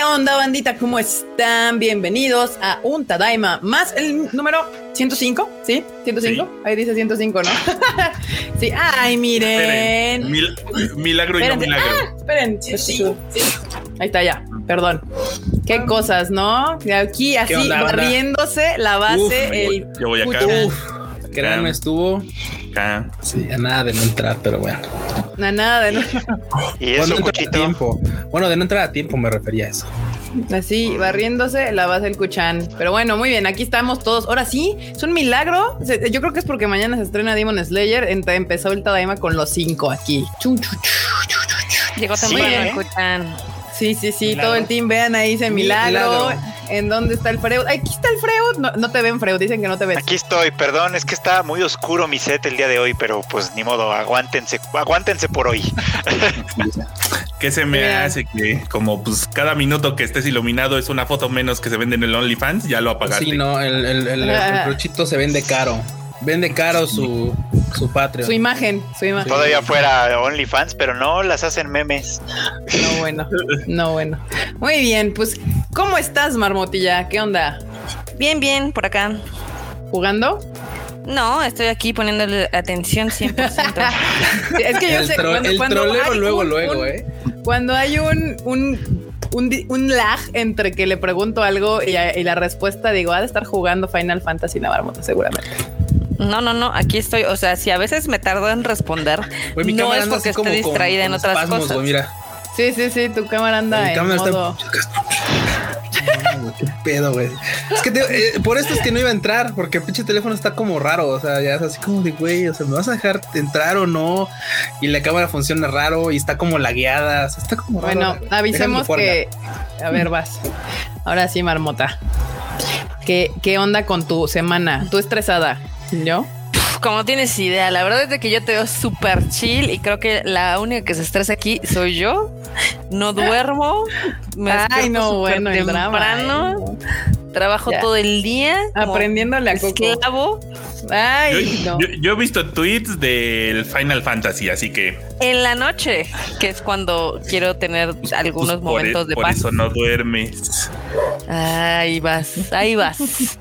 ¿Qué onda, bandita? ¿Cómo están? Bienvenidos a un Tadaima más el número 105, ¿sí? 105. Ahí dice 105, ¿no? sí. Ay, miren. milagro y no milagro. Ah, esperen. Sí, Ahí está ya. Perdón. Qué cosas, ¿no? Aquí así barriéndose la base. el yo voy acá. Créanme, estuvo. Sí, a nada de no entrar, pero bueno. A nada de no. y eso, bueno, tiempo. Bueno, de no entrar a tiempo me refería a eso. Así, barriéndose la base del Cuchán. Pero bueno, muy bien, aquí estamos todos. Ahora sí, es un milagro. Yo creo que es porque mañana se estrena Demon Slayer. Empezó el Tadaima con los cinco aquí. Llegó también el Kuchan. Sí, sí, sí, todo el team, vean ahí ese milagro. ¿En dónde está el Freud? Aquí está el Freud. No, te ven, Freud, dicen que no te ven. Aquí estoy, perdón, es que está muy oscuro mi set el día de hoy, pero pues ni modo, aguántense, aguántense por hoy. ¿Qué se me hace que como pues cada minuto que estés iluminado es una foto menos que se vende en el OnlyFans, ya lo apagaste? Sí, no, el, el, el, se vende caro. Vende caro su, su patria. Su imagen, su imagen. Todavía fuera OnlyFans, pero no las hacen memes. No, bueno, no, bueno. Muy bien, pues, ¿cómo estás, Marmotilla? ¿Qué onda? Bien, bien, por acá. ¿Jugando? No, estoy aquí poniéndole atención 100%. es que yo el sé, cuando, el trolero luego, luego, ¿eh? Cuando hay un, un un, lag entre que le pregunto algo y, la respuesta, digo, ha de estar jugando Final Fantasy Marmota, seguramente. No, no, no, aquí estoy. O sea, si a veces me tardo en responder, no es porque esté distraída en otras cosas. mira. Sí, sí, sí, tu cámara anda en modo... qué pedo, güey. Es que eh, por esto es que no iba a entrar, porque el pinche teléfono está como raro. O sea, ya es así como de güey, o sea, ¿me vas a dejar entrar o no? Y la cámara funciona raro y está como lagueada. O sea, está como Bueno, avisemos que. A ver, vas. Ahora sí, marmota. ¿Qué, ¿Qué onda con tu semana? ¿Tú estresada? ¿Yo? Como tienes idea, la verdad es que yo te veo súper chill y creo que la única que se estresa aquí soy yo. No duermo. Me Ay, no, bueno, temprano. Trabajo todo el día. Aprendiéndole a esclavo. Ay, yo, yo, he visto tweets del Final Fantasy, así que. En la noche, que es cuando quiero tener pues, algunos pues, momentos de paz. Por eso no duermes. Ahí vas, ahí vas.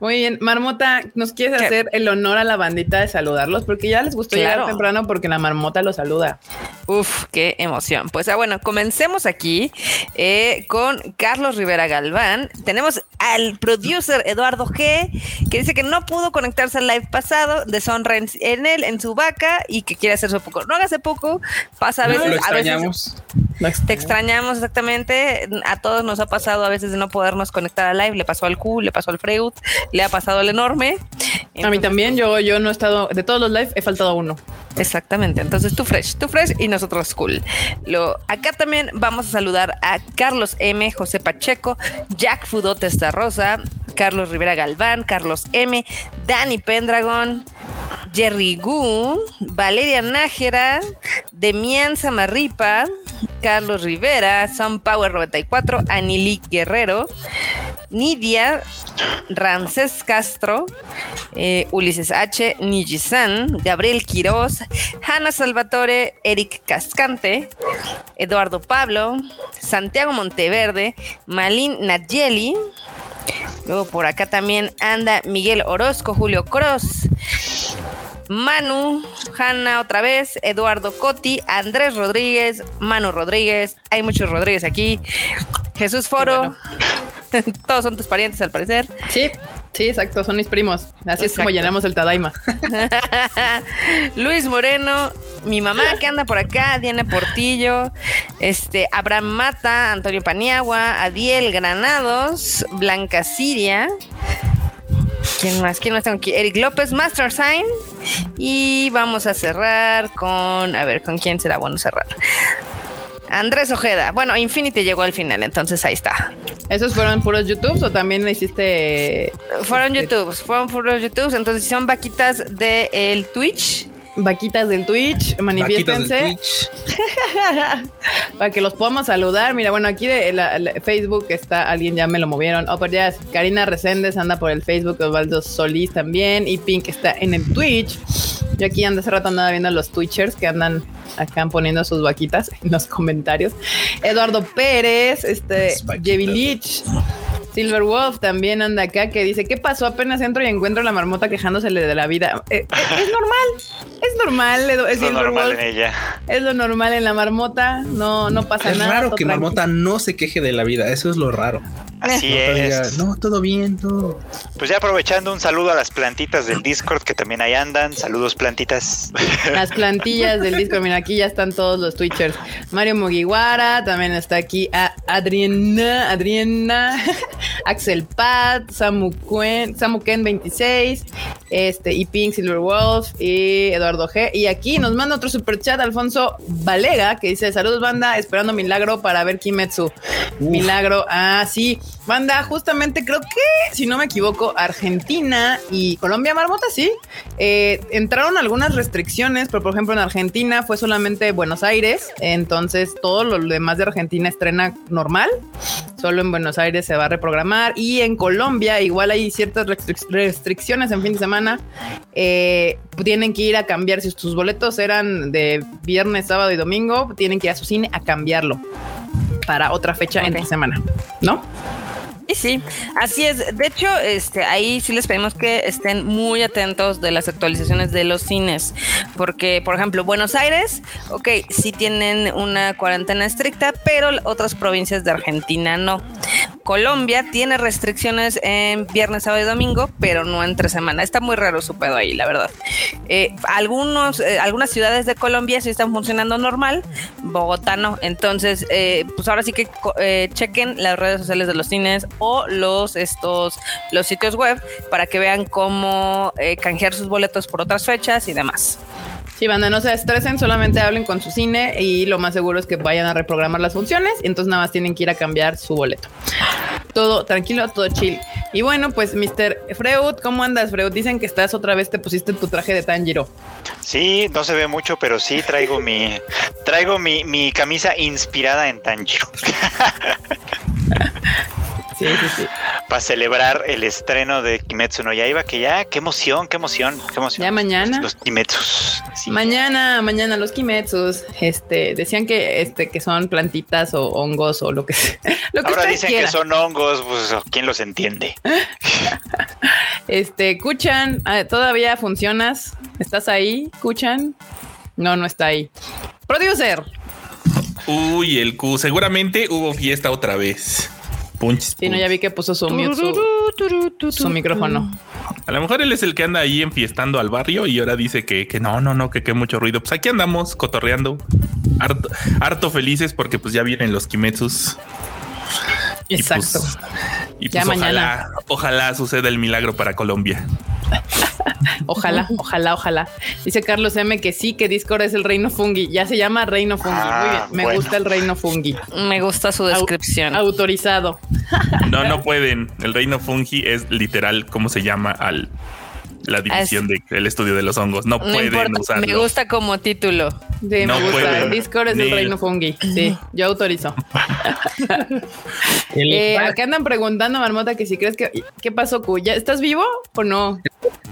Muy bien, Marmota, ¿nos quieres hacer el honor a la bandita de saludarlos? Porque ya les gustó llegar temprano porque la Marmota los saluda. Uf, qué emoción. Pues ah, bueno, comencemos aquí eh, con Carlos Rivera Galván. Tenemos al producer Eduardo G, que dice que no pudo conectarse al live pasado de Sonra en, él, en su vaca, y que quiere hacer su poco. No hace poco, pasa a veces. Lo extrañamos. Te extrañamos exactamente. A todos nos ha pasado a veces de no podernos conectar al live. Le pasó al Q, le pasó al Freud, le ha pasado al enorme. a mí también. Yo, yo no he estado de todos los live, he faltado uno. Exactamente. Entonces tú fresh, tú fresh y nosotros cool. Lo, acá también vamos a saludar a Carlos M, José Pacheco, Jack Fudote Rosa, Carlos Rivera Galván, Carlos M, Dani Pendragon, Jerry Gu, Valeria Nájera, Demian Samarripa, Carlos Rivera, Sun Power 94, Anili Guerrero, Nidia, Ramses Castro, eh, Ulises H, Nijisan, Gabriel Quiroz, Hanna Salvatore, Eric Cascante, Eduardo Pablo, Santiago Monteverde, Malin Nayeli. Luego por acá también anda Miguel Orozco, Julio Cross, Manu, Hanna otra vez, Eduardo Coti, Andrés Rodríguez, Manu Rodríguez, hay muchos Rodríguez aquí, Jesús Foro, todos son tus parientes al parecer. Sí, sí, exacto, son mis primos. Así es como llenamos el Tadaima. Luis Moreno, mi mamá que anda por acá, Diana Portillo, este, Abraham Mata, Antonio Paniagua, Adiel Granados, Blanca Siria. ¿Quién más? ¿Quién más tengo aquí? Eric López, Master Sign. Y vamos a cerrar con. A ver, ¿con quién será bueno cerrar? Andrés Ojeda. Bueno, Infinity llegó al final, entonces ahí está. ¿Esos fueron puros YouTube o también hiciste? Fueron YouTube, fueron puros YouTube. Entonces, son vaquitas del el Twitch, vaquitas del Twitch, manifiéstense. Para que los podamos saludar. Mira, bueno, aquí de la- la- Facebook está, alguien ya me lo movieron. Oh, pero ya, Karina Reséndez anda por el Facebook, Osvaldo Solís también, y Pink está en el Twitch. Yo aquí ando hace rato andaba viendo a los Twitchers que andan acá poniendo sus vaquitas en los comentarios. Eduardo Pérez, este, Las vaquitas. Jevi Lich. Silver Wolf también anda acá que dice, ¿qué pasó? Apenas entro y encuentro a la marmota quejándosele de la vida. Eh, eh, es normal, es normal, Es lo normal Wolf. en ella. Es lo normal en la marmota, no, no pasa Es nada. raro todo que tranqui. Marmota no se queje de la vida. Eso es lo raro. Así No, diga, es. no, todo bien, todo. Pues ya aprovechando un saludo a las plantitas del Discord que también ahí andan. Saludos plantitas. Las plantillas del disco, mira, aquí ya están todos los Twitchers. Mario Mugiwara, también está aquí a Adriana, Adriana, Axel Pat, Samu Samu Ken 26, este, y Pink Silver Wolf, y Eduardo G. Y aquí nos manda otro super chat, Alfonso Valega, que dice: Saludos, banda, esperando milagro para ver Kimetsu. Milagro, ah, sí, banda, justamente creo que, si no me equivoco, Argentina y Colombia, Marmota, sí, eh, entraron algunas restricciones, pero por ejemplo en Argentina fue solamente Buenos Aires, entonces todo lo demás de Argentina estrena normal, solo en Buenos Aires se va a reprogramar y en Colombia igual hay ciertas restric- restricciones en fin de semana, eh, tienen que ir a cambiar, si tus boletos eran de viernes, sábado y domingo, tienen que ir a su cine a cambiarlo para otra fecha Ok. entre semana, ¿no? Y sí, así es. De hecho, este, ahí sí les pedimos que estén muy atentos de las actualizaciones de los cines, porque, por ejemplo, Buenos Aires, ok, sí tienen una cuarentena estricta, pero otras provincias de Argentina no. Colombia tiene restricciones en viernes, sábado y domingo, pero no entre semana. Está muy raro su pedo ahí, la verdad. Eh, algunos, eh, algunas ciudades de Colombia sí están funcionando normal, Bogotá no. Entonces, eh, pues ahora sí que eh, chequen las redes sociales de los cines o los estos los sitios web para que vean cómo eh, canjear sus boletos por otras fechas y demás. Sí, banda, no se estresen, solamente hablen con su cine y lo más seguro es que vayan a reprogramar las funciones, entonces nada más tienen que ir a cambiar su boleto. Todo tranquilo, todo chill. Y bueno, pues Mr. Freud, ¿cómo andas, Freud? Dicen que estás otra vez, te pusiste tu traje de Tanjiro. Sí, no se ve mucho, pero sí traigo mi traigo mi, mi camisa inspirada en Tanjiro Sí, sí, sí. para celebrar el estreno de Kimetsu no Yaiba, que ya, qué emoción, qué emoción, qué emoción. Ya mañana. Los Kimetsus. Sí. Mañana, mañana los Kimetsus, este, decían que, este, que son plantitas o hongos o lo que sea. Lo que Ahora dicen quiera. que son hongos, pues ¿quién los entiende? Este, Kuchan, ah, ¿todavía funcionas? ¿Estás ahí, Kuchan? No, no está ahí. Producer. Uy, el Q. Seguramente hubo fiesta otra vez. Punch. Sí, no, ya vi que puso su mute, su, su micrófono. A lo mejor él es el que anda ahí enfiestando al barrio y ahora dice que, que no, no, no, que qué mucho ruido. Pues aquí andamos cotorreando, harto, harto felices porque pues ya vienen los Kimetsus. Y, pues, Exacto. y Ya pues mañana. ojalá, ojalá suceda el milagro para Colombia. Ojalá, ojalá, ojalá. Dice Carlos M que sí, que Discord es el reino fungi. Ya se llama reino fungi. Ah, Muy bien, me bueno. gusta el reino fungi. Me gusta su descripción. Autorizado. No, no pueden. El reino fungi es literal como se llama al la división del estudio de los hongos. No, no pueden importa, usarlo. me gusta como título. Sí, No me gusta. pueden. Discord es el reino fungi. Sí, yo autorizo. Eh, acá andan preguntando, Marmota, que si crees que. ¿Qué pasó, Q? ¿Ya estás vivo o no?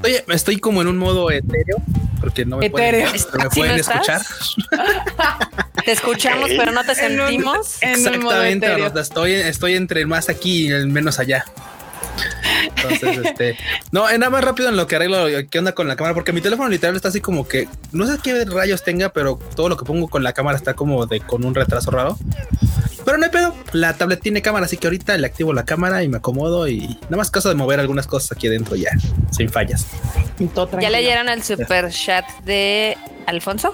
Estoy, estoy como en un modo etéreo porque no me Etéreo. pueden, pero me ¿Así pueden escuchar. Te escuchamos, pero no te En un- sentimos. en un modo Exactamente, etéreo. Marmota, estoy, estoy entre el más aquí y el menos allá. Entonces, este, no, nada más rápido en lo que arreglo qué onda con la cámara, porque mi teléfono literal está así como que no sé qué rayos tenga, pero todo lo que pongo con la cámara está como de con un retraso raro. Pero no hay pedo, la tablet tiene cámara, así que ahorita le activo la cámara y me acomodo y nada más caso de mover algunas cosas aquí adentro ya, sin fallas. Todo ¿Ya leyeron el super chat de Alfonso?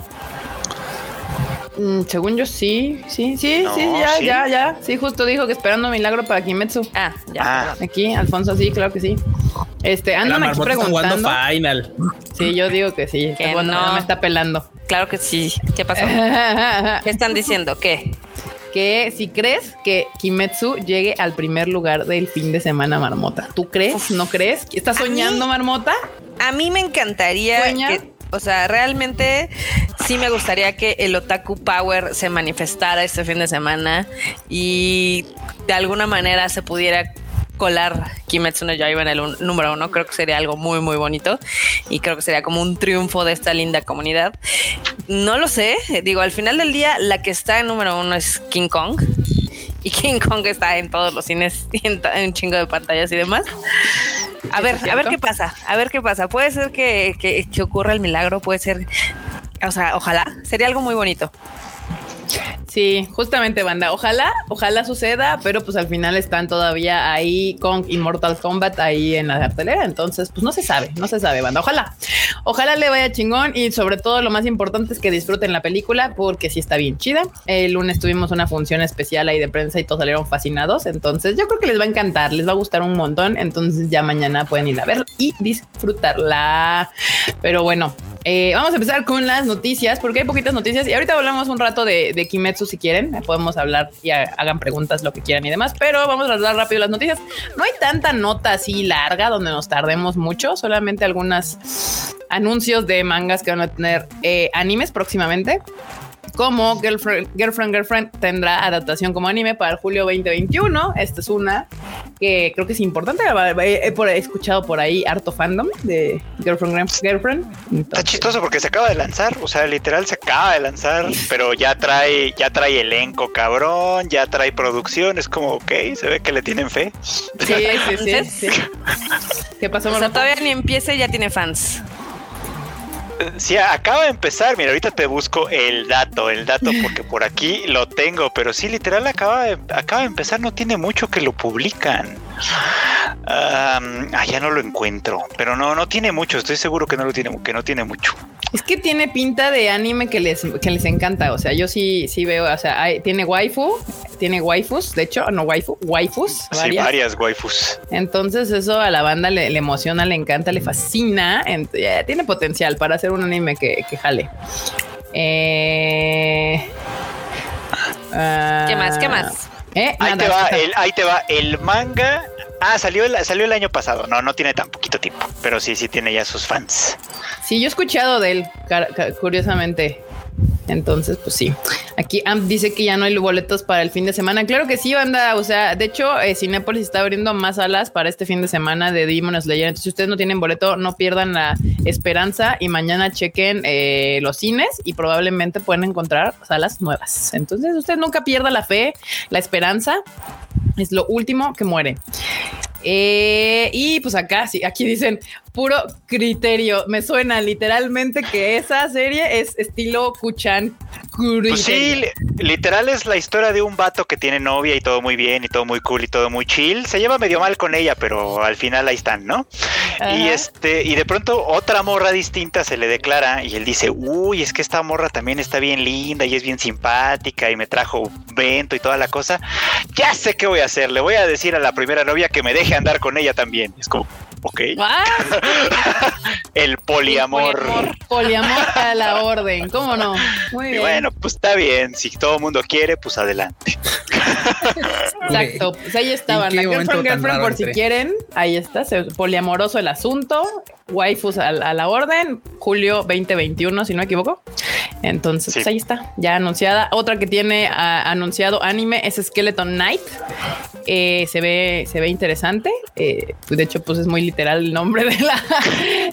Mm, según yo, sí, sí, sí, No, sí, ya, sí. ya, ya. Sí, justo dijo que esperando milagro para Kimetsu. Ah, ya. Ah. Aquí, Alfonso, sí, claro que sí. Este, andan aquí está preguntando. Final. Sí, yo digo que sí. Que bueno, no. me está pelando. Claro que sí. ¿Qué pasó? ¿Qué están diciendo? ¿Qué? que si crees que Kimetsu llegue al primer lugar del fin de semana, Marmota. ¿Tú crees? ¿No crees? ¿Estás A mí- soñando, Marmota? A mí me encantaría ¿Sueña? que O sea, realmente sí me gustaría que el Otaku Power se manifestara este fin de semana y de alguna manera se pudiera colar Kimetsu no Yaiba en el número uno. Creo que sería algo muy, muy bonito y creo que sería como un triunfo de esta linda comunidad. No lo sé. Digo, al final del día, la que está en número uno es King Kong. Y King Kong está en todos los cines y en, un chingo de pantallas y demás. A ver, a ver qué pasa, a ver qué pasa. Puede ser que, que, que ocurra el milagro, puede ser, o sea, ojalá, sería algo muy bonito. Sí, justamente, banda. Ojalá, ojalá suceda, pero pues al final están todavía ahí con Immortal Kombat ahí en la cartelera. Entonces, pues no se sabe, no se sabe, banda. Ojalá, ojalá le vaya chingón y sobre todo lo más importante es que disfruten la película porque sí está bien chida. El lunes tuvimos una función especial ahí de prensa y todos salieron fascinados. Entonces, yo creo que les va a encantar, les va a gustar un montón. Entonces, ya mañana pueden ir a ver y disfrutarla. Pero bueno, eh, vamos a empezar con las noticias, porque hay poquitas noticias y ahorita hablamos un rato de, Kimetsu si quieren, podemos hablar y ha- hagan preguntas, lo que quieran y demás, pero vamos a hablar rápido las noticias. No hay tanta nota así larga donde nos tardemos mucho, solamente algunas anuncios de mangas que van a tener eh, animes próximamente. Como Girlfriend, Girlfriend, Girlfriend tendrá adaptación como anime para julio 2021. Esta es una que creo que es importante. He, escuchado por ahí harto fandom de Girlfriend, Girlfriend. Está Entonces, chistoso porque se acaba de lanzar, o sea, literal se acaba de lanzar, pero ya trae, ya trae elenco cabrón, ya trae producción, es como, ok, se ve que le tienen fe. Sí, sí, sí, sí. ¿Qué pasó, O sea, todavía ni empieza y ya tiene fans. Sí, acaba de empezar, mira, ahorita te busco el dato, el dato, porque por aquí lo tengo, pero sí, literal acaba de, acaba de empezar, no tiene mucho que lo publican. Am, ah, no lo encuentro, pero no, no tiene mucho, estoy seguro que no lo tiene, que no tiene mucho. Es que tiene pinta de anime que les, que les encanta. O sea, yo sí, sí veo, o sea, hay- tiene waifu, tiene waifus, de hecho, no waifu, waifus, Sí, varias. varias waifus. Entonces eso a la banda le, le emociona, le encanta, le fascina. Eh, tiene potencial para hacer un anime que, que jale. Eh, ah, ¿Qué más? ¿Qué más? Eh, Ahí te va, el, ahí te va el manga. Ah, salió el, salió el año pasado. No, no tiene tan poquito tiempo, pero sí, sí tiene ya sus fans. Sí, yo he escuchado de él, curiosamente. Entonces, pues sí. Aquí dice que ya no hay boletos para el fin de semana. Claro que sí, banda. O sea, de hecho, eh, Cinépolis está abriendo más salas para este fin de semana de Demon Slayer. Entonces, si ustedes no tienen boleto, no pierdan la esperanza y mañana chequen eh, los cines y probablemente pueden encontrar salas nuevas. Entonces, usted nunca pierda la fe, la esperanza. Es lo último que muere. Eh, y pues acá, sí, aquí dicen puro criterio. Me suena literalmente que esa serie es estilo Kuchan. Pues sí, literal es la historia de un vato que tiene novia y todo muy bien y todo muy cool y todo muy chill. Se lleva medio mal con ella, pero al final ahí están, ¿no? Y este, y de pronto otra morra distinta se le declara y él dice, uy, es que esta morra también está bien linda y es bien simpática y me trajo vento y toda la cosa. Ya sé qué voy a hacer, le voy a decir a la primera novia que me deje andar con ella también. Es como, ok, el poliamor. poliamor, poliamor a la orden. ¿Cómo no? Muy Y bien. bueno, pues está bien, si todo el mundo quiere, pues adelante. Exacto. Pues ahí ¿En estaban. La girlfriend, girlfriend, por si quieren. Ahí está. Poliamoroso el asunto. Waifus a, a la orden. Julio 2021, si no me equivoco. Entonces, Sí. pues ahí está. Ya anunciada. Otra que tiene ah, anunciado anime es Skeleton Knight. Eh, se ve, se ve interesante. Eh, de hecho, pues es muy literal el nombre de la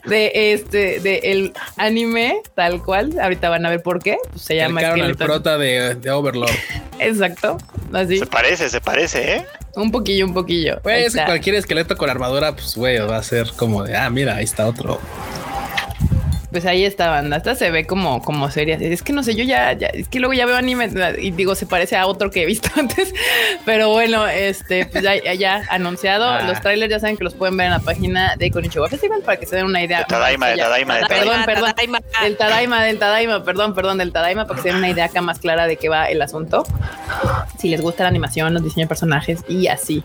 de este de el anime, tal cual. Ahorita van a ver por qué. Pues, se llama Skeleton. prota de, de Overlord. Exacto. Así. Se parece, se parece, ¿eh? Un poquillo, un poquillo. Güey, es que cualquier esqueleto con armadura, pues, güey, va a ser como de, ah, mira, ahí está otro. Pues ahí está banda. Esta se ve como, como seria. Es que no sé, yo ya, ya, es que luego ya veo anime y digo, se parece a otro que he visto antes. Pero bueno, este, pues ya, ya- ya anunciado. Ah. Los trailers ya saben que los pueden ver en la página de Konichiwa Festival para que se den una idea. De Tadaima, más de allá. Tadaima, de Perdón, Tadaima, perdón. Tadaima. Del Tadaima, del Tadaima, perdón, perdón, del Tadaima, para que se den una idea acá más clara de qué va el asunto. Si les gusta la animación, los diseños de personajes y así.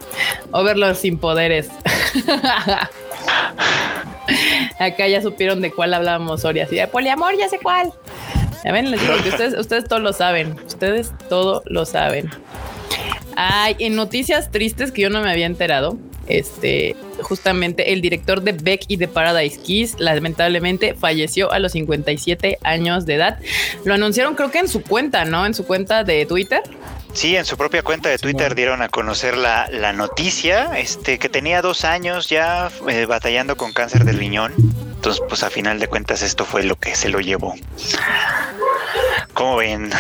Overlord sin poderes. Acá ya supieron de cuál hablábamos, Ori, así de poliamor, ya sé cuál. Ya ven, les digo que ustedes, ustedes todos lo saben. Ustedes todo lo saben. Ay, en noticias tristes que yo no me había enterado. Este, justamente el director de Beck y de Paradise Kiss, lamentablemente falleció a los 57 años de edad. Lo anunciaron, creo que en su cuenta, ¿no? En su cuenta de Twitter. Sí, en su propia cuenta de Twitter dieron a conocer la, la noticia, este, que tenía dos años ya eh, batallando con cáncer del riñón. Entonces, pues a final de cuentas esto fue lo que se lo llevó. ¿Cómo ven?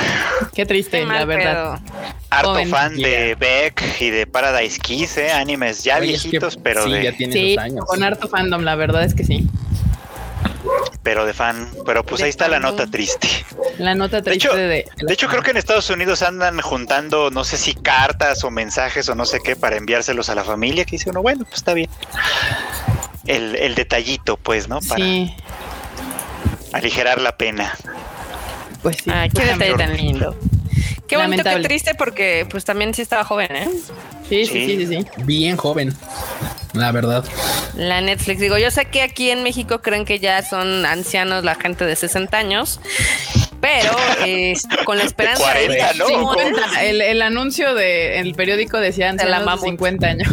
Qué triste, Qué la verdad. pedo. Harto Joven. fan Yeah. de Beck y de Paradise Kiss, ¿eh? animes ya Oye, es que viejitos, pero sí, de ya tiene Sí, sus años. con harto fandom, la verdad es que sí. pero de fan. Pero pues De ahí está la nota triste. La nota De triste hecho, de, de hecho creo que en Estados Unidos andan juntando, no sé si cartas o mensajes o no sé qué para enviárselos a la familia. Que dice uno, bueno, pues está bien. El, el detallito, pues, ¿no? Para Sí, aligerar la pena. pues sí. Ay, qué detalle tan lindo. Qué bonito, qué Lamentable. triste, porque pues también sí estaba joven, ¿eh? Sí, sí, Sí. sí, sí. Bien joven, la verdad. La Netflix. Digo, yo sé que aquí en México creen que ya son ancianos la gente de 60 años, pero eh, con la esperanza 40, de ¿no? 50. El, el anuncio de el periódico decía De la ancianos de mamut. 50 años.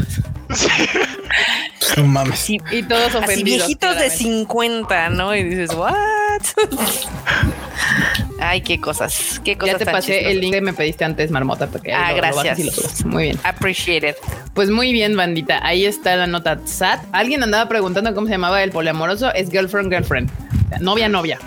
No mames. Y todos así ofendidos. viejitos de claramente. 50, ¿no? Y dices, ¿what? Ay, qué cosas, qué cosas Ya te tan pasé chistosas. el link que me pediste antes, Marmota, porque Ah, lo- lo bajas gracias. y lo. Muy bien. Appreciate it. Pues muy bien, bandita. Ahí está la nota SAT. Alguien andaba preguntando cómo se llamaba el poliamoroso. Es girlfriend, girlfriend. O sea, Novia, novia.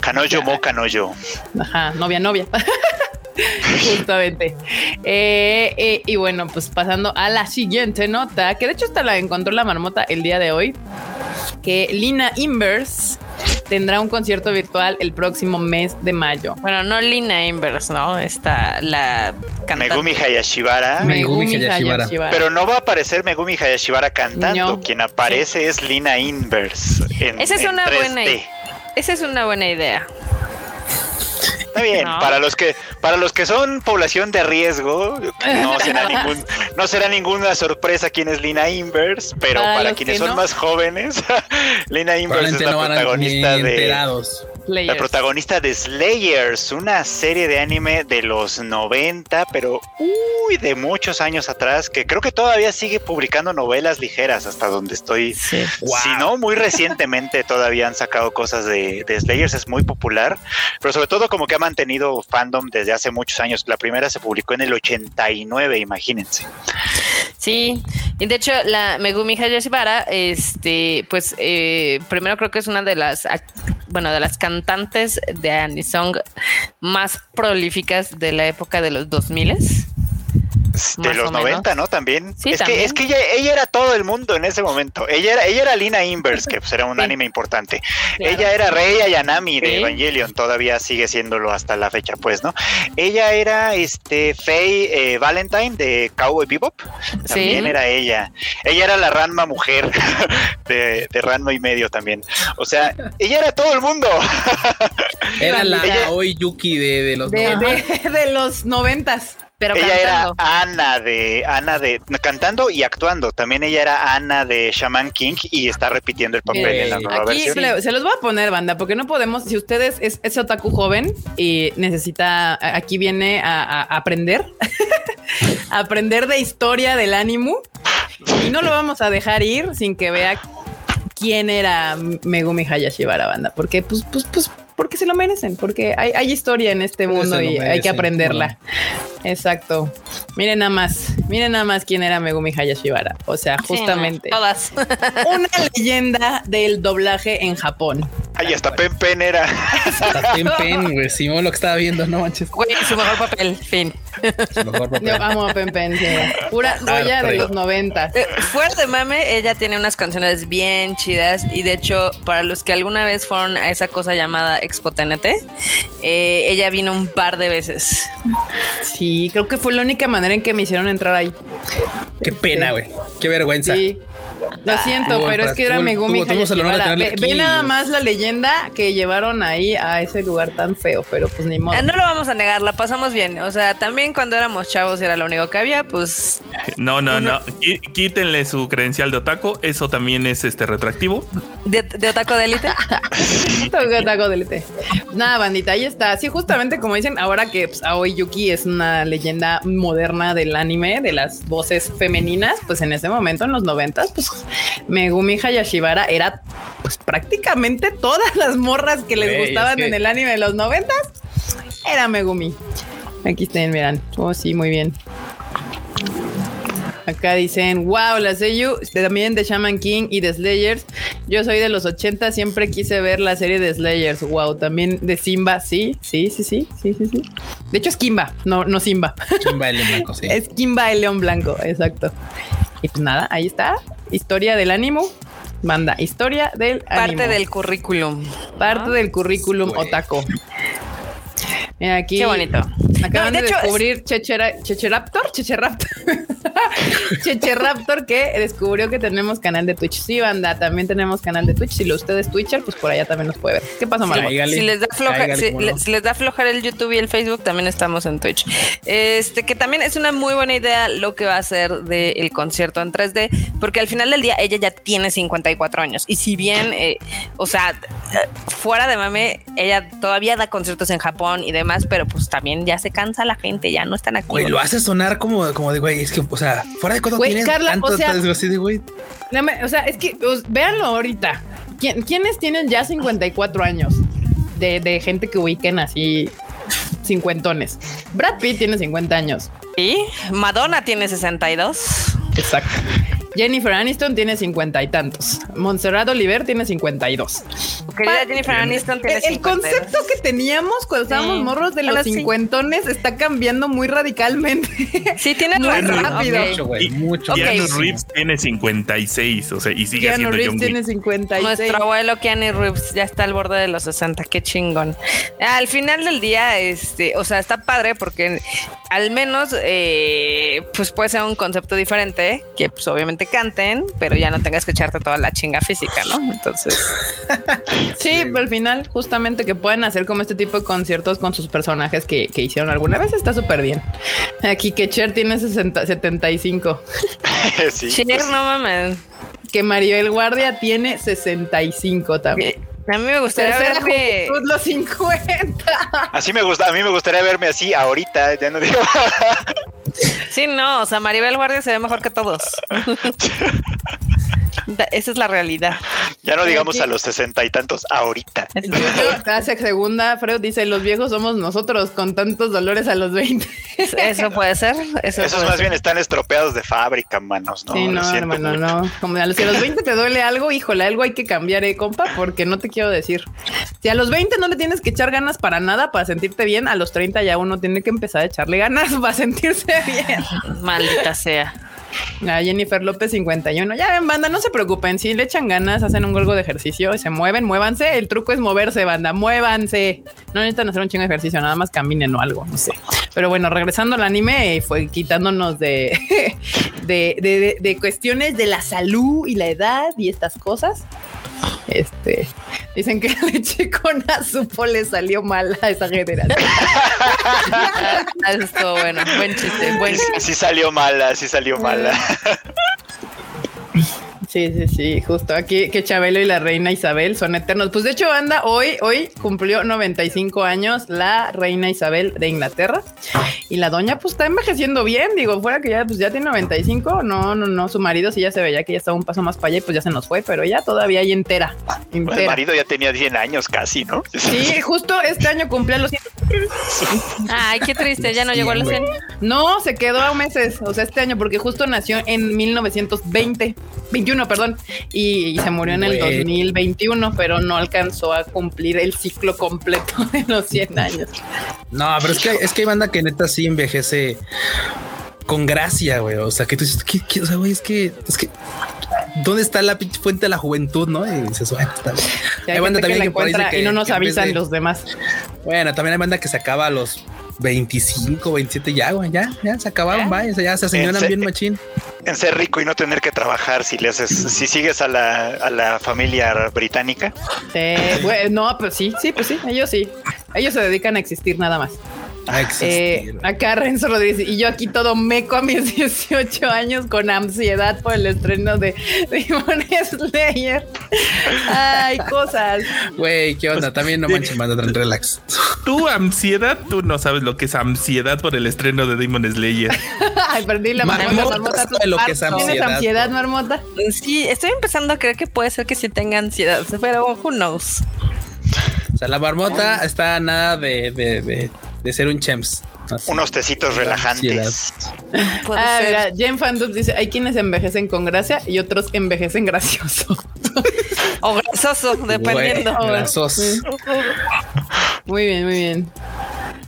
Canoyo, mo, canoyo. Ajá, novia, novia. Justamente. Eh, eh, y bueno, pues pasando a la siguiente nota, que de hecho esta la encontró la marmota el día de hoy, que Lina Inverse tendrá un concierto virtual el próximo mes de mayo. Bueno, no Lina Inverse, ¿no? Está la cantante. Megumi Hayashibara. Megumi Hayashibara. Pero no va a aparecer Megumi Hayashibara cantando. No. Quien aparece es Lina Inverse. en- Esa es en una 3D. buena idea. Esa es una buena idea. Está bien, No. para los que para los que son población de riesgo, no será ningún no será ninguna sorpresa quién es Lina Inverse, pero Para para, quienes son no. más jóvenes, Lina Inverse es la no protagonista de enterados. la Players. protagonista de Slayers, una serie de anime de los 90, pero uy, de muchos años atrás, que creo que todavía sigue publicando novelas ligeras hasta donde estoy. Sí. Si no, muy recientemente todavía han sacado cosas de, de Slayers, es muy popular, pero sobre todo como que ha mantenido fandom desde hace muchos años. La primera se publicó en el 89, imagínense. Sí, y de hecho la Megumi Hayashibara, este, pues eh, primero creo que es una de las, bueno, de las cantantes de anisong más prolíficas de la época de los 2000 De los o menos. 90, ¿no? También. Sí, es, también. Que, es que ella, ella era todo el mundo en ese momento. Ella era, ella era Lina Inverse, que pues, era un Sí. anime importante. Claro. Ella era Rei Ayanami de Sí. Evangelion, todavía sigue siéndolo hasta la fecha, pues, ¿no? Ella era este Faye eh, Valentine de Cowboy Bebop. También Sí. era ella. Ella era la Ranma mujer de, de Ranma y medio también. O sea, ella era todo el mundo. Era la Ella- Aoi Yuki de, de los de, 90. de- de los noventas. Pero ella cantando. era Ana de Ana de cantando y actuando. También ella era Ana de Shaman King y está repitiendo el papel en la nueva Aquí versión. le- se los voy a poner, banda, porque no podemos, si ustedes es, es otaku joven y necesita, aquí viene a, a aprender, a aprender de historia del ánimo y no lo vamos a dejar ir sin que vea quién era Megumi Hayashibara, banda, porque pues, pues, pues, porque se lo merecen, porque hay, hay historia en este mundo y hay que aprenderla. Exacto. Miren nada más, miren nada más quién era Megumi Hayashibara. O sea, Sí, justamente todas. una leyenda del doblaje en Japón. Ay, hasta Pen Pen era. Hasta Pen Pen, güey. Simón lo que estaba viendo, no manches. Güey, su mejor papel, fin. Su mejor papel. Yo amo a Pen Pen, sí. Pura joya de los 90. Eh, Fuera de mame, ella tiene unas canciones bien chidas y de hecho, para los que alguna vez fueron a esa cosa llamada Expo TNT, eh, ella vino un par de veces. Sí, creo que fue la única manera en que me hicieron entrar ahí. Qué pena, güey. Qué vergüenza. Sí. Lo siento, Tuvo el pero es que era Megumi de Ve, nada más la leyenda que llevaron ahí a ese lugar tan feo, pero pues ni modo. Ah, No lo vamos a negar, la pasamos bien. O sea, también cuando éramos chavos era lo único que había, pues No, no, no. Qui- Quítenle su credencial de otaku. Eso también es este retroactivo. de, de Otaco de Elite. Taco- taco de lete. Nada, bandita, ahí está. Sí, justamente como dicen, ahora que pues, Aoi Yuki es una leyenda moderna del anime, de las voces femeninas, pues en ese momento, en los noventas, pues Megumi Hayashibara era pues prácticamente todas las morras que les es gustaban que- en el anime de los noventas, era Megumi. Aquí estén, miran. Oh, sí, muy bien. Acá dicen, wow, la Seiyu también de Shaman King y de Slayers. Yo soy de los 80, siempre quise ver la serie de Slayers. Wow, también de Simba, sí, sí, sí, sí, sí, sí, sí. De hecho es Kimba, no, no Simba. Chimba el blanco, sí. Es Kimba el león blanco, exacto. Y pues nada, ahí está. Historia del ánimo. Banda, historia del Parte ánimo. del currículum. Parte del currículum Güey. otaco. Mira aquí. Qué bonito. Acaban No, de, de hecho, descubrir Chechera- Checheraptor, Checheraptor. Checheraptor que descubrió que tenemos canal de Twitch. Sí, banda, también tenemos canal de Twitch. Si lo usted es Twitcher, pues por allá también nos puede ver. ¿Qué pasa, Margot? Si les da floja, si, le- les da flojar el YouTube y el Facebook, también estamos en Twitch. Este, que también es una muy buena idea lo que va a hacer del concierto en 3D, porque al final del día ella ya tiene 54 años. Y si bien, eh, o sea, eh, fuera de mame, ella todavía da conciertos en Japón y demás, pero pues también ya se cansa la gente, ya no están aquí. Güey, lo hace sonar como, como de güey, es que, o sea, fuera de cosas Güey, tienes Carla, tanto, o sea- así de güey. No me- o sea, es que pues, véanlo ahorita. ¿Quién- ¿Quiénes tienen ya 54 años? De, de gente que ubiquen así cincuentones. Brad Pitt tiene 50 años. Y Madonna tiene 62. Exacto. Jennifer Aniston tiene 50 y tantos. Montserrat Oliver tiene 52. Querida Pa- Jennifer Aniston tiene El, el 52. concepto que teníamos cuando estábamos Sí. morros de los sí. cincuentones está cambiando muy radicalmente. Sí, tiene Muy razón. rápido. ok. Mucho, güey, Y- mucho. Ok. Keanu. Reeves tiene 56, o sea, y sigue Keanu siendo Reeves John tiene Wick. 56. Nuestro abuelo Keanu Reeves ya está al borde de los 60, qué chingón. Al final del día, este, o sea, está padre porque al menos, eh, pues puede ser un concepto diferente, que pues obviamente canten, pero ya no tengas que echarte toda la chinga física, ¿no? Entonces, Sí, pero al final, justamente que puedan hacer como este tipo de conciertos con sus personajes que, que hicieron alguna vez está súper bien. Aquí que Cher tiene 60, 75, sí, Cher, pues, no mames. que Maribel Guardia tiene 65 también. A mí me gustaría verme. los 50. así me gusta, a mí me gustaría verme así ahorita, ya no digo. Sí, no, o sea, Maribel Guardia se ve mejor que todos. Da- Esa es la realidad. ya no digamos a los sesenta y tantos ahorita. Hace segunda, Freud dice, los viejos somos nosotros con tantos dolores a los 20. Eso puede ser. Eso Esos puede más ser. bien están estropeados de fábrica, manos, ¿no? sí, no, hermano, mucho. no. Como a los, si a los 20 te duele algo, híjole, algo hay que cambiar, eh, compa, porque no te quiero decir. Si a los 20 no le tienes que echar ganas para nada, para sentirte bien, a los 30 ya uno tiene que empezar a echarle ganas para sentirse bien. Maldita sea. A Jennifer López 51. Ya ven, banda, no se preocupen. Si le echan ganas, hacen un golgo de ejercicio y se mueven, muévanse. El truco es moverse, banda, muévanse. No necesitan hacer un chingo de ejercicio, nada más caminen o algo, no sé. Pero bueno, regresando al anime, eh, fue quitándonos de, de, de- de- de cuestiones de la salud y la edad y estas cosas. Este dicen que la leche con azupo le salió mal a esa generación. Eso estuvo bueno. Buen chiste. Buen Sí, sí salió mala, sí salió mala. Sí, sí, sí, justo aquí que Chabelo y la reina Isabel son eternos. Pues de hecho, anda, hoy, hoy cumplió 95 años la reina Isabel de Inglaterra y la doña pues está envejeciendo bien, digo, fuera que ya pues ya tiene 95, no, no, no, su marido sí ya se veía que ya estaba un paso más para allá y pues ya se nos fue, pero ella todavía ahí entera, El entera. marido ya tenía 100 años casi, ¿no? Sí, justo este año cumplía los 100. Ay, qué triste. Ya no llegó a los 100. No, se quedó a meses, o sea, este año, porque justo nació en 1920, 21, perdón, y, y se murió en el Güey. 2021, pero no alcanzó a cumplir el ciclo completo de los 100 años. No, pero es que, es que hay banda que neta sí envejece con gracia, güey. O sea, que tú dices, ¿qué, qué? O sea, güey, es que, es que, ¿dónde está la fuente de la juventud, no? Y dices, bueno, está bien. Hay Hay banda que también que y no nos avisan de- los demás. Bueno, también hay banda que se acaba a los 25, 27 ya, güey, ya, ya se acabaron, ¿Ya? vaya, o sea, ya se señoran En bien machín. En ser rico y no tener que trabajar si le haces, si sigues a la, a la familia británica. Sí, güey, no, pues sí, sí, pues sí, ellos sí. Ellos se dedican a existir nada más. Eh, acá Renzo Rodríguez y yo aquí todo meco a mis 18 años con ansiedad por el estreno de Demon Slayer. Ay, cosas. Güey, ¿qué onda? También no manches, manda relax. Tu ansiedad, tú no sabes lo que es ansiedad por el estreno de Demon Slayer. Ay, perdí la marmota. Marmota sabe lo que es ¿Tienes ansiedad. ansiedad, marmota? Sí, estoy empezando a creer que puede ser que sí tenga ansiedad, pero who knows. O sea, la marmota está nada de, de, de, de ser un champs. Así. Unos tecitos relajantes. Ah, ser. mira, Jen Fandub dice: hay quienes envejecen con gracia y otros envejecen gracioso. O grasoso, dependiendo. Güey, grasos. Muy bien, muy bien.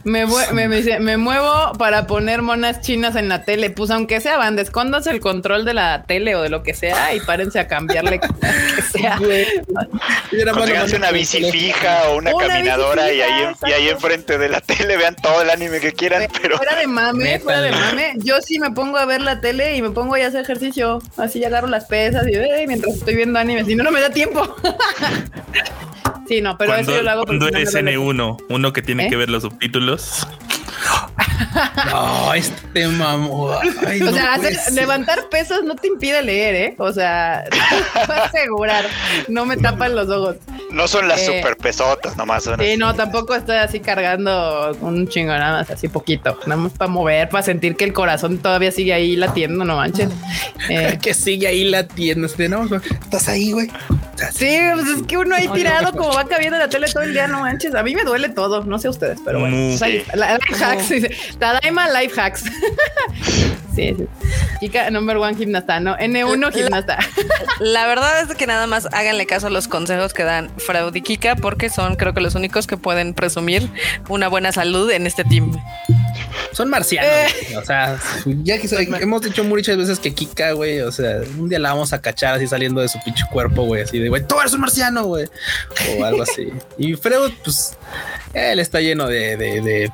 Me, me, me dice, me muevo para poner monas chinas en la tele. Pues aunque sea, escóndanse el control de la tele o de lo que sea y párense a cambiarle que sea. Una bici fija o una, caminadora y, ahí, y ahí enfrente de la tele vean todo el anime que quieran, pero Fuera de mame, Métale. fuera de mame. Yo sí me pongo a ver la tele y me pongo ahí a hacer ejercicio. Así agarro las pesas y eh, mientras estoy viendo anime. Si no, no me da tiempo. sí, no, pero cuando eso yo lo hago cuando eres duele. N1, uno que tiene ¿Eh? que ver los subtítulos. No, este mamó. Ay, O no sea, puede hacer- ser. levantar pesas no te impide leer, ¿eh? O sea, te asegurar, no me tapan los ojos. no son las Eh, super pesotas, nomás son Sí, así. no, tampoco estoy así cargando un chingo, nada más, así poquito. Nada más para mover, para sentir que el corazón todavía sigue ahí latiendo, no manches. Eh, que sigue ahí latiendo. Este, no, estás ahí, güey. Sí, pues es que uno ahí tirado como va cabiendo la tele todo el día, no manches. A mí me duele todo, no sé ustedes, pero bueno. La- hacks, dice. Tadaima life hacks. sí, sí. Chica number one gimnasta, no, N1 gimnasta. La verdad es que nada más háganle caso a los consejos que dan Freud y Kika porque son creo que los únicos que pueden presumir una buena salud en este team. Son marcianos. Eh. O sea, ya que soy- hemos dicho muchas veces que Kika, güey, o sea, un día la vamos a cachar así saliendo de su pinche cuerpo, güey, así de, güey, tú eres un marciano, güey, o algo así. Y Freud, pues, él está lleno de, de, de,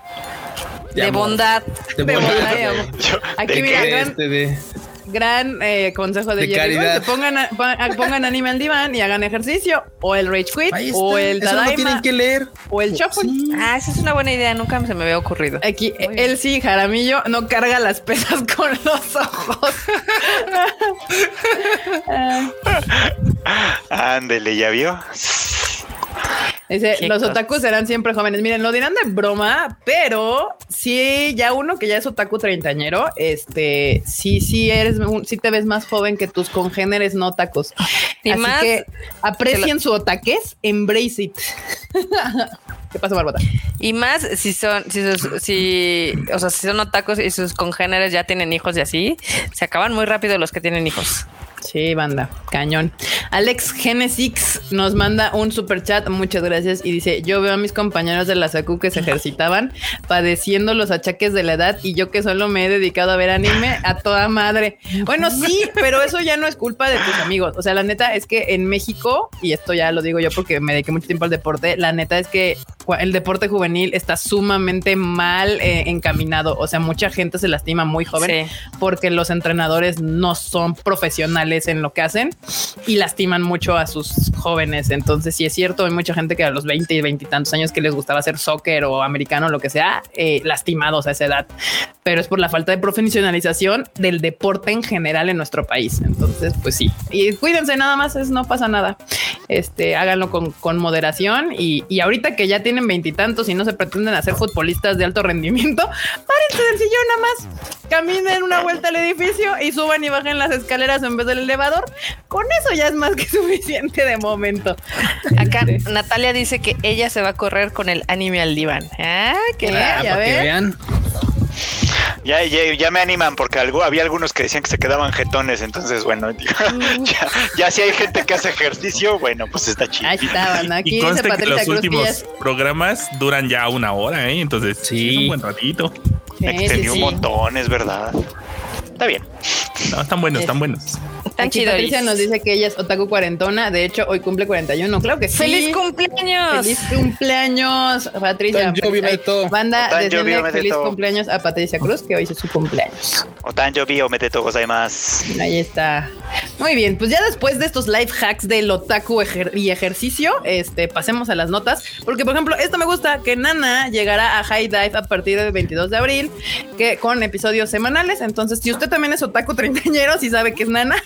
De, amor, bondad. de de bondad, amor. Yo- Aquí de mira, gran, este, de- gran eh, consejo de, De Jerry. caridad. Pongan, a- pon- a- pongan anime al diván y hagan ejercicio. O el Rage Quit, o el Eso no Tadaima, tienen que leer. o el Shuffle. Sí. Ah, esa es una buena idea, nunca se me había ocurrido. Aquí, Muy él sí, Jaramillo, no carga las pesas con los ojos. Ah, Ándele, ¿ya vio? Dice, Qué los cosas. otakus serán siempre jóvenes. Miren, lo dirán de broma, pero sí, ya uno que ya es otaku treintañero, este, sí, sí eres, un- sí te ves más joven que tus congéneres no otakus. Y Así más que aprecien su otaquez, embrace it. ¿Qué pasa, Barbota? Y más si son, si, sus- si, o sea, si son otakus y sus congéneres ya tienen hijos y así, se acaban muy rápido los que tienen hijos. Sí, banda, cañón. Alex Genesis nos manda un super chat, muchas gracias, y dice: Yo veo a mis compañeros de la SACU que se ejercitaban padeciendo los achaques de la edad, y yo que solo me he dedicado a ver anime a toda madre. Bueno, sí, pero eso ya no es culpa de tus amigos. O sea, la neta es que en México, y esto ya lo digo yo porque me dediqué mucho tiempo al deporte, la neta es que el deporte juvenil está sumamente mal eh, encaminado. O sea, mucha gente se lastima muy joven Sí. porque los entrenadores no son profesionales en lo que hacen y lastiman mucho a sus jóvenes. Entonces, sí es cierto, hay mucha gente que a los 20 y 20 y tantos años que les gustaba hacer soccer o americano, lo que sea, eh, lastimados a esa edad. Pero es por la falta de profesionalización del deporte en general en nuestro país. Entonces, pues sí. Y cuídense nada más, es, no pasa nada. Este, háganlo con, con moderación y, y ahorita que ya tienen veintitantos y no se pretenden hacer futbolistas de alto rendimiento, párense del sillón nada más, caminen una vuelta al edificio y suban y bajen las escaleras en vez del elevador. Con eso ya es más que suficiente de momento. Acá Este, Natalia dice que ella se va a correr con el anime al diván. Ah, qué Ah, ya para que vean. Ya, ya, ya me animan porque algo, había algunos que decían que se quedaban jetones, entonces bueno, digo, ya, ya si hay gente que hace ejercicio, bueno, pues está chido. Ahí estaban. Y Aquí dice conste que los Cruz últimos programas duran ya una hora, ¿eh? Entonces, sí, Sí. es un buen ratito. Me Sí, un montón, es verdad. Está bien. No, están buenos, están buenos. Tan Aquí chido. Patricia nos dice que ella es otaku cuarentona. De hecho, hoy cumple 41. Claro que sí. ¡Feliz cumpleaños! ¡Feliz cumpleaños, Patricia! Beto. Banda, Beto. feliz cumpleaños a Patricia Cruz, que hoy es su cumpleaños. Otan yo vi o mete todo más. Ahí está. Muy bien, pues ya después de estos life hacks del otaku ejer- y ejercicio, este, pasemos a las notas. Porque, por ejemplo, esto me gusta, que Nana llegará a High Dive a partir del 22 de abril, que con episodios semanales. Entonces, si usted también es otaku treintañero, si sabe que es Nana.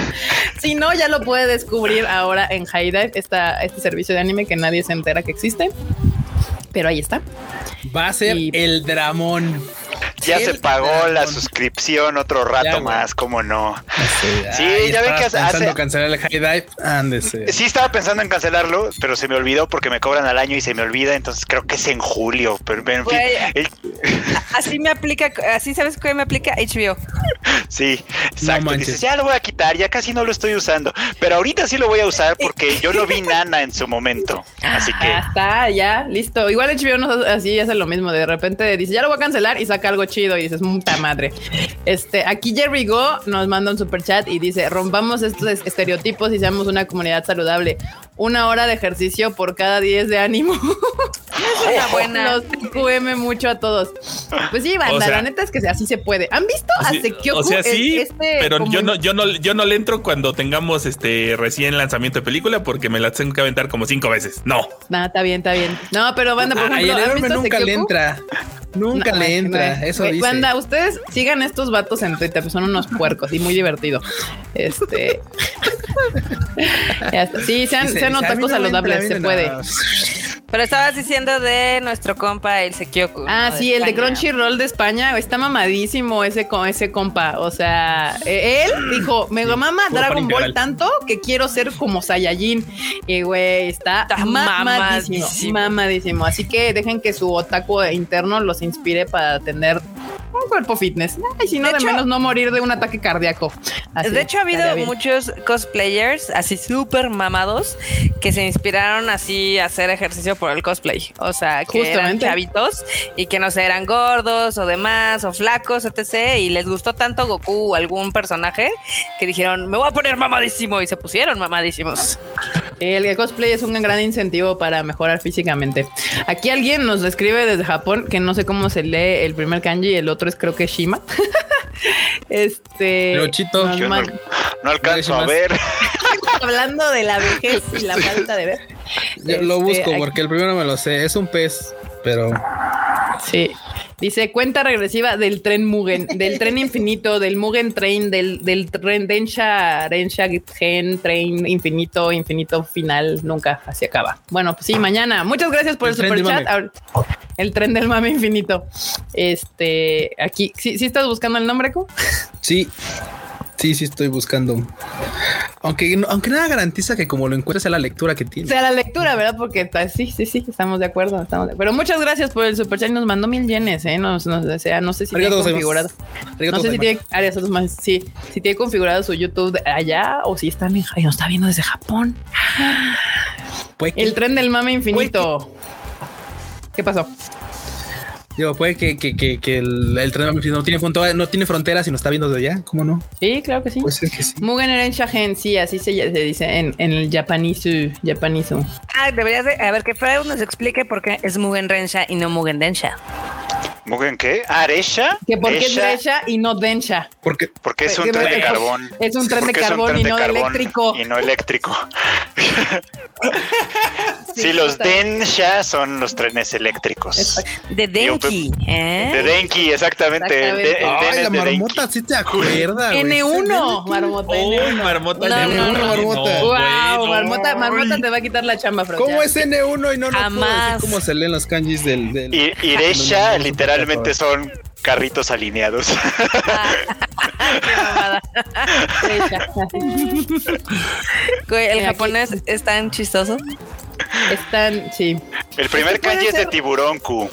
si no, ya lo puede descubrir ahora en High Dive, esta, este servicio de anime que nadie se entera que existe. Pero ahí está. Va a ser Y- el dramón. Ya se pagó la suscripción otro rato Ya, más, ¿cómo no? Sí, Ay, ya ven que hace- pensando hace- cancelar el high dive. Ándese. Sí estaba pensando en cancelarlo, pero se me olvidó porque me cobran al año y se me olvida, entonces creo que es en julio, pero en fin, el- Así me aplica, así sabes qué me aplica HBO. sí, exacto. manches. Dices, ya lo voy a quitar, ya casi no lo estoy usando, pero ahorita sí lo voy a usar porque yo lo vi nana en su momento, así que Ya está, ya, listo. Igual HBO no así hace lo mismo. De repente dice, ya lo voy a cancelar y saca algo chido y dices, puta madre. Este, aquí Jerry Go nos manda un super chat y dice, rompamos estos es- estereotipos y seamos una comunidad saludable. Una hora de ejercicio por cada 10 de ánimo. Es una buena. Los QM mucho a todos. Pues sí, banda, O sea- la neta es que así se puede. ¿Han visto a Sí, Sekioku? o sea, sí, Este pero yo no, yo no, yo no le entro cuando tengamos este recién lanzamiento de película porque me la tengo que aventar como cinco veces. No. Nah, está bien, está bien. No, pero banda, por Ay, ejemplo, el ¿han visto nunca le entra. Nunca No, le entra. no. Eso Güey, dice. Banda, ustedes sigan estos vatos en Twitter, pues son unos puercos y muy divertido. Este. Sí, sean, Dice, sean otakus no saludables, entra, se puede. Pero estabas diciendo de nuestro compa el Sekioku. Ah, ¿no? sí, el de. Crunchyroll de España está mamadísimo ese, ese compa. O sea, eh, él dijo, me mama Dragon Ball integral. tanto que quiero ser como Saiyajin. Y güey, está, Está mamadísimo, mamadísimo. mamadísimo. Así que dejen que su otaku interno los inspire para tener un cuerpo fitness. Y si no, De de, hecho- menos no morir de un ataque cardíaco. Así, de hecho, ha habido muchos cosplayers así súper mamados que se inspiraron así a hacer ejercicio por el cosplay. O sea, que eran Justamente. chavitos y que no sé, eran gordos o demás o flacos, etc. Y les gustó tanto Goku o algún personaje que dijeron, me voy a poner mamadísimo y se pusieron mamadísimos. El cosplay es un gran incentivo para mejorar físicamente. Aquí alguien nos escribe desde Japón que no sé cómo se lee el primer kanji, el otro es creo que Shima. este. Yo no, man- no alcanzo a ver. hablando de la vejez y la falta de ver. Yo lo Este, busco aquí- porque el primero me lo sé. Es un pez, pero Sí. Dice cuenta regresiva del tren Mugen, del tren infinito, del Mugen Train, del, del tren Densha, Densha Gen, Train infinito, infinito final, nunca, así acaba. Bueno, pues sí, mañana. Muchas gracias por el, super chat. El tren del mame infinito. Este, aquí, ¿sí, sí estás buscando el nombre, Q? sí. Sí, sí estoy buscando. Aunque, aunque nada garantiza que como lo encuentres sea la lectura que tiene. sea, la lectura, ¿verdad? Porque pues, sí, sí, sí, estamos de acuerdo. Estamos de- Pero muchas gracias por el super chat. Nos mandó mil yenes, ¿eh? Nos, nos desea, no sé si tiene Arigato configurado. No sé si tiene Arias Otosman, sí, si tiene configurado su YouTube allá o si están en Ay, nos está viendo desde Japón. El tren del mame infinito. ¿Qué pasó? Digo, puede que, que, que, que el, el tren no tiene, fronto- no tiene fronteras y nos está viendo desde allá. ¿Cómo no? Sí, claro que sí. Pues es que sí. Mugen Eren Shahen, sí, así se, se dice en, en el japanisu, japanisu. Ah, deberías de, a ver, que Freud nos explique por qué es Mugen Rensha y no Mugen Densha. ¿Mugen qué? ¿Aresha? Que porque es Esha, Dresha y no Densha. Porque Porque es un Que- tren de que- carbón. es un tren de un carbón y no carbón eléctrico. Y no eléctrico. Sí, sí, los. Densha son los trenes eléctricos. De Denki, ¿eh? De Denki, exactamente. Ay, la de Denki. marmota sí te acuerda. güey. N1, marmota Oh, N1. marmota. No, de no, N1, no, marmota. Wow, marmota, marmota te va a quitar la chamba. ¿Cómo es N1 y no lo puedo Jamás. decir cómo se leen los kanjis del... Iresha no, no, son carritos alineados. Qué mamada. Dresha. Güey, el japonés es tan chistoso. Están, sí. El primer Este kanji es de tiburón Q.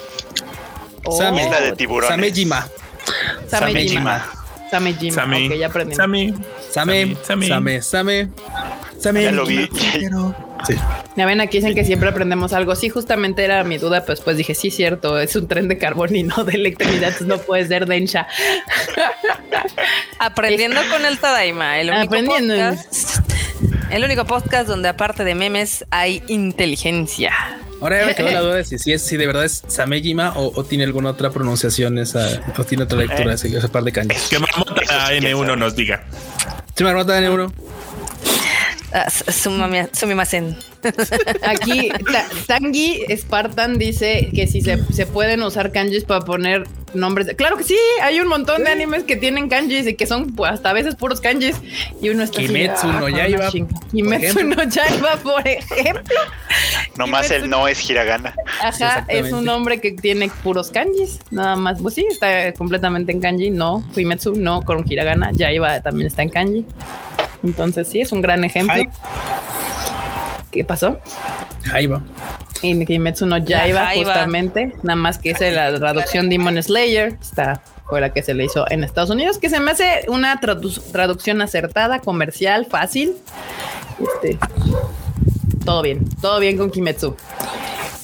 Same. Isla de tiburones. Samejima. Samejima. Samejima. Sami. Ok, ya aprendí. Sami. Same. Sami. Same. Same. Same. Ya lo vi. Sí. Ya ven, aquí dicen que siempre aprendemos algo. Sí, justamente era mi duda, pues pues dije, sí, cierto, es un tren de carbón y no de electricidad, entonces no puede ser Densha. Aprendiendo con el Tadaima, el único Aprendiendo. podcast. El único podcast donde aparte de memes hay inteligencia. Ahora ya me quedó la duda de si, si, es, si de verdad es Samejima o, o tiene alguna otra pronunciación esa, o tiene otra lectura ese, ese par de cañas. Que Marmota Eso sí, quién N1 sabe. nos diga. Sí, me armata de uno. Ah, Sumimasen. Aquí Ta- Tangi Spartan dice que si se, se pueden usar kanjis para poner nombres. de- Claro que sí, hay un montón de animes que tienen kanjis y que son pues, hasta a veces puros kanjis. Y uno está así Kimetsu no ah, Yaiba, Kimetsu no Yaiba, por ejemplo. Nomás el no es hiragana. Ajá, es un nombre que tiene puros kanjis, nada más. Pues sí, está completamente en kanji. No, Kimetsu no, con hiragana. Yaiba también está en kanji. Entonces sí, es un gran ejemplo. ¿Qué pasó? Va. En Kimetsu no Jaiba. justamente, nada más que es la traducción Demon Slayer, está fue la que se le hizo en Estados Unidos, que se me hace una tradu- traducción acertada, comercial, fácil. Este, todo bien, todo bien con Kimetsu.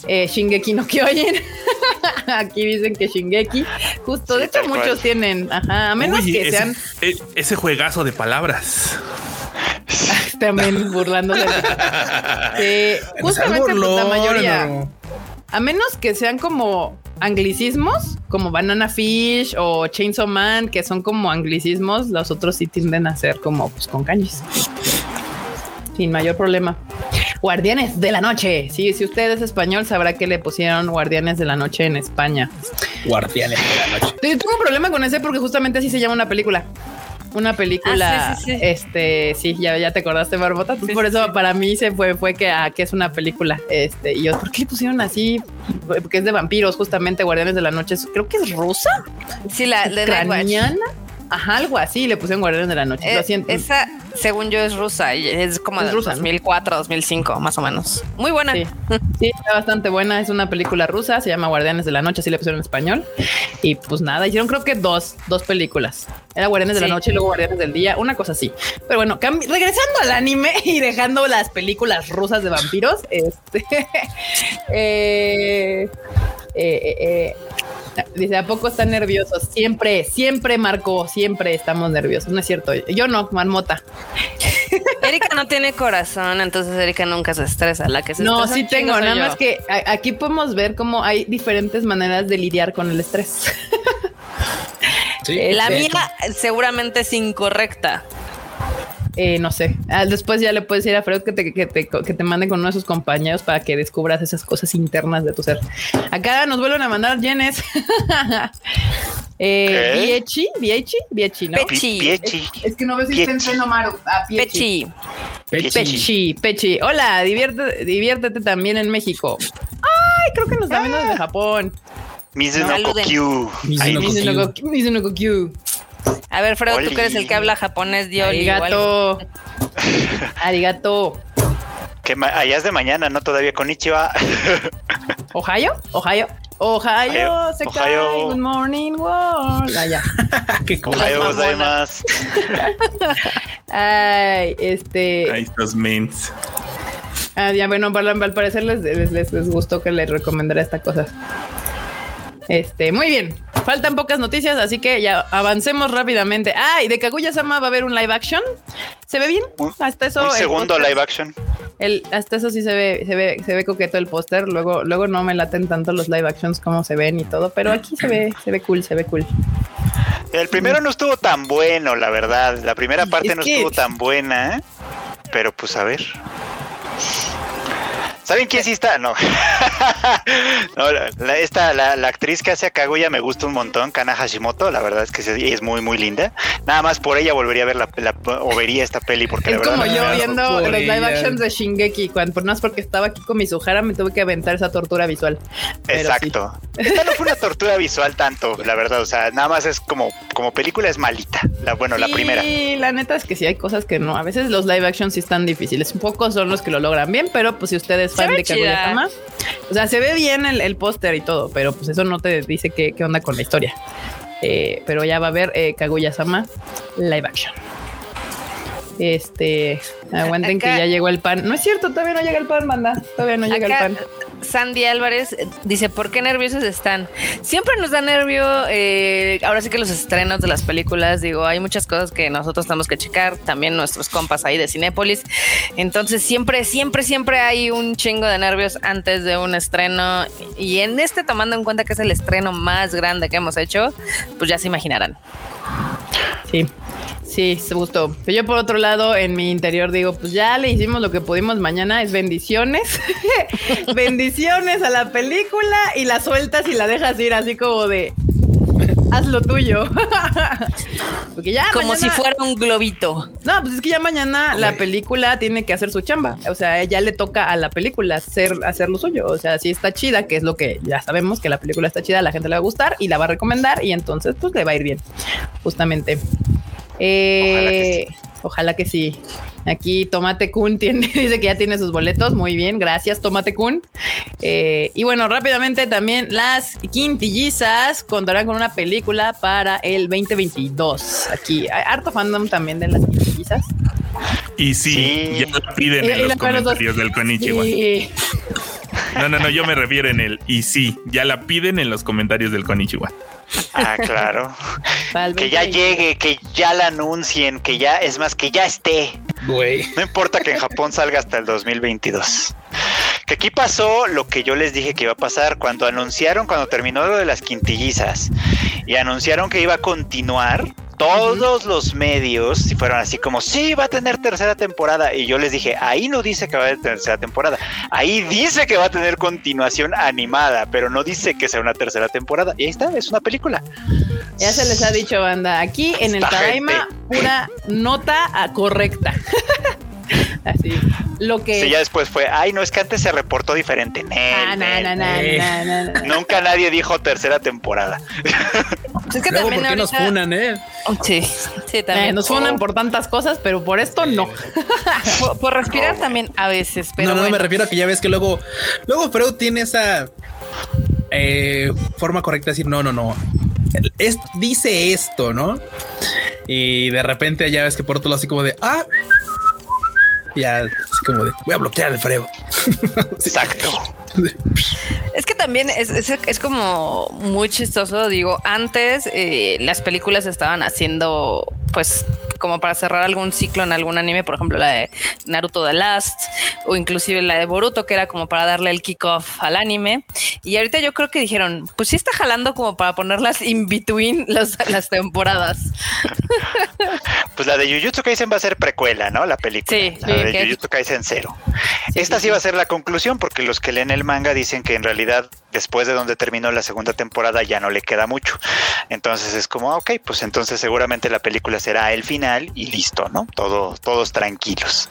Eh, Shingeki no Kyojin. Aquí dicen que Shingeki, justo, Sí, de hecho muchos cual. tienen, ajá, a menos Uy, que ese, sean e- ese juegazo de palabras. también burlándose. Sí, justamente pues, la burlón, mayoría. no. A menos que sean como anglicismos, como Banana Fish o Chainsaw Man, que son como anglicismos, los otros sí tienden a ser como pues, con kanjis. Sin mayor problema. Guardianes de la Noche. Sí, si usted es español, sabrá que le pusieron Guardianes de la Noche en España. Guardianes de la noche. Tengo un problema con ese porque justamente así se llama una película. Una película, Ah, sí, sí, sí. este, sí, ya, ya te acordaste, Barbota. Por eso para mí se fue, fue que, ah, que es una película. Este, y yo, ¿por qué le pusieron así? Porque es de vampiros, justamente, Guardianes de la Noche. Creo que es rusa, Sí, la de ucraniana. Ajá, algo así, le pusieron Guardianes de la Noche. Eh, Lo siento. esa, según yo, es rusa es como de rusa, ¿no? 2004, 2005, más o menos. Muy buena. Sí. sí, está bastante buena. Es una película rusa, se llama Guardianes de la Noche, así le pusieron en español. Y pues nada, hicieron creo que dos, dos películas. Era Guardianes de la Noche y luego Guardianes del Día, una cosa así. Pero bueno, regresando al anime y dejando las películas rusas de vampiros, este. eh, eh, eh, eh, Dice, ¿a poco están nerviosos? Siempre, siempre, Marco, siempre estamos nerviosos. No es cierto. Yo no, marmota. Erika no tiene corazón, entonces Erika nunca se estresa. La que se No, estresa sí tengo. Nada yo. más que aquí podemos ver cómo hay diferentes maneras de lidiar con el estrés. Sí, La mía seguramente es incorrecta. Eh, no sé. Ah, después ya le puedes ir a Freud que te, que, te, que te mande con uno de sus compañeros para que descubras esas cosas internas de tu ser. Acá nos vuelven a mandar yenes. eh. Viechi, Viechi, Viechi, ¿no? Pechi. Piechi. Es que no ves si está en. Ah, Piechi. Pechi. Pechi. Pechi, Pechi. Hola, diviértete, diviértete también en México. Ay, creo que nos está viendo desde Japón. Mizuno Saluden. Kokyu. Mizuno Kokyu. A ver, Fredo, tú que eres el que habla japonés, igual. Arigato. Arigato. que allá es de mañana, ¿no? Todavía con Ichiba. Ohio, Ohio, Ohio, Ohio, se Ohio. Good morning world. Ah, ya. Qué mamonas. gozaimasu. Ay, este. Ahí estos mens. Ah, ya, bueno, para- al parecer les, les, les- les gustó que les recomendara esta cosa. Este, muy bien. Faltan pocas noticias, así que ya avancemos rápidamente. Ah, y de Kaguya-sama va a haber un live action. ¿Se ve bien? Hasta eso. Un segundo live action. El, hasta eso sí se ve, se ve, se ve coqueto el póster. Luego, luego no me laten tanto los live actions como se ven y todo, pero aquí se ve, se ve cool, se ve cool. El primero no estuvo tan bueno, la verdad. La primera parte Es no que- estuvo tan buena, ¿eh? pero pues a ver. ¿Saben quién sí está? No. No, la, la- esta, la, la actriz que hace a Kaguya me gusta un montón, Kana Hashimoto. La verdad es que sí, es muy, muy linda. Nada más por ella volvería a ver la, la- o vería esta peli porque Es la verdad como yo no, viendo los live ella. actions de Shingeki, cuando, por no es porque estaba aquí con mi Suhara, me tuve que aventar esa tortura visual. Pero Exacto. Esta no fue una tortura visual tanto, la verdad. O sea, nada más es como, como película es malita. La, bueno, la primera. Sí, la neta es que sí hay cosas que no. A veces los live actions sí están difíciles. Pocos son los que lo logran bien, pero pues si usted es fan de. Kaguya-sama, o sea, se ve bien el, el póster y todo, pero pues eso no te dice qué, qué onda con la historia. Eh, pero ya va a haber eh, Kaguya-sama live action. Este, aguanten Acá- que ya llegó el pan. No es cierto, todavía no llega el pan, banda. Todavía no llega Acá, el pan. Sandy Álvarez dice, ¿por qué nerviosos están? Siempre nos da nervio, eh, ahora sí que los estrenos de las películas, digo, hay muchas cosas que nosotros tenemos que checar, también nuestros compas ahí de Cinépolis, entonces siempre, siempre, siempre hay un chingo de nervios antes de un estreno y en este tomando en cuenta que es el estreno más grande que hemos hecho, pues ya se imaginarán. Sí. Sí, se gustó. Pero yo por otro lado, en mi interior digo, pues ya le hicimos lo que pudimos mañana, es bendiciones. bendiciones a la película y la sueltas y la dejas ir así como de haz lo tuyo. Porque ya como si fuera un globito. No, pues es que ya mañana la película tiene que hacer su chamba. O sea, ya le toca a la película hacer, hacer lo suyo. O sea, si está chida, que es lo que ya sabemos que la película está chida, la gente le va a gustar y la va a recomendar y entonces pues le va a ir bien. Justamente. Eh, ojalá, que sí. Aquí Tomate Kun tiene, dice que ya tiene sus boletos. Muy bien, gracias Tomate Kun. Eh, y bueno, rápidamente también las quintillizas contarán con una película para el 2022. Aquí hay harto fandom también de las quintillizas. Y sí, ya lo piden en los comentarios del Konichiwa. No, no, no, yo me refiero en el y sí, ya la piden en los comentarios del Konichiwa. Ah, claro. que ya llegue, que ya la anuncien, que ya, es más, que ya esté. No importa que en Japón salga hasta el 2022. Que aquí pasó lo que yo les dije que iba a pasar cuando anunciaron, cuando terminó lo de las quintillizas y anunciaron que iba a continuar todos los medios fueron así como, sí, va a tener tercera temporada. Y yo les dije, ahí no dice que va a tener tercera temporada. Ahí dice que va a tener continuación animada, pero no dice que sea una tercera temporada. Y ahí está, es una película. Ya se les ha dicho, banda. Aquí en el Tadaima, pura nota correcta. Así. Lo que. Sí, ya después fue. Ay, no, es que antes se reportó diferente. Ah, Nunca nadie dijo tercera temporada. Es que también ¿por qué nos funan, eh? Sí, sí, también. Eh, nos funan por tantas cosas, pero por esto no. por, respirar también a veces. Pero no, no, me refiero a que ya ves que luego, luego Freud tiene esa eh, forma correcta de decir no, no, no. Es, dice esto, ¿no? Y de repente ya ves que por otro lado así como de ah, ya así como de voy a bloquear el freo. Exacto. Es que también es, es, como muy chistoso, digo, antes eh, las películas estaban haciendo pues como para cerrar algún ciclo en algún anime, por ejemplo la de Naruto The Last o inclusive la de Boruto que era como para darle el kickoff al anime y ahorita yo creo que dijeron pues sí está jalando como para ponerlas in between las, las temporadas. pues la de Jujutsu Kaisen va a ser precuela, ¿no? La película. Sí, la de Jujutsu Kaisen cero. Esta sí, va a ser la conclusión porque los que leen el manga dicen que en realidad después de donde terminó la segunda temporada ya no le queda mucho. Entonces es como, ok, pues entonces seguramente la película será el final y listo, ¿no? Todo, todos tranquilos.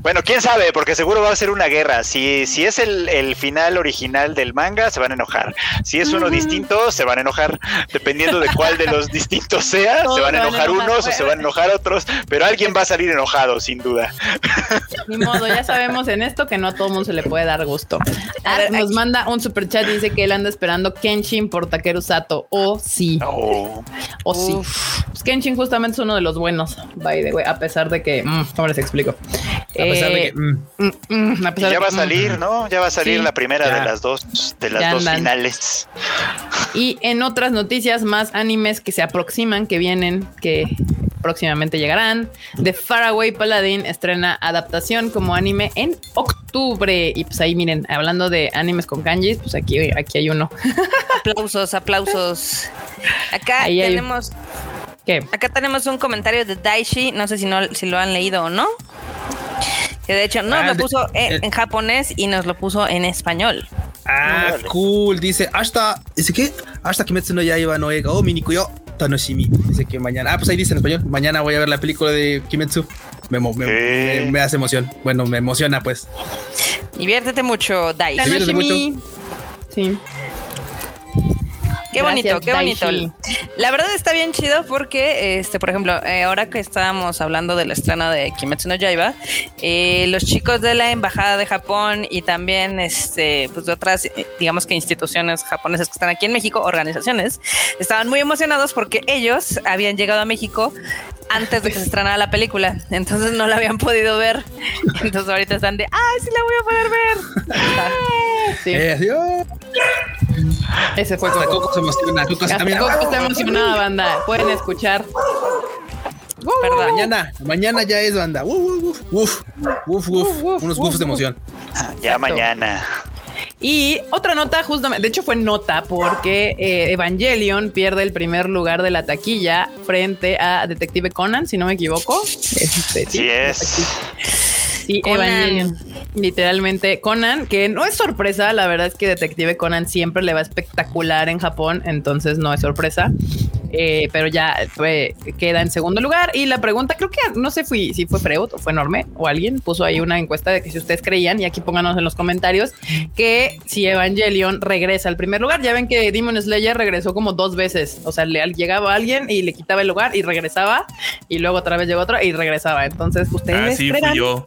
Bueno, quién sabe, porque seguro va a ser una guerra. Si, si es el, final original del manga, se van a enojar. Si es uno distinto, se van a enojar. Dependiendo de cuál de los distintos sea, se van a enojar unos o se van a enojar otros, pero alguien va a salir enojado, sin duda. Ni modo, ya sabemos en esto que no a todo mundo se le puede dar gusto. nos manda un super chat y dice que él anda esperando Kenshin por Takeru Sato. O sí. O sí. Pues Kenshin justamente es uno de los buenos, by the way, a pesar de que, mm, ¿cómo les explico? Eh, mm. Mm, mm, ya va a salir, ¿no? Ya va a salir la primera de las dos, de las dos finales. Y en otras noticias, más animes que se aproximan, que vienen, que próximamente llegarán. The Faraway Paladin estrena adaptación como anime en octubre. Y pues ahí miren, hablando de animes con kanjis, pues aquí, aquí hay uno. aplausos, aplausos. Acá tenemos. ¿Qué? Acá tenemos un comentario de Daishi. No sé si no si lo han leído o no. Que de hecho nos ah, lo puso en, japonés y nos lo puso en español. Ah, cool. Dice, hasta, dice que, hasta Kimetsu no Yaiba no Ega o Minikuyo Tanoshimi. Dice que mañana, ah, pues ahí dice en español, mañana voy a ver la película de Kimetsu. Me, me, hace emoción. Bueno, me emociona pues. Diviértete mucho, Dai. Diviértete mucho. Sí. Qué bonito, qué bonito. La verdad está bien chido porque, este, por ejemplo, eh, ahora que estábamos hablando del estreno de Kimetsu no Yaiba, eh, los chicos de la embajada de Japón y también, este, pues de otras, eh, digamos que instituciones japonesas que están aquí en México, organizaciones, estaban muy emocionados porque ellos habían llegado a México antes de que se estrenara la película. Entonces no la habían podido ver. Entonces ahorita están de, ¡ay, sí la voy a poder ver! Sí, Eh, ese fue hasta Coco. Se emociona. Coco Hasta también. Está emocionada, banda. Pueden escuchar. Perdón. Mañana, mañana ya es banda. Uf, uf, uf, uf, unos uf, ufs de emoción. Ya Exacto. mañana. Y otra nota, justamente, de hecho fue nota porque eh, Evangelion pierde el primer lugar de la taquilla frente a Detective Conan, si no me equivoco. Este, Sí es. Sí, Conan. Evangelion. Literalmente Conan, que no es sorpresa, la verdad es que Detective Conan siempre le va espectacular en Japón, entonces no es sorpresa. Eh, pero ya fue- queda en segundo lugar. Y la pregunta, creo que no sé fui, si fue Freud o fue Norme o alguien puso ahí una encuesta de que si ustedes creían, y aquí pónganos en los comentarios, que si Evangelion regresa al primer lugar. Ya ven que Demon Slayer regresó como dos veces. O sea, le llegaba alguien y le quitaba el lugar y regresaba, y luego otra vez llegó otro y regresaba. Entonces, ustedes Ah, sí, fui yo.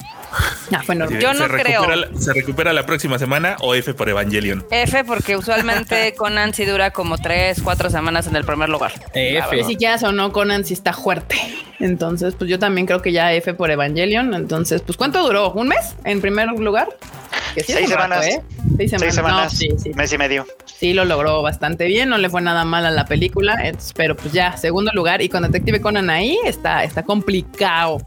Ah, fue Norme. Yo no se creo. recupera la- ¿Se recupera la próxima semana o F por Evangelion? F, porque usualmente Conan sí dura como tres, cuatro semanas en el primer lugar. F. Ni siquiera sonó Conan si está fuerte. Entonces, pues yo también creo que ya F por Evangelion. Entonces, pues ¿cuánto duró? ¿Un mes en primer lugar? Que sí Seis rato, semanas. ¿eh? Seis semanas. Seis semanas. No, sí, sí. Mes y medio. Sí, lo logró bastante bien. No le fue nada mal a la película. pero pues ya, segundo lugar. Y con Detective Conan ahí está, está complicado.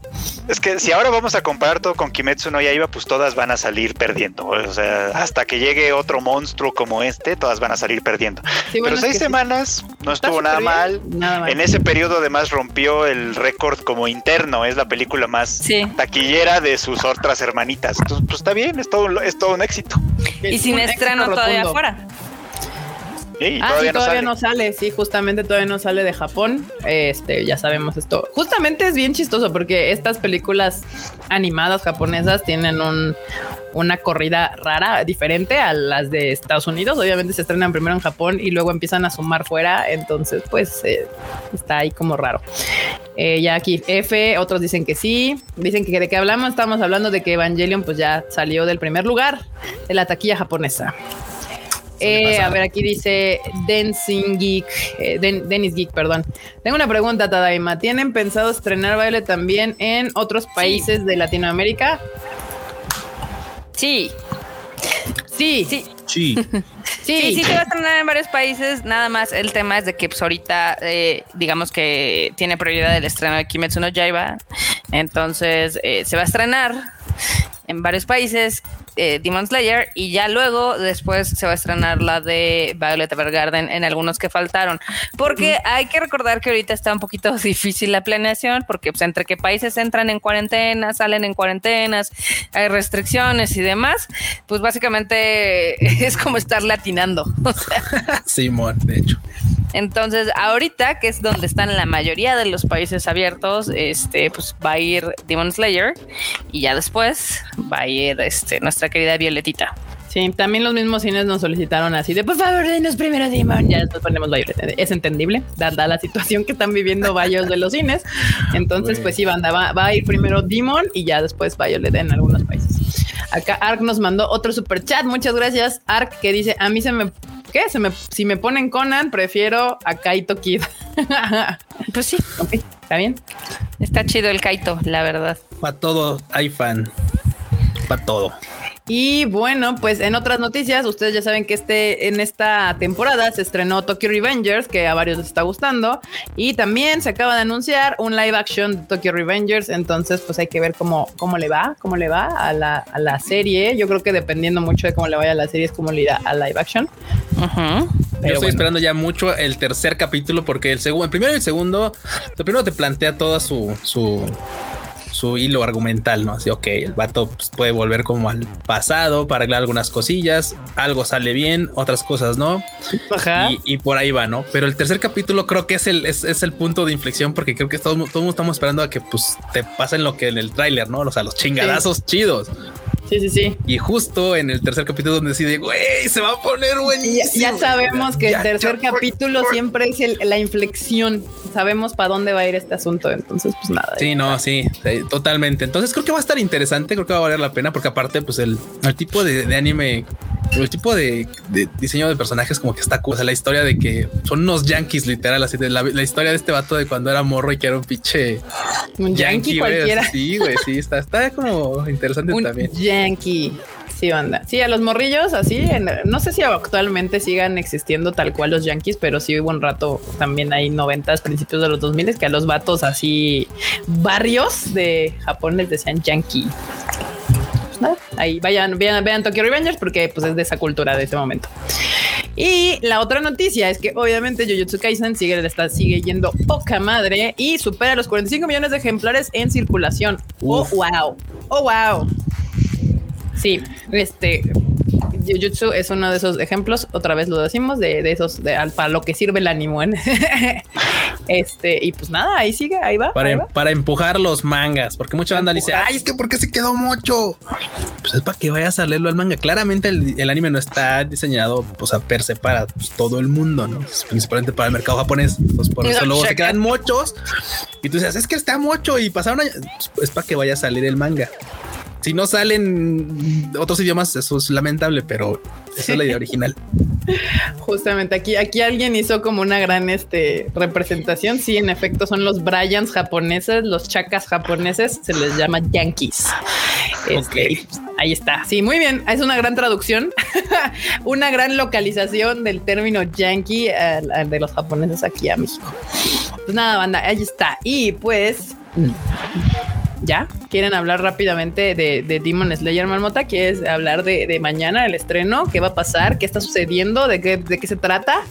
Es que si ahora vamos a comparar todo con Kimetsu no Yaiba, pues todas van a salir perdiendo. O sea, hasta que llegue otro monstruo como este, todas van a salir perdiendo. Sí, bueno, Pero es seis sí. semanas no estuvo nada mal. bien, Nada mal. En ese periodo además rompió el récord como interno, es la película más Sí. taquillera de sus otras hermanitas. Entonces, pues está bien, es todo, un- es todo un éxito. Y sin estreno todavía afuera. Ah, todavía, sí, no todavía sale. no sale, sí, justamente todavía no sale de Japón. Este, ya sabemos esto. Justamente es bien chistoso porque estas películas animadas japonesas tienen un, una corrida rara, diferente a las de Estados Unidos. Obviamente se estrenan primero en Japón y luego empiezan a sumar fuera. Entonces, pues eh, está ahí como raro. Eh, ya aquí F, otros dicen que sí. Dicen que de qué hablamos. Estamos hablando de que Evangelion pues ya salió del primer lugar de la taquilla japonesa. Eh, a ver, aquí dice Dancing Geek, eh, Den- Dennis Geek, perdón. Tengo una pregunta, Tadaima. ¿Tienen pensado estrenar baile también en otros países de Latinoamérica? Sí, Sí, sí. Sí. sí. Sí, sí se va a estrenar en varios países. Nada más el tema es de que pues, ahorita, eh, digamos que tiene prioridad el estreno de Kimetsu no Yaiba. Entonces eh, se va a estrenar en varios países eh, Demon Slayer y ya luego después se va a estrenar la de Violet Evergarden en algunos que faltaron. Porque hay que recordar que ahorita está un poquito difícil la planeación porque pues, entre que países entran en cuarentena, salen en cuarentenas, hay restricciones y demás, pues básicamente es como estar latinando. O sea, Simón, de hecho. Entonces, ahorita, que es donde están la mayoría de los países abiertos, este, pues va a ir Demon Slayer y ya después va a ir este, nuestra querida Violetita. Sí, también los mismos cines nos solicitaron así de por favor, denos primero Demon. Ya después ponemos Violet. Es entendible, dada la situación que están viviendo varios de los cines. Entonces, pues sí, va, va a ir primero Demon y ya después Violet en algunos países. Acá Ark nos mandó otro super chat. Muchas gracias, Ark, que dice: A mí se me. ¿Qué? Se me, si me ponen Conan, prefiero a Kaito Kid. Pues sí, ok, está bien. está chido el Kaito, la verdad. Para todo hay fan. Para todo. Y bueno, pues en otras noticias, ustedes ya saben que este en esta temporada se estrenó Tokyo Revengers, que a varios les está gustando, y también se acaba de anunciar un live action de Tokyo Revengers, entonces pues hay que ver cómo, cómo le va, cómo le va a la, a la serie. Yo creo que dependiendo mucho de cómo le vaya a la serie es cómo le irá a live action. Yo estoy bueno. esperando ya mucho el tercer capítulo porque el segundo, el primero y el segundo, el primero te plantea toda su, su, su hilo argumental, ¿no? Así, ok, el vato pues, puede volver como al pasado para arreglar algunas cosillas, algo sale bien, otras cosas no, Ajá. y, y por ahí va, ¿no? Pero el tercer capítulo creo que es el, es, es el punto de inflexión porque creo que todos, todos estamos esperando a que pues te pasen lo que en el tráiler, ¿no? O sea, los chingadazos chidos. Sí, sí, sí. Y justo en el tercer capítulo donde decide, güey, se va a poner ya, buenísimo. ya sabemos que Ya, el tercer ya, capítulo por- siempre es el- la inflexión. Sabemos para dónde va a ir este asunto. Entonces, pues nada. Sí, no, sí, sí, totalmente. Entonces creo que va a estar interesante, creo que va a valer la pena porque aparte, pues el, el tipo de, de anime, el tipo de, de diseño de personajes como que está cool. O sea, la historia de que son unos yankees literal, así de la, la historia de este vato de cuando era morro y que era un pinche Un yankee güey, cualquiera. Sí, güey, sí, está, está como interesante Un también. yankee. Sí, banda. Sí, a los morrillos así, en- no sé si actualmente sigan existiendo tal cual los yankees, pero sí hubo un rato también hay noventas, principios de los 2000 que a los vatos así barrios de Japón les decían yankee. Pues nada, ahí vayan, vean, vean Tokyo Revengers porque pues es de esa cultura de ese momento. Y la otra noticia es que obviamente Jujutsu Kaisen sigue, está, sigue yendo poca madre y supera los 45 millones de ejemplares en circulación. Uf. Oh, wow. Oh, wow. Sí, este Jujutsu es uno de esos ejemplos, otra vez lo decimos, de, de esos, de, al- para lo que sirve el ánimo. ¿eh? este, y pues nada, ahí sigue, ahí va. ahí Para, va. para empujar los mangas, porque mucha banda dice, ay, es que ¿por qué se quedó mucho? Pues es para que vayas a leerlo al manga. Claramente el, el anime no está diseñado, pues a per se para pues, todo el mundo, ¿no? Es principalmente para el mercado japonés. Pues por eso No, luego se quedan muchos y tú dices, es que está mucho y pasaron años. Pues, es para que vaya a salir el manga. Si no salen otros idiomas, eso es lamentable, pero esa es la idea original. Justamente aquí, aquí alguien hizo como una gran este, representación. Sí, en efecto, son los Bryans japoneses, los chacas japoneses, se les llama yankees. Este, pues, ahí está. Sí, muy bien. Es una gran traducción, una gran localización del término yankee al- al de los japoneses aquí a México. Pues nada, banda, ahí está. Y pues. ¿Ya? ¿Quieren hablar rápidamente de, de Demon Slayer Marmota? ¿Quieres hablar de, mañana, el estreno? ¿Qué va a pasar? ¿Qué está sucediendo? ¿De qué, de qué se trata?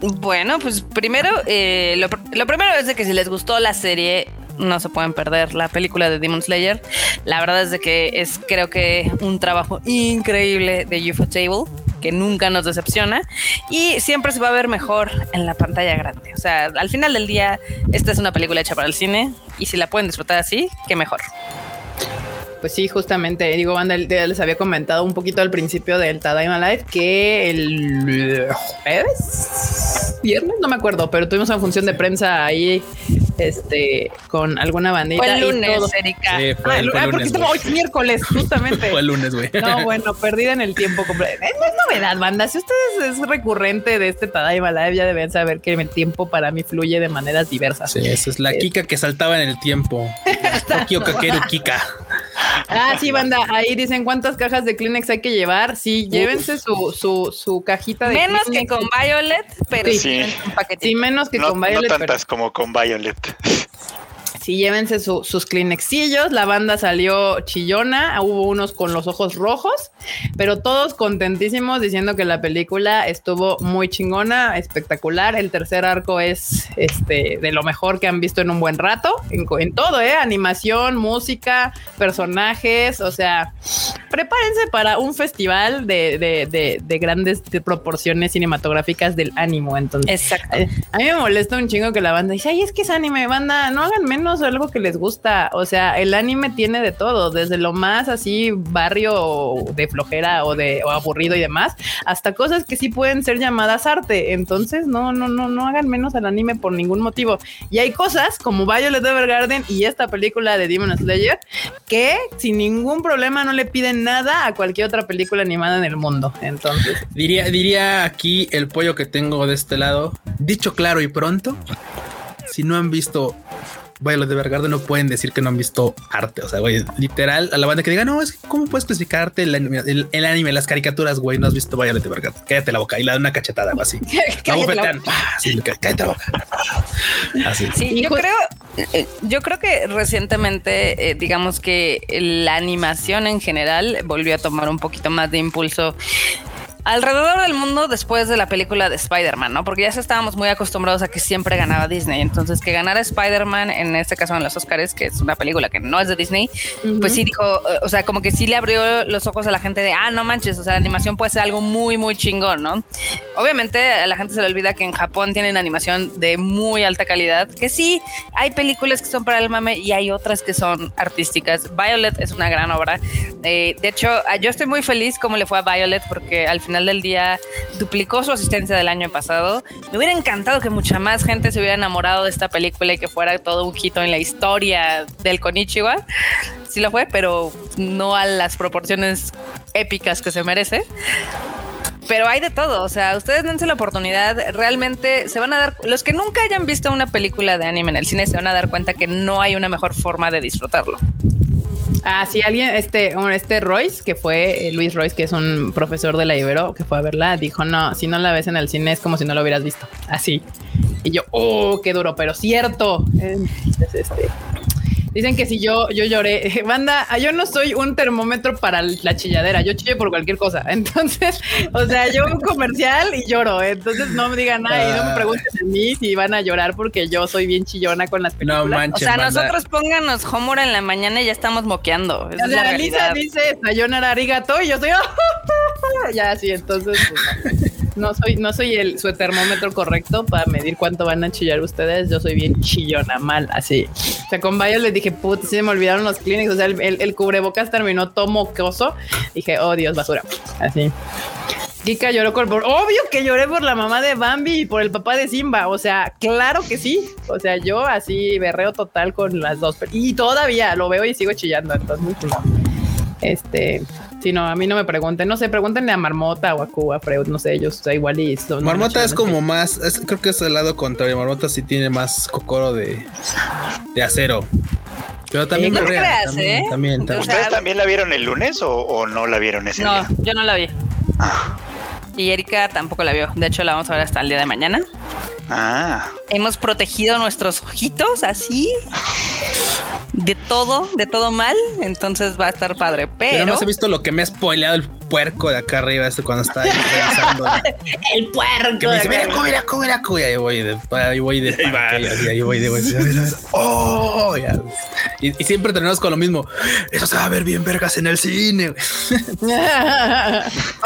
Bueno, pues primero, eh, lo primero es de que si les gustó la serie, no se pueden perder la película de Demon Slayer. La verdad es de que es creo que un trabajo increíble de UFO Table que nunca nos decepciona y siempre se va a ver mejor en la pantalla grande. O sea, al final del día, esta es una película hecha para el cine y si la pueden disfrutar así, qué mejor. Pues sí, justamente, digo, banda, el- les había comentado un poquito al principio del Tadaima Live que el jueves, viernes, no me acuerdo, pero tuvimos una función de prensa ahí, este, con alguna bandita. Fue el y lunes, todo. Erika. Sí, fue, Ah, el- fue ah, el porque lunes. estamos güey. hoy es miércoles, justamente. Fue el lunes, güey. No, bueno, perdida en el tiempo No es novedad, banda. Si ustedes es recurrente de este Tadaima Live, ya deben saber que el tiempo para mí fluye de maneras diversas. Sí, esa es la Kika que saltaba en el tiempo. Tokio Kakeru Kika. Ah, sí, banda. Ahí dicen cuántas cajas de Kleenex hay que llevar. Sí, llévense su, su, su cajita de Menos que con Violet, pero Sí. sí, un paquetito. Sí, menos que No, con no Violet. pero- tantas como con Violet. Sí, llévense su- sus Kleenexillos. La banda salió chillona. Hubo unos con los ojos rojos, pero todos contentísimos diciendo que la película estuvo muy chingona, espectacular. El tercer arco es este de lo mejor que han visto en un buen rato, en, en todo, ¿eh? Animación, música, personajes. O sea, prepárense para un festival de, de- de- de grandes de proporciones cinematográficas del ánimo. Entonces, Exacto. eh, A mí me molesta un chingo que la banda dice, ay, es que es anime, banda, no hagan menos algo que les gusta. O sea, el anime tiene de todo, desde lo más así barrio de flojera o de o aburrido y demás, hasta cosas que sí pueden ser llamadas arte. Entonces, no, no, no, no hagan menos al anime por ningún motivo. Y hay cosas como Violet Evergarden y esta película de Demon Slayer que sin ningún problema no le piden nada a cualquier otra película animada en el mundo. Entonces, Diría, diría aquí el pollo que tengo de este lado. Dicho claro y pronto, si no han visto Violet de Evergarden, no pueden decir que no han visto arte. O sea, güey, literal, a la banda que diga, no, es que cómo puedes clasificar arte el anime, el, el anime, las caricaturas, güey, no has visto Violet de Evergarden. Cállate la boca y le da una cachetada o así. La Cállate la. Ah, sí, cá- cállate la boca. Así. Sí, yo creo, eh, yo creo que recientemente, eh, digamos que la animación en general volvió a tomar un poquito más de impulso alrededor del mundo después de la película de Spider-Man, ¿no? Porque ya estábamos muy acostumbrados a que siempre ganaba Disney. Entonces, que ganara Spider-Man, en este caso en los Oscars, que es una película que no es de Disney, pues sí dijo, eh, o sea, como que sí le abrió los ojos a la gente de, ah, no manches, o sea, la animación puede ser algo muy, muy chingón, ¿no? Obviamente a la gente se le olvida que en Japón tienen animación de muy alta calidad, que sí, hay películas que son para el mame y hay otras que son artísticas. Violet es una gran obra. Eh, de hecho, yo estoy muy feliz como le fue a Violet porque al final del día duplicó su asistencia del año pasado. Me hubiera encantado que mucha más gente se hubiera enamorado de esta película y que fuera todo un hito en la historia del Konichiwa. Sí lo fue, pero no a las proporciones épicas que se merece. Pero hay de todo, o sea, ustedes dense la oportunidad, realmente se van a dar, los que nunca hayan visto una película de anime en el cine se van a dar cuenta que no hay una mejor forma de disfrutarlo. Ah, sí, alguien, este, este Royce, que fue eh, Luis Royce, que es un profesor de la Ibero, que fue a verla, dijo, no, si no la ves en el cine es como si no la hubieras visto. Así. Y yo, oh, qué duro, pero cierto. Entonces, este. Dicen que si yo, yo lloré, banda, yo no soy un termómetro para la chilladera, yo chillo por cualquier cosa. Entonces, o sea, yo un comercial y lloro. Entonces no me digan nada y no me pregunten a mí si van a llorar porque yo soy bien chillona con las películas. No O manches. sea, banda. nosotros pónganos Homura en la mañana y ya estamos moqueando. Esa O es la sea, Lisa realidad. dice sayonara arigato y yo soy ya así, entonces pues, no. soy no soy el su termómetro correcto para medir cuánto van a chillar ustedes. Yo soy bien chillona, mal, así. O sea, con varios les dije, puta, sí se me olvidaron los clínicos. O sea, el, el- cubrebocas terminó todo mocoso. Dije, oh Dios, basura. Así. Kika lloró por- obvio que lloré por la mamá de Bambi y por el papá de Simba. O sea, claro que sí. O sea, yo así berreo total con las dos. Y todavía lo veo y sigo chillando. Entonces, no. Este, si no, a mí no me pregunten, no sé, pregúntenle a Marmota o a Cuba, Freud, no sé, ellos, o sea, igual y son Marmota es como más, es- creo que es el lado contrario. Marmota sí tiene más cocoro de, de acero. Pero también No Correa, creas, también, ¿eh? también, también. ¿Ustedes también la vieron el lunes o, o no la vieron ese No, día? yo no la vi. Y Erika tampoco la vio. De hecho, la vamos a ver hasta el día de mañana. Ah, Hemos protegido nuestros ojitos así. De todo, de todo mal. Entonces va a estar padre. Nada Pero más he visto lo que me ha spoileado el puerco de acá arriba, este cuando está revisando. El puerco. que me dice, mira, cómo, mira, cómo, mira, cómo. Y ahí voy de, ahí voy de, Ahí voy de, oh, ya. Y, y siempre terminamos con lo mismo. Eso se va a ver bien vergas en el cine.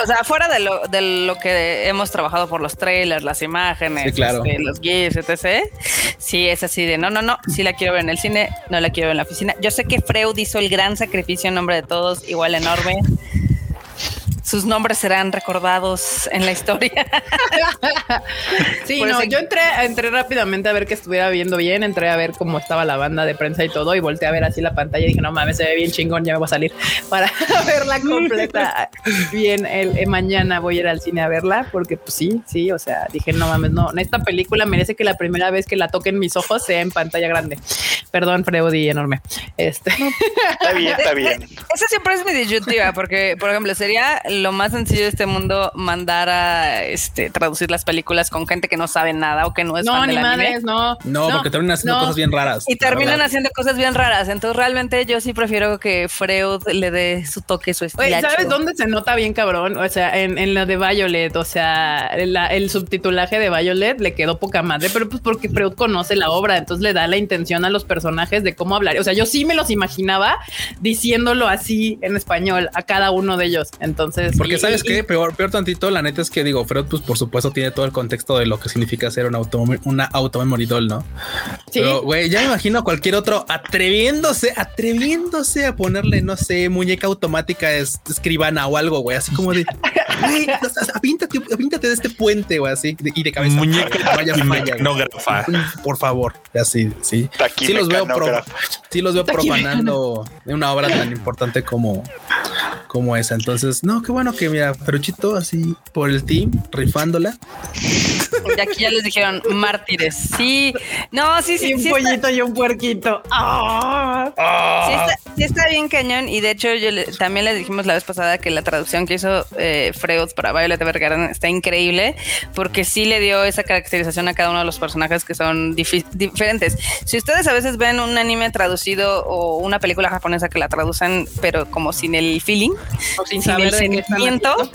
O sea, fuera de lo, de lo que hemos trabajado por los trailers, las imágenes, Sí, claro. este, los GIFs, etc. Sí, es así de no, no, no, sí la quiero ver en el cine, no la quiero ver en la oficina. Yo sé que Freud hizo el gran sacrificio en nombre de todos, igual enorme. Sus nombres serán recordados en la historia. Sí, Por no, yo entré, entré rápidamente a ver que estuviera viendo bien, entré a ver cómo estaba la banda de prensa y todo, y volteé a ver así la pantalla y dije, no mames, se ve bien chingón, ya me voy a salir para verla completa bien. El, eh, mañana voy a ir al cine a verla, porque pues sí, sí, o sea, dije, no mames, no, esta película merece que la primera vez que la toquen mis ojos sea en pantalla grande. Perdón, Freudi, enorme. Este. está bien, está bien. Esa siempre es mi disyuntiva, porque, por ejemplo, sería lo más sencillo de este mundo mandar a este, traducir las películas con gente que no sabe nada o que no es no, fan ni del anime. madres, no. No, porque terminan haciendo no. cosas bien raras. Y terminan haciendo cosas bien raras. Entonces, realmente yo sí prefiero que Freud le dé su toque, su estilo. Oye, ¿sabes dónde se nota bien cabrón? O sea, en, en la de Violet, o sea, la- el subtitulaje de Violet le quedó poca madre, pero pues porque Freud conoce la obra, entonces le da la intención a los personajes de cómo hablar. O sea, yo sí me los imaginaba diciéndolo así en español a cada uno de ellos. Entonces, Porque y- sabes y- qué, peor, peor tantito, la neta es que digo, Freud, pues por supuesto tiene todo el contexto de lo que significa ser una auto, una automemoridol, ¿no? Sí. Pero, güey, ya me imagino a cualquier otro atreviéndose, atreviéndose a ponerle, no sé, muñeca automática es- escribana o algo, güey, así como de, sea, apíntate, apíntate de este puente, güey, así, de- y de cabeza. Muñeca que no güey. mecanógrafa. Por favor, así, sí. Sí los veo, pro- sí los veo profanando una obra tan importante como, como esa. Entonces, no, qué bueno que mira, Peruchito así por el team, rifándola. Y aquí ya les dijeron mártires. Sí, no, sí, y sí, un sí. Está, pollito y un puerquito. ¡Ah! sí está- sí está bien cañón. Y de hecho, yo le- también les dijimos la vez pasada que la traducción que hizo eh, Freud para Violet Evergarden está increíble porque sí le dio esa caracterización a cada uno de los personajes que son diferentes. Si ustedes a veces ven un anime traducido o una película japonesa que la traducen, pero como sin el feeling, O sin sin saber el sentimiento,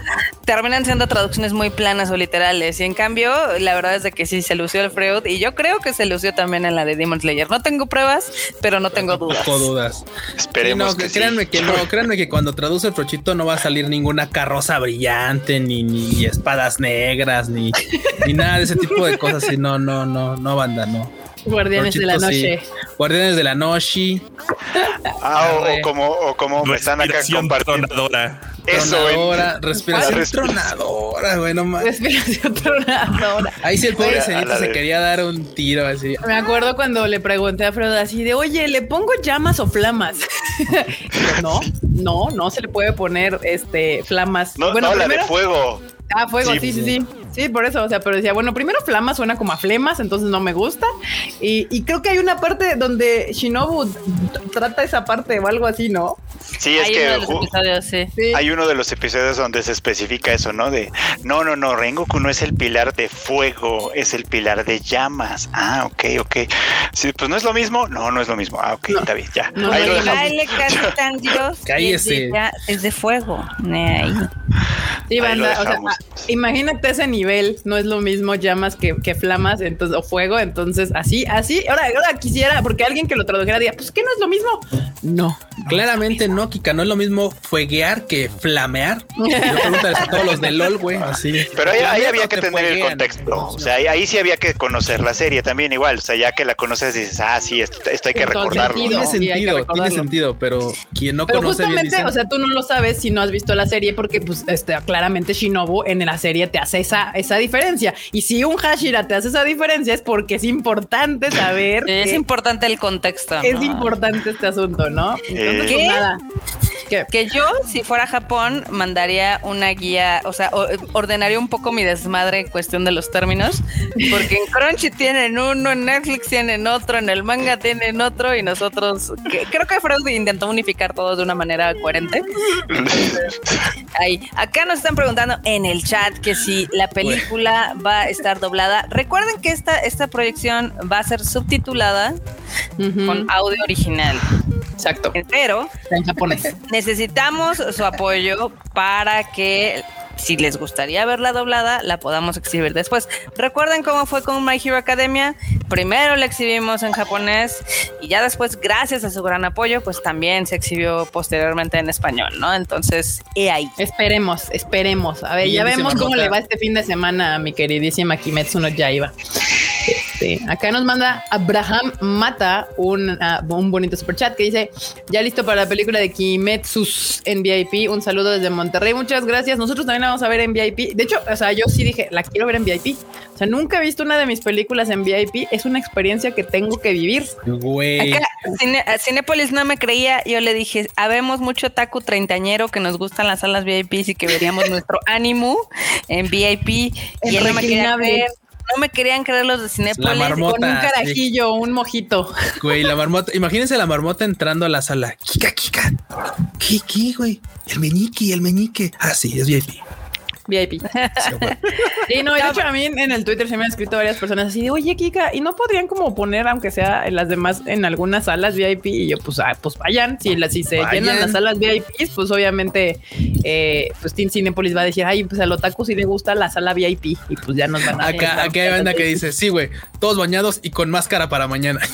terminan siendo traducciones muy planas o literales. Y en cambio, la verdad es de que sí se lució el Freud y yo creo que se lució también en la de Demon Slayer. No tengo pruebas, pero no tengo dudas. Poco dudas. Esperemos Sí, no, que sí. créanme que no, créanme que cuando traduce el Frochito no va a salir ninguna carroza brillante, ni, ni espadas negras, ni, ni nada de ese tipo de cosas. Y no, no, no, no, banda, no. Guardianes de la sí. noche. Guardianes de la noche. Ah, o, como, o como me están acá Respiración compartiendo. tronadora. Eso, Tronadora, respiración tronadora, güey, no mames. Respiración tronadora. Ahí sí el pobre la se de- quería dar un tiro así. Me acuerdo cuando le pregunté a Freud así de, oye, ¿le pongo llamas o flamas? Yo, no, no, no se le puede poner este flamas. No, bueno, no, la de primero, fuego. ah, fuego, Sí, sí, sí, sí. Sí, por eso, o sea, pero decía, bueno, primero Flama suena como a flemas, entonces no me gusta. Y, y creo que hay una parte donde Shinobu trata esa parte o algo así, ¿no? Sí, es Hay que uno de los ju- episodios, sí. Sí. hay uno de los episodios donde se especifica eso, ¿no? De no, no, no, Rengoku no es el pilar de fuego, es el pilar de llamas. Ah, ok, ok. Sí, pues no es lo mismo. No, no es lo mismo. Ah, ok, está bien, ya. No, Ahí no, lo dejamos. Dios es de, ya- es de fuego. Ahí. Sí, banda, o sea, imagínate ese nivel, no es lo mismo llamas que, que flamas, entonces, o fuego, entonces así, así, ahora, ahora quisiera, porque alguien que lo tradujera diga, pues que no es lo mismo. No. Claramente no, Kika, no es lo mismo fueguear que flamear. Yo pregunto a todos los de LOL, güey, así. Pero ahí, ahí ¿Flamean había que te tener el contexto. O sea, ahí, ahí sí había que conocer la serie también igual. O sea, ya que la conoces dices, ah, sí, esto, esto hay que recordarlo. Tiene Sí, sentido, tiene sentido, pero quien no Pero conoce justamente, dice, o sea, tú no lo sabes si no has visto la serie, porque pues este, claramente Shinobu en la serie te hace esa, esa diferencia. Y si un Hashira te hace esa diferencia es porque es importante saber es que importante el contexto. es ¿no? importante este asunto, ¿no? Entonces, Eh. ¿Qué? nada. ¿Qué? Que yo, si fuera a Japón, mandaría una guía, o sea, ordenaría un poco mi desmadre en cuestión de los términos, porque en Crunchy tienen uno, en Netflix tienen otro, en el manga tienen otro, y nosotros, que- creo que Freud intentó unificar todo de una manera coherente. Ahí, acá nos están preguntando en el chat que si la película va a estar doblada. Recuerden que esta, esta proyección va a ser subtitulada con audio original, Exacto. Pero en japonés. necesitamos su apoyo para que si les gustaría verla doblada, la podamos exhibir después. Recuerden cómo fue con My Hero Academia. Primero la exhibimos en japonés y ya después, gracias a su gran apoyo, pues también se exhibió posteriormente en español, ¿no? Entonces, he ahí. Esperemos, esperemos. A ver, Bien, ya vemos cómo le va este fin de semana a mi queridísima Kimetsu no Yaiba. Este, acá nos manda Abraham Mata un, ah, un bonito super chat que dice ya listo para la película de Kimetsu en VIP. Un saludo desde Monterrey. Muchas gracias. Nosotros también la vamos a ver en VIP. De hecho, o sea, yo sí dije la quiero ver en VIP. O sea, nunca he visto una de mis películas en VIP. Es una experiencia que tengo que vivir. güey. Acá, Cine- a Cinépolis no me creía. Yo le dije, habemos mucho taku treintañero que nos gustan las salas VIP y que veríamos nuestro ánimo en VIP. Y él no me quería reclinable. creer. No me querían creer los de Cinépolis. Con un carajillo, un mojito. Güey, la marmota. Imagínense la marmota entrando a la sala. Kika, Kika. ¿Qué, qué, güey? El meñique, el meñique. Ah, sí, es VIP. VIP. Sí, no, y de hecho a mí en el Twitter se me han escrito varias personas así de, oye, Kika, ¿y no podrían como poner, aunque sea en las demás, en algunas salas VIP? Y yo, pues, ah, pues vayan. Si, la- si se Vayan. llenan las salas VIP, pues obviamente, eh, pues Team Cinepolis va a decir, ay, pues al otaku sí le gusta la sala VIP. Y pues ya nos van a... Acá, acá hay banda que dice, sí, güey, todos bañados y con máscara para mañana.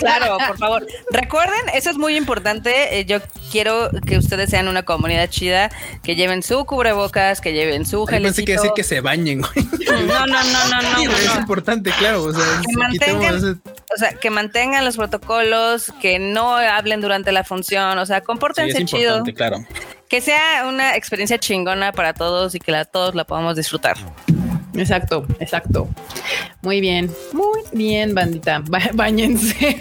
Claro, por favor. Recuerden, eso es muy importante. eh, Yo quiero que ustedes sean una comunidad chida, que lleven su cubrebocas, que lleven su Yo pensé que gelecito. decir que se bañen, güey. No, no, no, no, no. Es importante, claro. O sea, Que mantengan- ese- O sea, que mantengan los protocolos, que no hablen durante la función, o sea, Sí, compórtense es chido, claro. que sea una experiencia chingona para todos y que la, todos la podamos disfrutar. Exacto, exacto. Muy bien, muy bien, bandita. Ba- Báñense.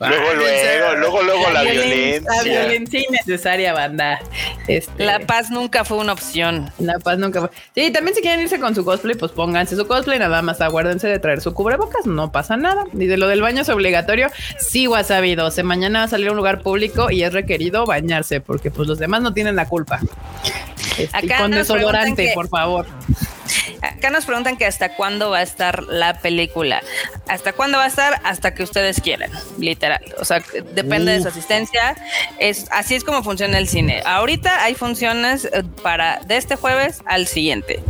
Luego, Váyanse. luego, luego, luego la La violencia. violencia innecesaria, banda. Este, La paz nunca fue una opción. La paz nunca fue. Sí, también si quieren irse con su cosplay, pues pónganse su cosplay, nada más aguárdense de traer su cubrebocas, no pasa nada. Dice lo del baño es obligatorio. Sí, wasabi 12. Mañana va a salir a un lugar público y es requerido bañarse, porque pues los demás no tienen la culpa. Este, y Acá con nos desodorante, que- por favor. Acá nos preguntan que hasta cuándo va a estar la película. ¿Hasta cuándo va a estar? Hasta que ustedes quieran, literal. O sea, depende de su asistencia. Es, así es como funciona el cine. Ahorita hay funciones eh, para de este jueves al siguiente.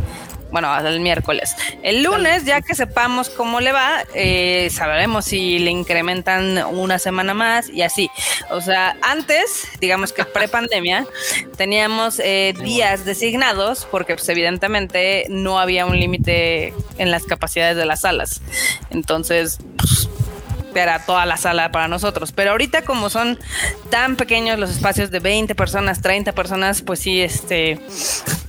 Bueno, al miércoles. El lunes, ya que sepamos cómo le va, eh, sabremos si le incrementan una semana más y así. O sea, antes, digamos que pre-pandemia, teníamos eh, días designados porque pues, evidentemente no había un límite en las capacidades de las salas. Entonces, pues, era toda la sala para nosotros. Pero ahorita como son tan pequeños los espacios de 20 personas, 30 personas, pues sí, este,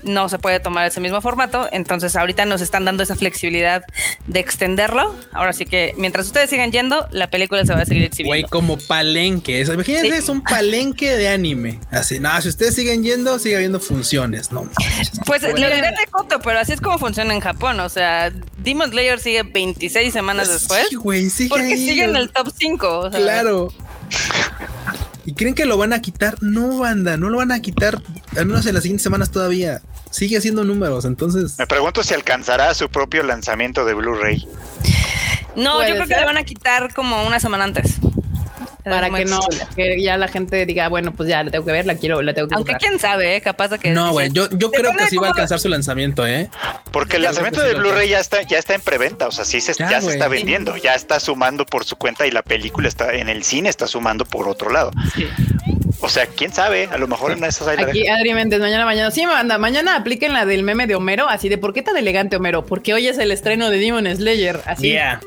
no se puede tomar ese mismo formato. Entonces ahorita nos están dando esa flexibilidad de extenderlo. Ahora sí que mientras ustedes sigan yendo, la película se va a seguir exhibiendo. Güey, como palenque. Imagínense, Sí. es un palenque de anime. Así, no, si ustedes siguen yendo, sigue habiendo funciones, no. Pues Bueno. le diré de coto, pero así es como funciona en Japón. O sea, Demon Slayer sigue 26 semanas después. Sí, güey, sigue Porque ahí, sigue en el top 5. O sea, Claro. ¿Y creen que lo van a quitar? No, banda, no lo van a quitar. Al menos en las siguientes semanas todavía. Sigue haciendo números, entonces. Me pregunto si alcanzará su propio lanzamiento de Blu-ray. No, yo creo que le van a quitar como una semana antes. Para que no, que ya la gente diga, bueno, pues ya la tengo que ver, la quiero, la tengo que Aunque comprar. quién sabe, ¿eh? capaz de que. No, güey, yo, yo creo que sí va a alcanzar su lanzamiento, ¿eh? Porque el lanzamiento de Blu-ray ya está, ya está en preventa, o sea, sí se, Ya, ya, se está vendiendo, ya está sumando por su cuenta y la película está en el cine, está sumando por otro lado. O sea, quién sabe, a lo mejor en esas hay la Aquí Adri Méndez, mañana, mañana. Sí, manda, mañana apliquen la del meme de Homero, así de ¿por qué tan elegante Homero? Porque hoy es el estreno de Demon Slayer, así. Yeah.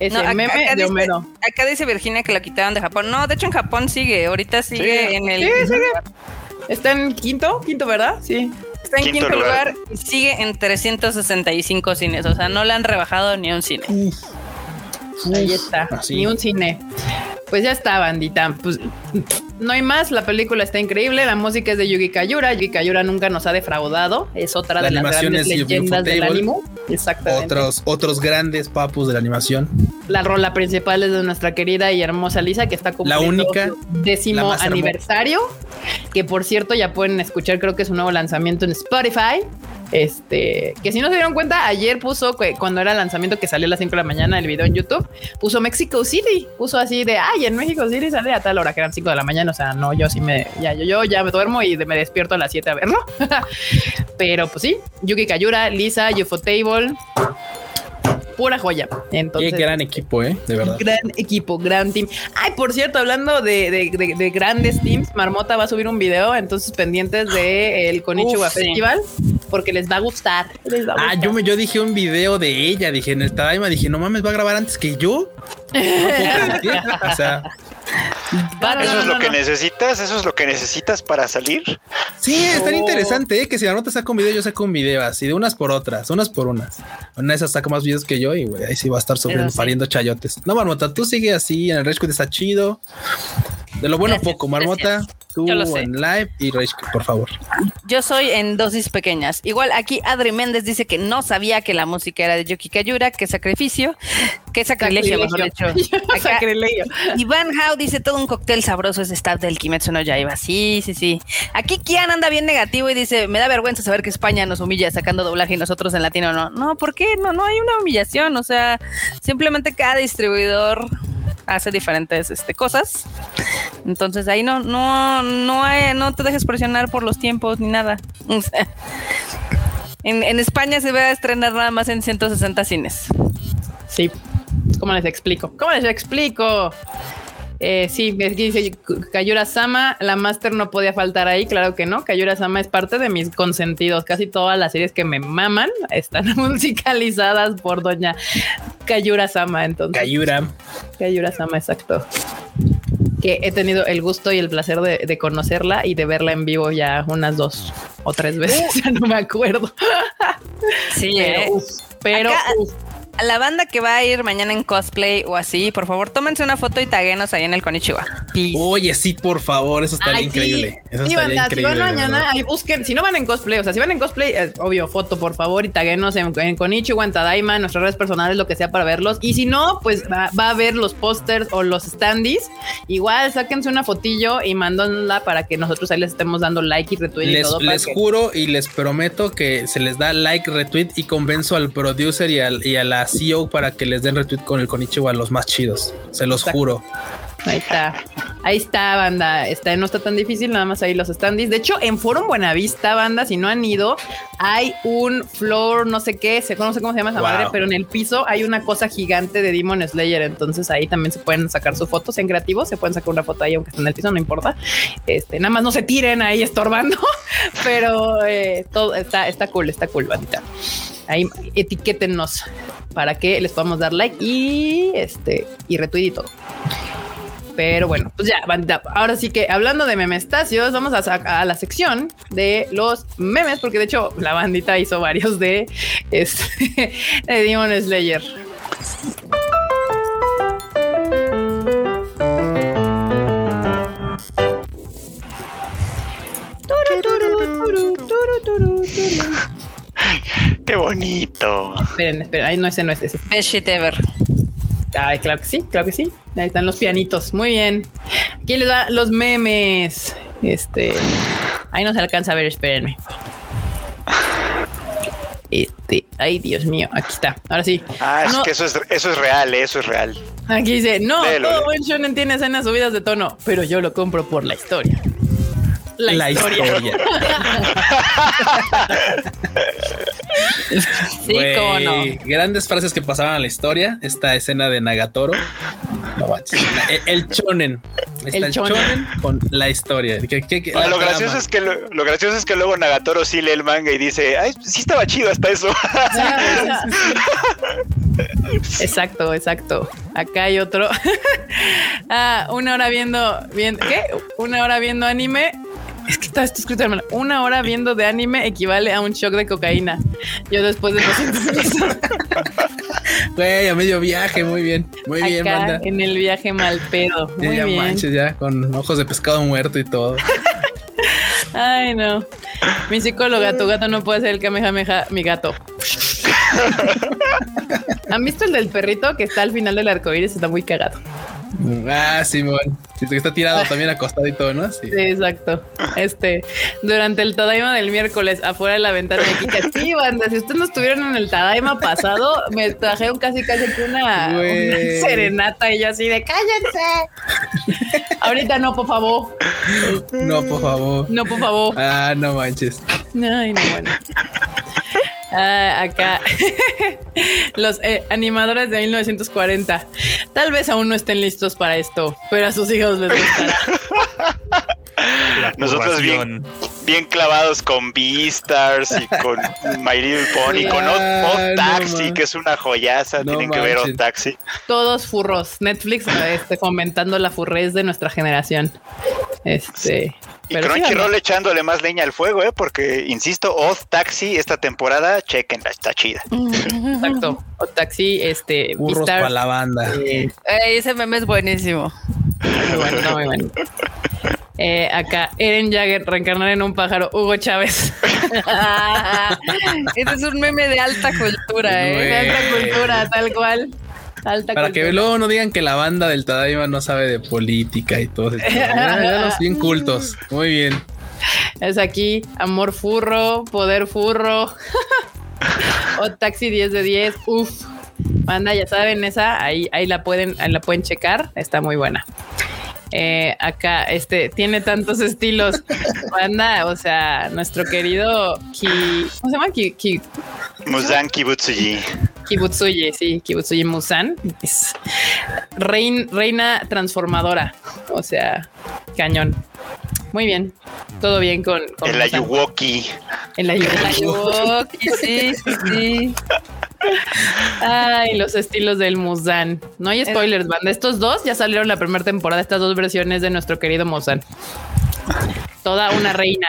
Es No, el acá- meme acá de dice- Homero. Acá dice Virginia que lo quitaron de Japón. No, de hecho en Japón sigue. Ahorita sigue Sí. en el. Sí, sigue. Está en quinto, quinto, ¿verdad? Sí. Está en Quinto quinto, lugar. lugar. y sigue en 365 cines. O sea, no le han rebajado ni un cine. Ahí está. así. Ni un cine. Pues ya está, bandita. Pues no hay más. La película está increíble. La música es de Yugi Kayura. Yugi Kayura nunca nos ha defraudado. Es otra La de las grandes es de leyendas del ánimo. Exactamente. Otros, otros grandes papus de la animación. La rola principal es de nuestra querida y hermosa Lisa, que está cumpliendo única, su décimo la aniversario. Que por cierto, ya pueden escuchar, creo que es un nuevo lanzamiento en Spotify. Este, que si no se dieron cuenta, ayer puso cuando era el lanzamiento que salió a las 5 de la mañana el video en YouTube, puso Mexico City, puso así de ay, en México City sale a tal hora que eran 5 de la mañana. O sea, no, yo sí me, ya, yo, yo ya me duermo y me despierto a las 7 a verlo. Pero pues sí, Yuki Kayura, Lisa, Ufotable, pura joya. Entonces, Qué gran equipo, ¿eh? De verdad. Gran equipo, gran team. Ay, por cierto, hablando de, de- de- de grandes teams, Marmota va a subir un video, entonces pendientes de el Konichiwa Uf, sí. Festival, porque les va a gustar. les va a Ah, gustar. yo me yo dije un video de ella, dije en el Tadaima, dije, no mames, va a grabar antes que yo. No o sea, ¿Eso no, es lo no, que necesitas? ¿Eso es lo que necesitas para salir? sí, es tan Oh. interesante, ¿eh? Que si la nota saca un video, yo saco un video así, de unas por otras, unas por unas. Una de esas saca más videos que yo y güey, ahí sí va a estar sufriendo, sí. pariendo chayotes. No, Marmota, tú sigue así, en el Rage Quit está chido. De lo bueno Gracias, poco, Marmota, gracias. tú en live y Rage Quit, por favor. Yo soy en dosis pequeñas. Igual aquí Adri Méndez dice que no sabía que la música era de Yuki Kayura, que sacrificio, que sacrilegio, mejor dicho. Acá, Sacrilegio. Iván Hao dice todo un cóctel sabroso es staff del Kimetsu no Yaiba. Sí, sí, sí. Aquí Kian anda bien negativo y dice, me da vergüenza saber que España nos humilla sacando doblaje y nosotros en latino no. No, ¿por qué? No, no hay una humillación. O sea, simplemente cada distribuidor hace diferentes este, cosas. Entonces ahí no, no, no, hay- no te dejes presionar por los tiempos ni nada. O sea, en, en España se va a estrenar nada más en 160 cines. Sí. ¿Cómo les explico? ¿Cómo les explico? Eh, sí, dice Kayura Sama, la Master no podía faltar ahí, claro que no. Kayura Sama es parte de mis consentidos. Casi todas las series que me maman están musicalizadas por doña Kayura Sama. Entonces, Kayura. Kayura Sama, exacto. Que he tenido el gusto y el placer de, de conocerla y de verla en vivo ya unas dos o tres veces, ya no me acuerdo. Sí, Pero, eh. uf, pero Acá- uf, A la banda que va a ir mañana en cosplay o así, por favor, tómense una foto y taguenos ahí en el Konichiwa. Please. Oye, sí, por favor, eso estaría Ay, sí. increíble. Eso Sí, estaría banda, si increíble. van de mañana, ahí busquen, si no van en cosplay, o sea, si van en cosplay, eh, obvio, foto, por favor, y taguenos en, en Konichiwa, en Tadaima, en nuestras redes personales, lo que sea para verlos. Y si no, pues va, va a ver los pósters o los standees. Igual, sáquense una fotillo y mándenla para que nosotros ahí les estemos dando like y retweet y Les, todo. para les que- juro y les prometo que se les da like, retweet y convenzo al producer y, al- y a la CEO para que les den retweet con el Konichiwa a los más chidos. Se los Exacto. juro. Ahí está. Ahí está, banda. Está, no está tan difícil, nada más ahí los standees. De hecho, en Forum Buenavista, banda, si no han ido, hay un floor, no sé qué, se- no sé cómo se llama esa Wow. madre, pero en el piso hay una cosa gigante de Demon Slayer. Entonces ahí también se pueden sacar sus fotos, sean creativos, se pueden sacar una foto ahí, aunque esté en el piso, no importa. Este, nada más no se tiren ahí estorbando, pero eh, todo está, está cool, está cool, bandita. Ahí etiquétennos para que les podamos dar like y este y retweet y todo. Pero bueno, pues ya, bandita. Ahora sí que hablando de memestacios, vamos a, a la sección de los memes, porque de hecho la bandita hizo varios de, este, de Demon Slayer. Qué bonito. Esperen, esperen, ahí no ese no es ese. Best shit ever. Ay, claro que sí, claro que sí. Ahí están los pianitos. Muy bien. Aquí les da los memes. Este. Ahí no se alcanza a ver, espérenme. Este. Ay, Dios mío. Aquí está. Ahora sí. Ah, es No, que eso es, eso es real, eh, eso es real. Aquí dice: No, Léelo, todo buen shonen tiene escenas subidas de tono, pero yo lo compro por la historia. La, historia. Sí, cómo no. Grandes frases que pasaban a la historia. Esta escena de Nagatoro. No. El, el chonen. Está El el, chonen. chonen. con la historia. ¿Qué- qué- qué- la lo gracioso es que lo, lo gracioso es que luego Nagatoro sí lee el manga y dice, ay, sí estaba chido hasta eso. Exacto, exacto. Acá hay otro. ah, una hora viendo, viendo, ¿qué? Una hora viendo anime. Está esto escrito, hermano. Una hora viendo de anime equivale a un shock de cocaína. Yo después de 200 pesos Güey, a medio viaje. Muy bien. Muy bien, banda. en el viaje mal pedo. Ya, Muy ya bien. manches, ya con ojos de pescado muerto y todo. Ay, no. Mi psicóloga, tu gato no puede ser el kamehameha, mi gato. ¿Han visto el del perrito que está al final del arco iris? Está muy cagado. Ah, Simón. Sí, que está tirado también acostado y todo, ¿no? Sí. Sí, exacto. Este, durante el Tadaima del miércoles, afuera de la ventana de Kika. Sí, banda, si ustedes no estuvieron en el Tadaima pasado, me trajeron casi casi que una, una serenata y yo así de cállense. Ahorita no, por favor. No, por favor. No, por favor. Ah, no manches. Ay, no, bueno. Ah, acá los eh, animadores de 1940 tal vez aún no estén listos para esto, pero a sus hijos les gustará. Nosotros bien, bien clavados con Beastars y con My Little Pony, con Odd, Odd no Taxi, que es una joyaza. No Tienen que ver Odd. Taxi. Todos furros. Netflix este, fomentando la furrez de nuestra generación. Este, Y sí, Crunchyroll echándole más leña al fuego, ¿eh? Porque, insisto, Odd Taxi esta temporada, chequenla, está chida. Exacto. O taxi, este, Burros para la banda. eh, ese meme es buenísimo. muy bueno, no, muy bueno. Eh, acá, Eren Jagger reencarnar en un pájaro, Hugo Chávez. ese es un meme de alta cultura, De ¿eh? alta cultura, tal cual. Alta Para que luego no digan que la banda del Tadaima no sabe de política y todo eso. Ya, ya los bien cultos. Muy bien. Es aquí, amor furro, poder furro. o taxi 10 de 10. Uf. Banda, ya saben, esa, ahí, ahí la pueden, ahí la pueden checar. Está muy buena. Eh, acá, este, tiene tantos estilos. Banda, o sea, nuestro querido Ki, ¿cómo se llama? Ki, Ki- Muzan Kibutsuji. Kibutsuji, sí, Kibutsuji Musan. Es rein- reina transformadora. O sea, cañón. Muy bien. Todo bien con, con El. Ayuwoki. El Ayuwoki. Ayuwoki, sí, sí, sí. Ay, los estilos del Musan. No hay spoilers, banda. Estos dos ya salieron la primera temporada, estas dos versiones de nuestro querido Musan. Toda una reina.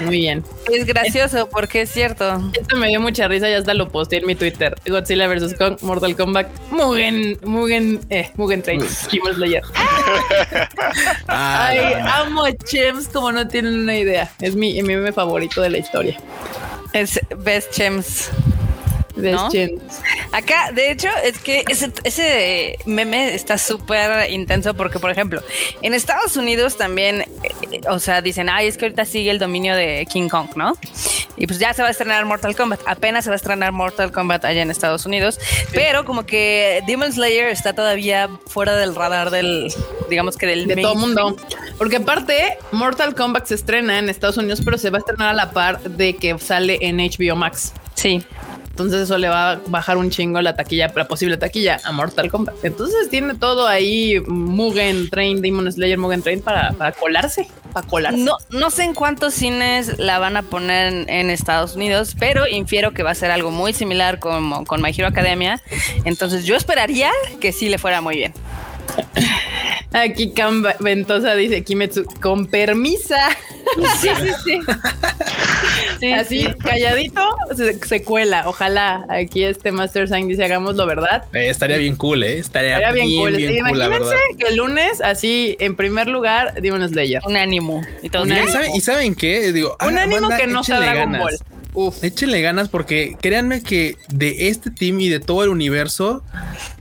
Muy bien. Es gracioso porque es cierto. Esto me dio mucha risa, ya hasta lo posté en mi Twitter. Godzilla vs. Kong, Mortal Kombat, Mugen, Mugen, eh, Mugen Train, Demon Slayer. Ah, Ay, amo a Chems como no tienen una idea. Es mi, mi meme favorito de la historia. Es Best Chems. Acá, de hecho, es que ese, ese meme está súper intenso porque, por ejemplo, en Estados Unidos también, eh, o sea, dicen, ay, es que ahorita sigue el dominio de King Kong, ¿no? Y pues ya se va a estrenar Mortal Kombat, apenas se va a estrenar Mortal Kombat allá en Estados Unidos, pero como que Demon Slayer está todavía fuera del radar del, digamos que del de todo mundo. Porque aparte, Mortal Kombat se estrena en Estados Unidos, pero se va a estrenar a la par de que sale en HBO Max. Sí. Entonces eso le va a bajar un chingo la taquilla, la posible taquilla a Mortal Kombat. Entonces tiene todo ahí Mugen Train, Demon Slayer, Mugen Train para, para colarse, para colarse. No, no sé en cuántos cines la van a poner en, en Estados Unidos, pero infiero que va a ser algo muy similar como con My Hero Academia. Entonces yo esperaría que sí le fuera muy bien. Aquí Cam Ventosa dice Kimetsu, con permisa. Sí, sí, sí. Sí, Así, sí. calladito, se, se cuela. Ojalá aquí este Master Sign dice hagámoslo, ¿verdad? Eh, estaría bien cool, ¿eh? Estaría, Estaría bien, bien, cool. bien Sí, cool. Imagínense que el lunes, así, en primer lugar, Demon Slayer. Un ánimo. Y todo Un ¿Y ánimo. saben, ¿Y saben qué? Digo, Un ah, ánimo banda, que no sea Dragon ganas. Ball. Uf. Échenle ganas porque créanme que de este team y de todo el universo,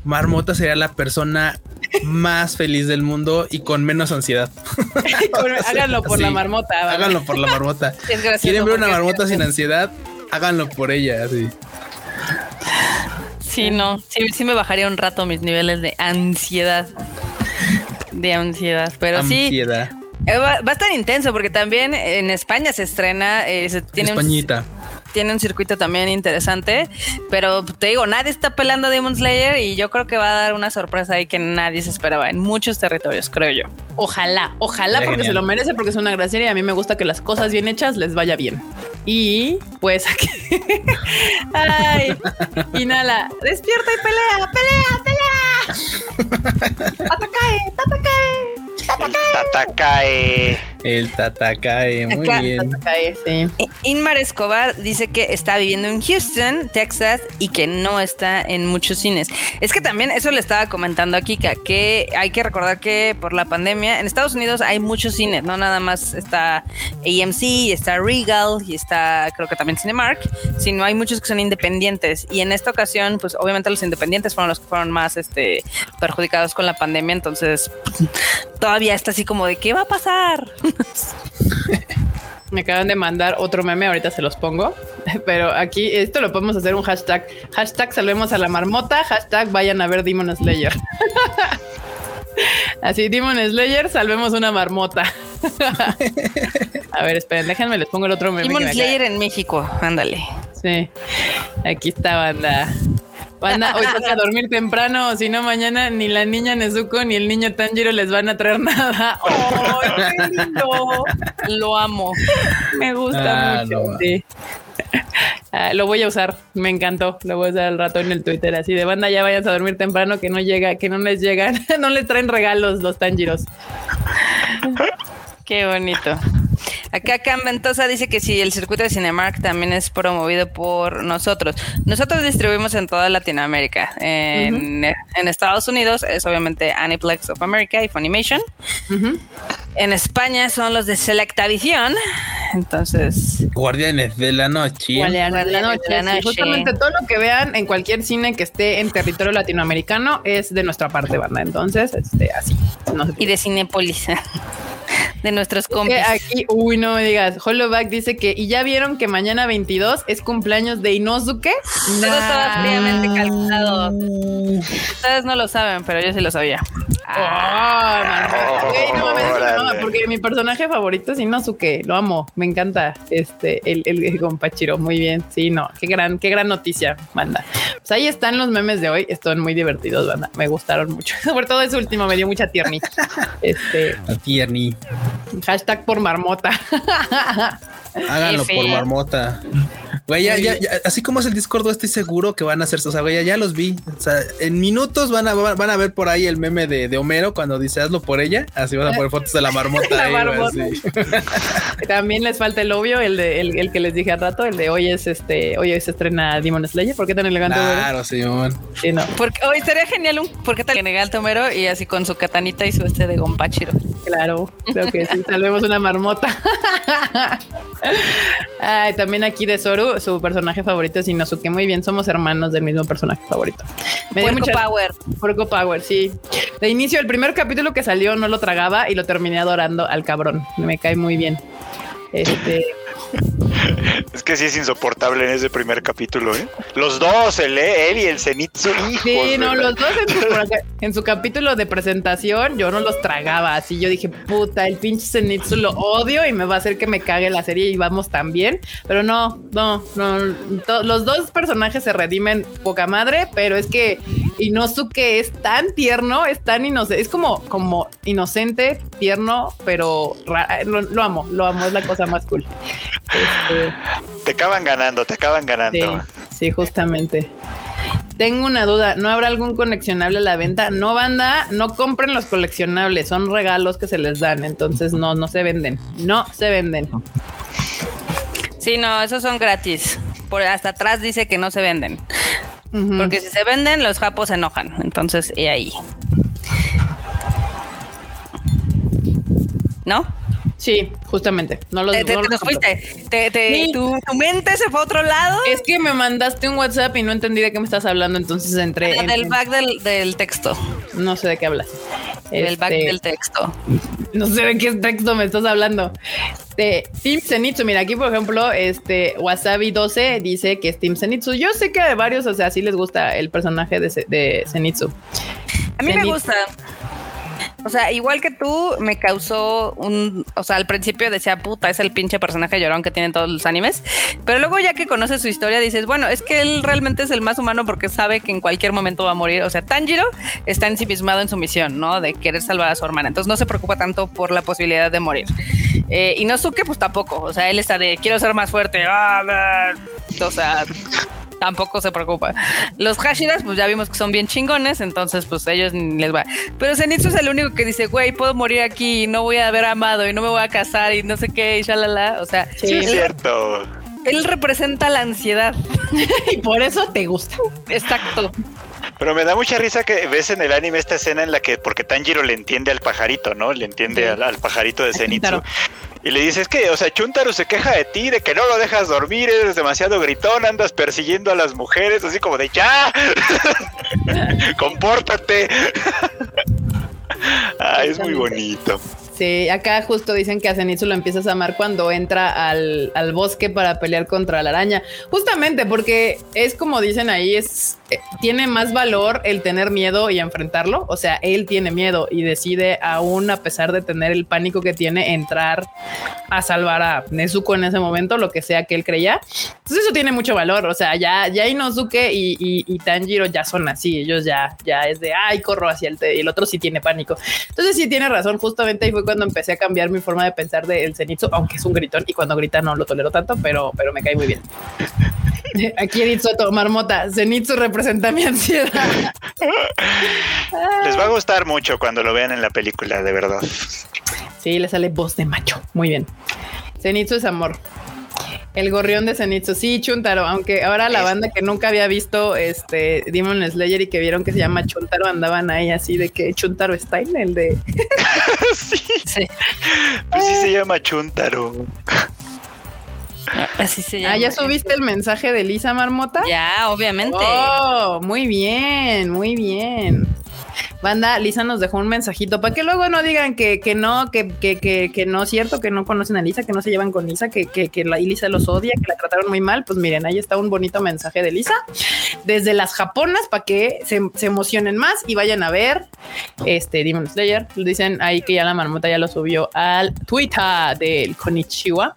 Marmota sería la persona más feliz del mundo y con menos ansiedad. Háganlo por Sí. la marmota. ¿vale? Háganlo por la marmota. ¿Quieren ver una marmota sin ansiedad? Háganlo por ella, así. Sí, no. Sí, sí me bajaría un rato mis niveles de ansiedad. De ansiedad. Pero sí, Ansiedad. eh, va, va a estar intenso porque también en España se estrena, eh, se tiene un, Españita. Tiene un circuito también interesante. Pero te digo, nadie está pelando a Demon Slayer y yo creo que va a dar una sorpresa ahí que nadie se esperaba en muchos territorios, creo yo. Ojalá, ojalá Sería porque se lo merece, porque es una gracia y a mí me gusta que las cosas bien hechas les vaya bien. Y pues aquí. Ay, inhala, despierta y pelea, pelea, pelea. Tatakae, tatakae. Tatakae. El Tatakae, muy Acá- bien. Tatakae, sí. I- Inmar Escobar dice que está viviendo en Houston, Texas, y que no está en muchos cines. Es que también eso le estaba comentando a Kika, que hay que recordar que por la pandemia en Estados Unidos hay muchos cines, no nada más está AMC, está Regal y está creo que también Cinemark, sino hay muchos que son independientes. Y en esta ocasión, pues obviamente los independientes fueron los que fueron más este, perjudicados con la pandemia, entonces todavía está así como de qué va a pasar. Me acaban de mandar otro meme, ahorita se los pongo. Pero aquí esto lo podemos hacer un hashtag. Hashtag salvemos a la marmota. Hashtag vayan a ver Demon Slayer. Así, Demon Slayer, salvemos una marmota. a ver, esperen, déjenme, les pongo el otro meme. Demon Slayer en México, ándale. Sí, aquí está, banda. Banda, hoy toca dormir temprano, si no mañana ni la niña Nezuko ni el niño Tanjiro les van a traer nada. ¡Ay, qué lindo! Lo amo. Me gusta Ah, mucho. no. sí. Ah, lo voy a usar, me encantó. Lo voy a usar al rato en el Twitter. Así de banda, ya vayan a dormir temprano, que no llega, que no les llegan, no les traen regalos los Tanjiros. Qué bonito. Acá Cam Ventosa dice que si el circuito de Cinemark también es promovido por nosotros. Nosotros distribuimos en toda Latinoamérica. En, en Estados Unidos es obviamente Aniplex of America y Funimation. En España son los de Selectavisión. Entonces, Guardianes de la noche. Guardianes de la noche. de la sí. noche. Justamente todo lo que vean en cualquier cine que esté en territorio latinoamericano es de nuestra parte, banda. Entonces, este, así. No y de Cinépolis. De nuestros compis. aquí, uy, no me digas. Hollowback dice que, y ya vieron que mañana 22 es cumpleaños de Inosuke. Todo estaba fríamente calculado. Ustedes no lo saben, pero yo sí lo sabía. Ah, man. Güey, no mames, mamá, porque mi personaje favorito es Inosuke, lo amo, me encanta este el, el, el compachiro, muy bien. Sí, no, qué gran, qué gran noticia, banda. Pues ahí están los memes de hoy, están muy divertidos, banda. Me gustaron mucho. Sobre todo ese último me dio mucha tierni. Este a Tierni. hashtag por marmota mota. Háganlo por marmota. Güey, ya, ya, ya, así como es el Discord, estoy seguro que van a hacer, o sea, güey, ya, ya los vi. O sea, en minutos van a, van a ver por ahí el meme de, de Homero cuando dice hazlo por ella. Así van a poner fotos de la marmota. La ahí, marmota. También les falta el obvio, el de el, el que les dije al rato, el de hoy es este, hoy se estrena Demon Slayer. ¿Por qué tan elegante? Claro, Simón. Sí, no, Porque hoy estaría genial un porque tal legal tomero y así con su katanita y su este de gompachiro. claro, creo que sí, salvemos una marmota. Ay, también aquí de Soru, su personaje favorito es Inosuke. Muy bien, somos hermanos del mismo personaje favorito. Me dio mucha- Power. Puerco Power, sí. De inicio, el primer capítulo que salió no lo tragaba y lo terminé adorando al cabrón. Me cae muy bien. Este, Es que sí es insoportable en ese primer capítulo, ¿eh? Los dos, el E, él y el Zenitsu. Sí, hijos no, de la- los dos en su, en su capítulo de presentación yo no los tragaba así. Yo dije, puta, el pinche Zenitsu lo odio y me va a hacer que me cague la serie y vamos también. Pero no, no, no. los dos personajes se redimen poca madre, pero es que Inosuke es tan tierno, es tan inocente, es como, como inocente, tierno, pero lo, lo amo, lo amo, es la cosa más cool. Este, Te acaban ganando, te acaban ganando. sí, justamente. Tengo una duda, ¿no habrá algún coleccionable a la venta? No, banda, no compren los coleccionables, son regalos que se les dan, entonces no, no se venden, no se venden. Sí, no, esos son gratis. Por hasta atrás dice que no se venden. Porque si se venden, los japos se enojan. Entonces, y ahí. ¿No? Sí, justamente, no los, Te, te- no te los nos fuiste. Te- te- Sí. tu, tu mente se fue a otro lado. Es que me mandaste un WhatsApp y no entendí de qué me estás hablando, entonces entré. en- del back del, del texto. No sé de qué hablas. Del back Este, del texto. No sé de qué texto me estás hablando. De Team Zenitsu, mira, aquí por ejemplo, este Wasabi 12 dice que es Team Zenitsu. Yo sé que a varios, o sea, sí les gusta el personaje de, de Zenitsu. A mí me gusta. O sea, igual que tú, me causó un. O sea, al principio decía, puta, es el pinche personaje llorón que tienen todos los animes. Pero luego, ya que conoces su historia, dices, bueno, es que él realmente es el más humano porque sabe que en cualquier momento va a morir. O sea, Tanjiro está ensimismado en su misión, ¿no? De querer salvar a su hermana. Entonces, no se preocupa tanto por la posibilidad de morir. Eh, y Nosuke, pues tampoco. O sea, él está de, quiero ser más fuerte. ah, ah". O sea tampoco se preocupa. Los Hashiras, pues ya vimos que son bien chingones, entonces pues ellos ni les va. Pero Zenitsu es el único que dice, güey, puedo morir aquí y no voy a haber amado y no me voy a casar y no sé qué, y shalala. O sea, Sí, es él, cierto. él representa la ansiedad. y por eso te gusta. Exacto. Pero me da mucha risa que ves en el anime esta escena en la que, porque Tanjiro le entiende al pajarito, ¿no? Le entiende Sí. al, al pajarito de Zenitsu. Y le dice, es que, o sea, Chuntaro se queja de ti, de que no lo dejas dormir, eres demasiado gritón, andas persiguiendo a las mujeres, así como de ya, compórtate. ah, es muy bonito. Sí, acá justo dicen que a Zenitsu lo empiezas a amar cuando entra al, al bosque para pelear contra la araña. Justamente porque es como dicen ahí, es tiene más valor el tener miedo y enfrentarlo. O sea, él tiene miedo y decide, aún a pesar de tener el pánico que tiene, entrar a salvar a Nezuko en ese momento, lo que sea que él creía. Entonces eso tiene mucho valor. O sea, ya, ya Inosuke y, y, y Tanjiro ya son así. Ellos ya, ya es de ay, corro hacia el te-", y el otro sí tiene pánico. Entonces sí tiene razón. Justamente ahí fue cuando empecé a cambiar mi forma de pensar del Zenitsu, aunque es un gritón y cuando grita no lo tolero tanto, pero, pero me cae muy bien. Aquí Edith Soto, Marmota, Zenitsu representa mi ansiedad. Les va a gustar mucho cuando lo vean en la película, de verdad. Sí, le sale voz de macho. Muy bien. Zenitsu es amor. El gorrión de Zenitsu, sí, Chuntaro, aunque ahora la banda que nunca había visto este Demon Slayer y que vieron que se llama Chuntaro andaban ahí así de que Chuntaro está en el de sí, Sí. pues sí se llama Chuntaro. Así se llama. Ah, ya subiste el mensaje de Lisa Marmota. Ya, obviamente. Oh, muy bien, muy bien. Banda, Lisa nos dejó un mensajito para que luego no digan que, que no, que, que, que, que no es cierto, que no conocen a Lisa, que no se llevan con Lisa, que, que, que la, y Lisa los odia, que la trataron muy mal. Pues miren, ahí está un bonito mensaje de Lisa desde las japonas para que se, se emocionen más y vayan a ver este Demon Slayer. Dicen ahí que ya la marmota ya lo subió al Twitter del Konichiwa.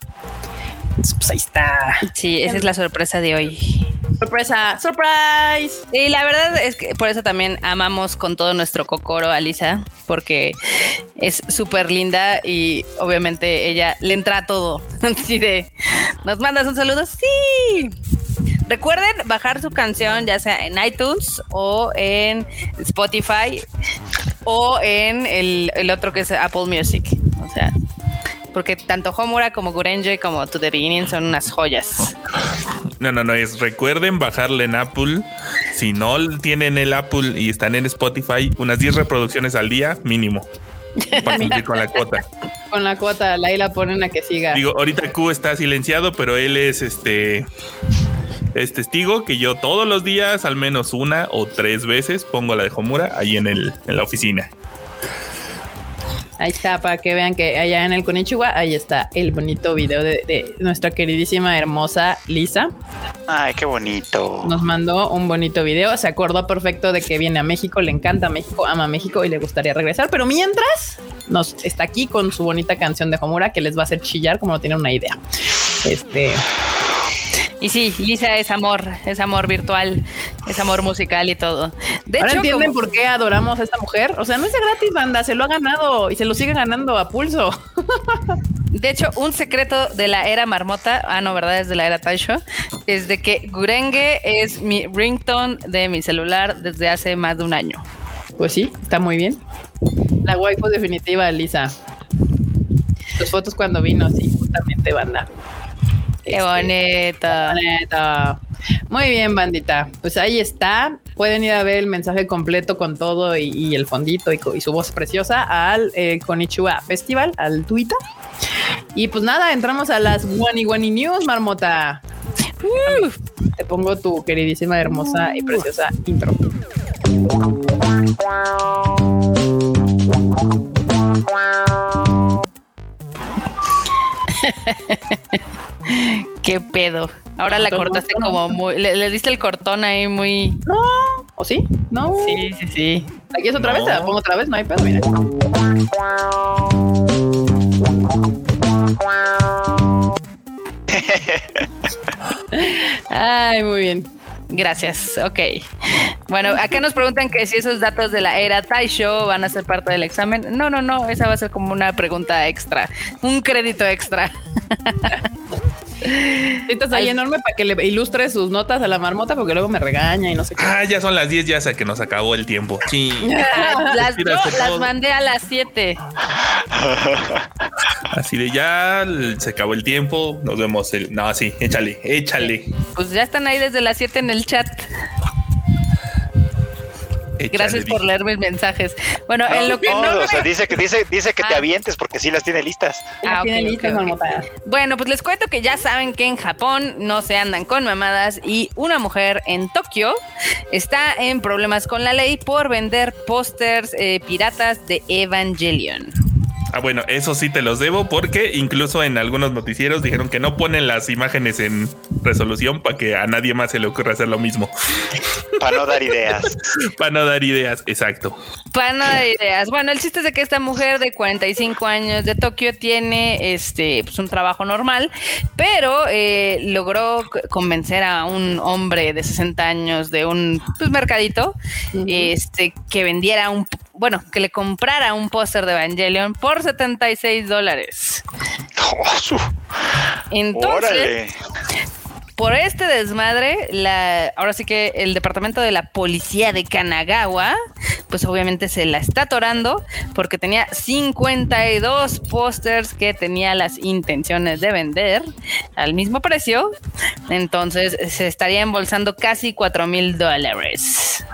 Pues ahí está. Sí, esa es la sorpresa de hoy. Sorpresa, surprise. Y la verdad es que por eso también amamos con todo nuestro cocoro a Lisa, porque es súper linda y obviamente ella le entra a todo. Así de, ¿nos mandas un saludo? Sí. Recuerden bajar su canción ya sea en iTunes o en Spotify o en el, el otro que es Apple Music. O sea, porque tanto Homura como Gurenje como To The Beginning son unas joyas. No, no, no, es recuerden bajarle en Apple. Si no tienen el Apple y están en Spotify, unas 10 reproducciones al día mínimo. Para cumplir con la cuota. Con la cuota, ahí la ponen a que siga. Digo, ahorita Q está silenciado, pero él es este. Es testigo que yo todos los días, al menos una o tres veces, pongo la de Homura ahí en el, en la oficina. Ahí está, para que vean que allá en el Konichiwa, ahí está el bonito video de, de nuestra queridísima hermosa Lisa. Ay, qué bonito. Nos mandó un bonito video. Se acordó perfecto de que viene a México, le encanta México, ama México y le gustaría regresar. Pero mientras nos está aquí con su bonita canción de Homura que les va a hacer chillar como no tienen una idea. Este Y sí, Lisa es amor, es amor virtual, es amor musical y todo. De ahora hecho, entienden como- por qué adoramos a esta mujer. O sea, no es de gratis, banda, se lo ha ganado y se lo sigue ganando a pulso. De hecho, un secreto de la era marmota, ah, no, ¿verdad? Es de la era Taisho, es de que Gurenge es mi ringtone de mi celular desde hace más de un año. Pues sí, está muy bien. La waifu definitiva, Lisa. Tus fotos cuando vino, sí, justamente, banda. Qué Este, bonita. Bonita. Muy bien, bandita. Pues ahí está. Pueden ir a ver el mensaje completo con todo y, y el fondito y, y su voz preciosa al eh, Konichiwa Festival, al Twitter. Y pues nada, entramos a las Wani Wani News, marmota. Te pongo tu queridísima, hermosa y preciosa intro. Qué pedo. Ahora la cortaste como muy. Le, le diste el cortón ahí muy. No, ¿o sí? No. Sí, sí, sí. Aquí es otra vez, No. te la pongo otra vez, no hay pedo, mira. Ay, muy bien. Gracias. Ok. Bueno, acá nos preguntan que si esos datos de la era Taisho van a ser parte del examen. No, no, no. Esa va a ser como una pregunta extra. Un crédito extra. Estás ahí enorme para que le ilustre sus notas a la marmota porque luego me regaña y no sé qué. Ah, ya son las 10, ya sé que nos acabó el tiempo. Sí. las, Tiraste las mandé a las 7. Así de ya se acabó el tiempo. Nos vemos el. No, sí, échale, échale. Pues ya están ahí desde las 7 en el chat. Échale, Gracias por leer mis mensajes. Bueno, en lo que No, no. o sea, dice que dice, dice que te Ah. avientes porque sí las tiene listas. Ah, Tiene listas, ok, ok. marmota. Bueno, pues les cuento que ya saben que en Japón no se andan con mamadas y una mujer en Tokio está en problemas con la ley por vender pósters eh, piratas de Evangelion. Ah, bueno, eso sí te los debo porque incluso en algunos noticieros dijeron que no ponen las imágenes en resolución para que a nadie más se le ocurra hacer lo mismo. Para no dar ideas. para no dar ideas, exacto. Para nada de ideas. Bueno, el chiste es de que esta mujer de 45 años de Tokio tiene este pues un trabajo normal, pero eh, logró convencer a un hombre de 60 años de un pues, mercadito este que vendiera un bueno, que le comprara un póster de Evangelion por 76 dólares. Oh, Entonces, Órale. Por este desmadre, la, ahora sí que el departamento de la policía de Kanagawa, pues obviamente se la está atorando porque tenía 52 pósters que tenía las intenciones de vender al mismo precio. Entonces se estaría embolsando casi 4 mil dólares,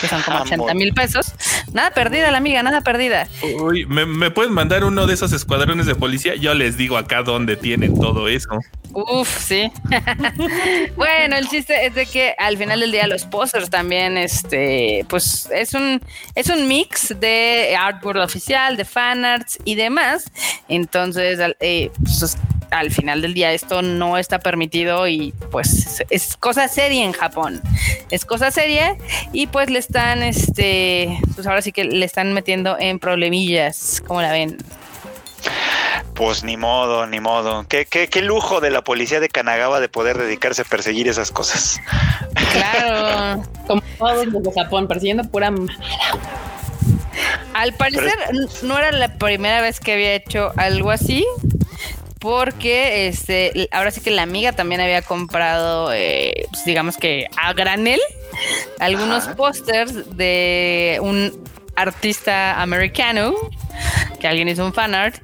que son como Jamón. 80 mil pesos. Nada perdida, la amiga, nada perdida. Uy, ¿me, me pueden mandar uno de esos escuadrones de policía? Yo les digo acá dónde tienen todo eso. Uf, sí. bueno, el chiste es de que al final del día los pósters también, este, pues es un, es un mix de artwork oficial, de fanarts y demás. Entonces, al, eh, pues, al final del día esto no está permitido y pues es cosa seria en Japón. Es cosa seria y pues le están, este, pues ahora sí que le están metiendo en problemillas, como la ven. Pues ni modo, ni modo. Qué, qué, qué lujo de la policía de Kanagawa de poder dedicarse a perseguir esas cosas. Claro. Como todos los de Japón, persiguiendo pura m- Al parecer no era la primera vez que había hecho algo así, porque este, ahora sí que la amiga también había comprado, eh, pues, digamos que a granel, algunos pósters de un artista americano, que alguien hizo un fanart,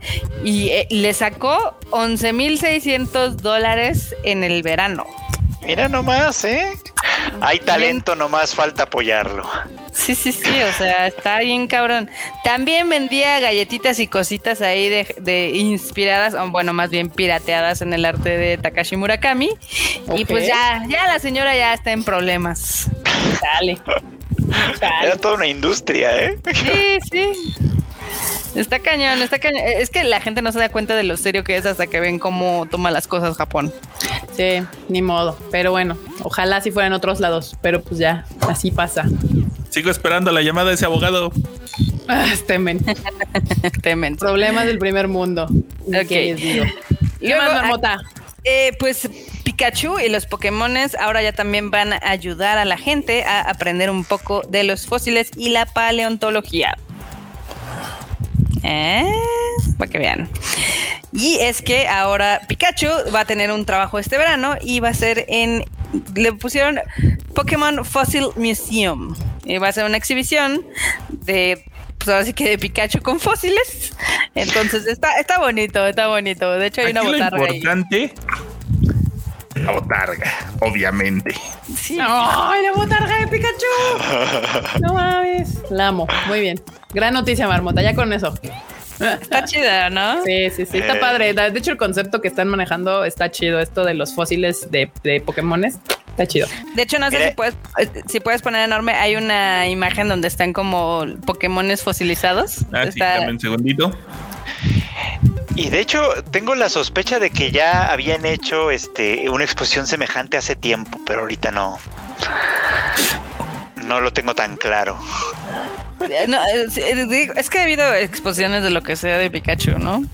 y eh, le sacó 11.600 dólares en el verano. Mira nomás, ¿eh? Hay talento, nomás falta apoyarlo. Sí, sí, sí, o sea, está bien cabrón. También vendía galletitas y cositas ahí de, de inspiradas, o bueno, más bien pirateadas en el arte de Takashi Murakami. Y pues ya, ya la señora ya está en problemas. Chale. Chale. Era toda una industria, ¿eh? Sí, sí. Está cañón, está cañón. Es que la gente no se da cuenta de lo serio que es hasta que ven cómo toma las cosas Japón. Sí, ni modo. Pero bueno, ojalá si fueran otros lados. Pero pues ya, así pasa. Sigo esperando la llamada de ese abogado. Ah, temen. Temen. Problemas del primer mundo. Ok. ¿Qué más, Marmota? Eh, pues Pikachu y los Pokémones ahora ya también van a ayudar a la gente a aprender un poco de los fósiles y la paleontología. ¿Eh? Para que vean. Y es que ahora Pikachu va a tener un trabajo este verano y va a ser en. Le pusieron Pokémon Fossil Museum. Y va a ser una exhibición de. Pues ahora sí que de Pikachu con fósiles. Entonces está, está bonito, está bonito. De hecho, hay una Aquí lo botarga ahí. importante, la botarga, obviamente. Sí. ¡Ay, la botarga de Pikachu! No mames. La amo. Muy bien. Gran noticia, Marmota. Ya con eso. Está chida, ¿no? Sí, sí, sí. Está Eh. padre. De hecho, el concepto que están manejando está chido. Esto de los fósiles de, de Pokémones. Está chido. De hecho, no sé si puedes, eh, si puedes poner enorme. Hay una imagen donde están como Pokémones fosilizados. Ah, sí, Está- dame un segundito. Y de hecho, tengo la sospecha de que ya habían hecho este una exposición semejante hace tiempo, pero ahorita no. No lo tengo tan claro. Eh, no, eh, es que ha habido exposiciones de lo que sea de Pikachu, ¿no?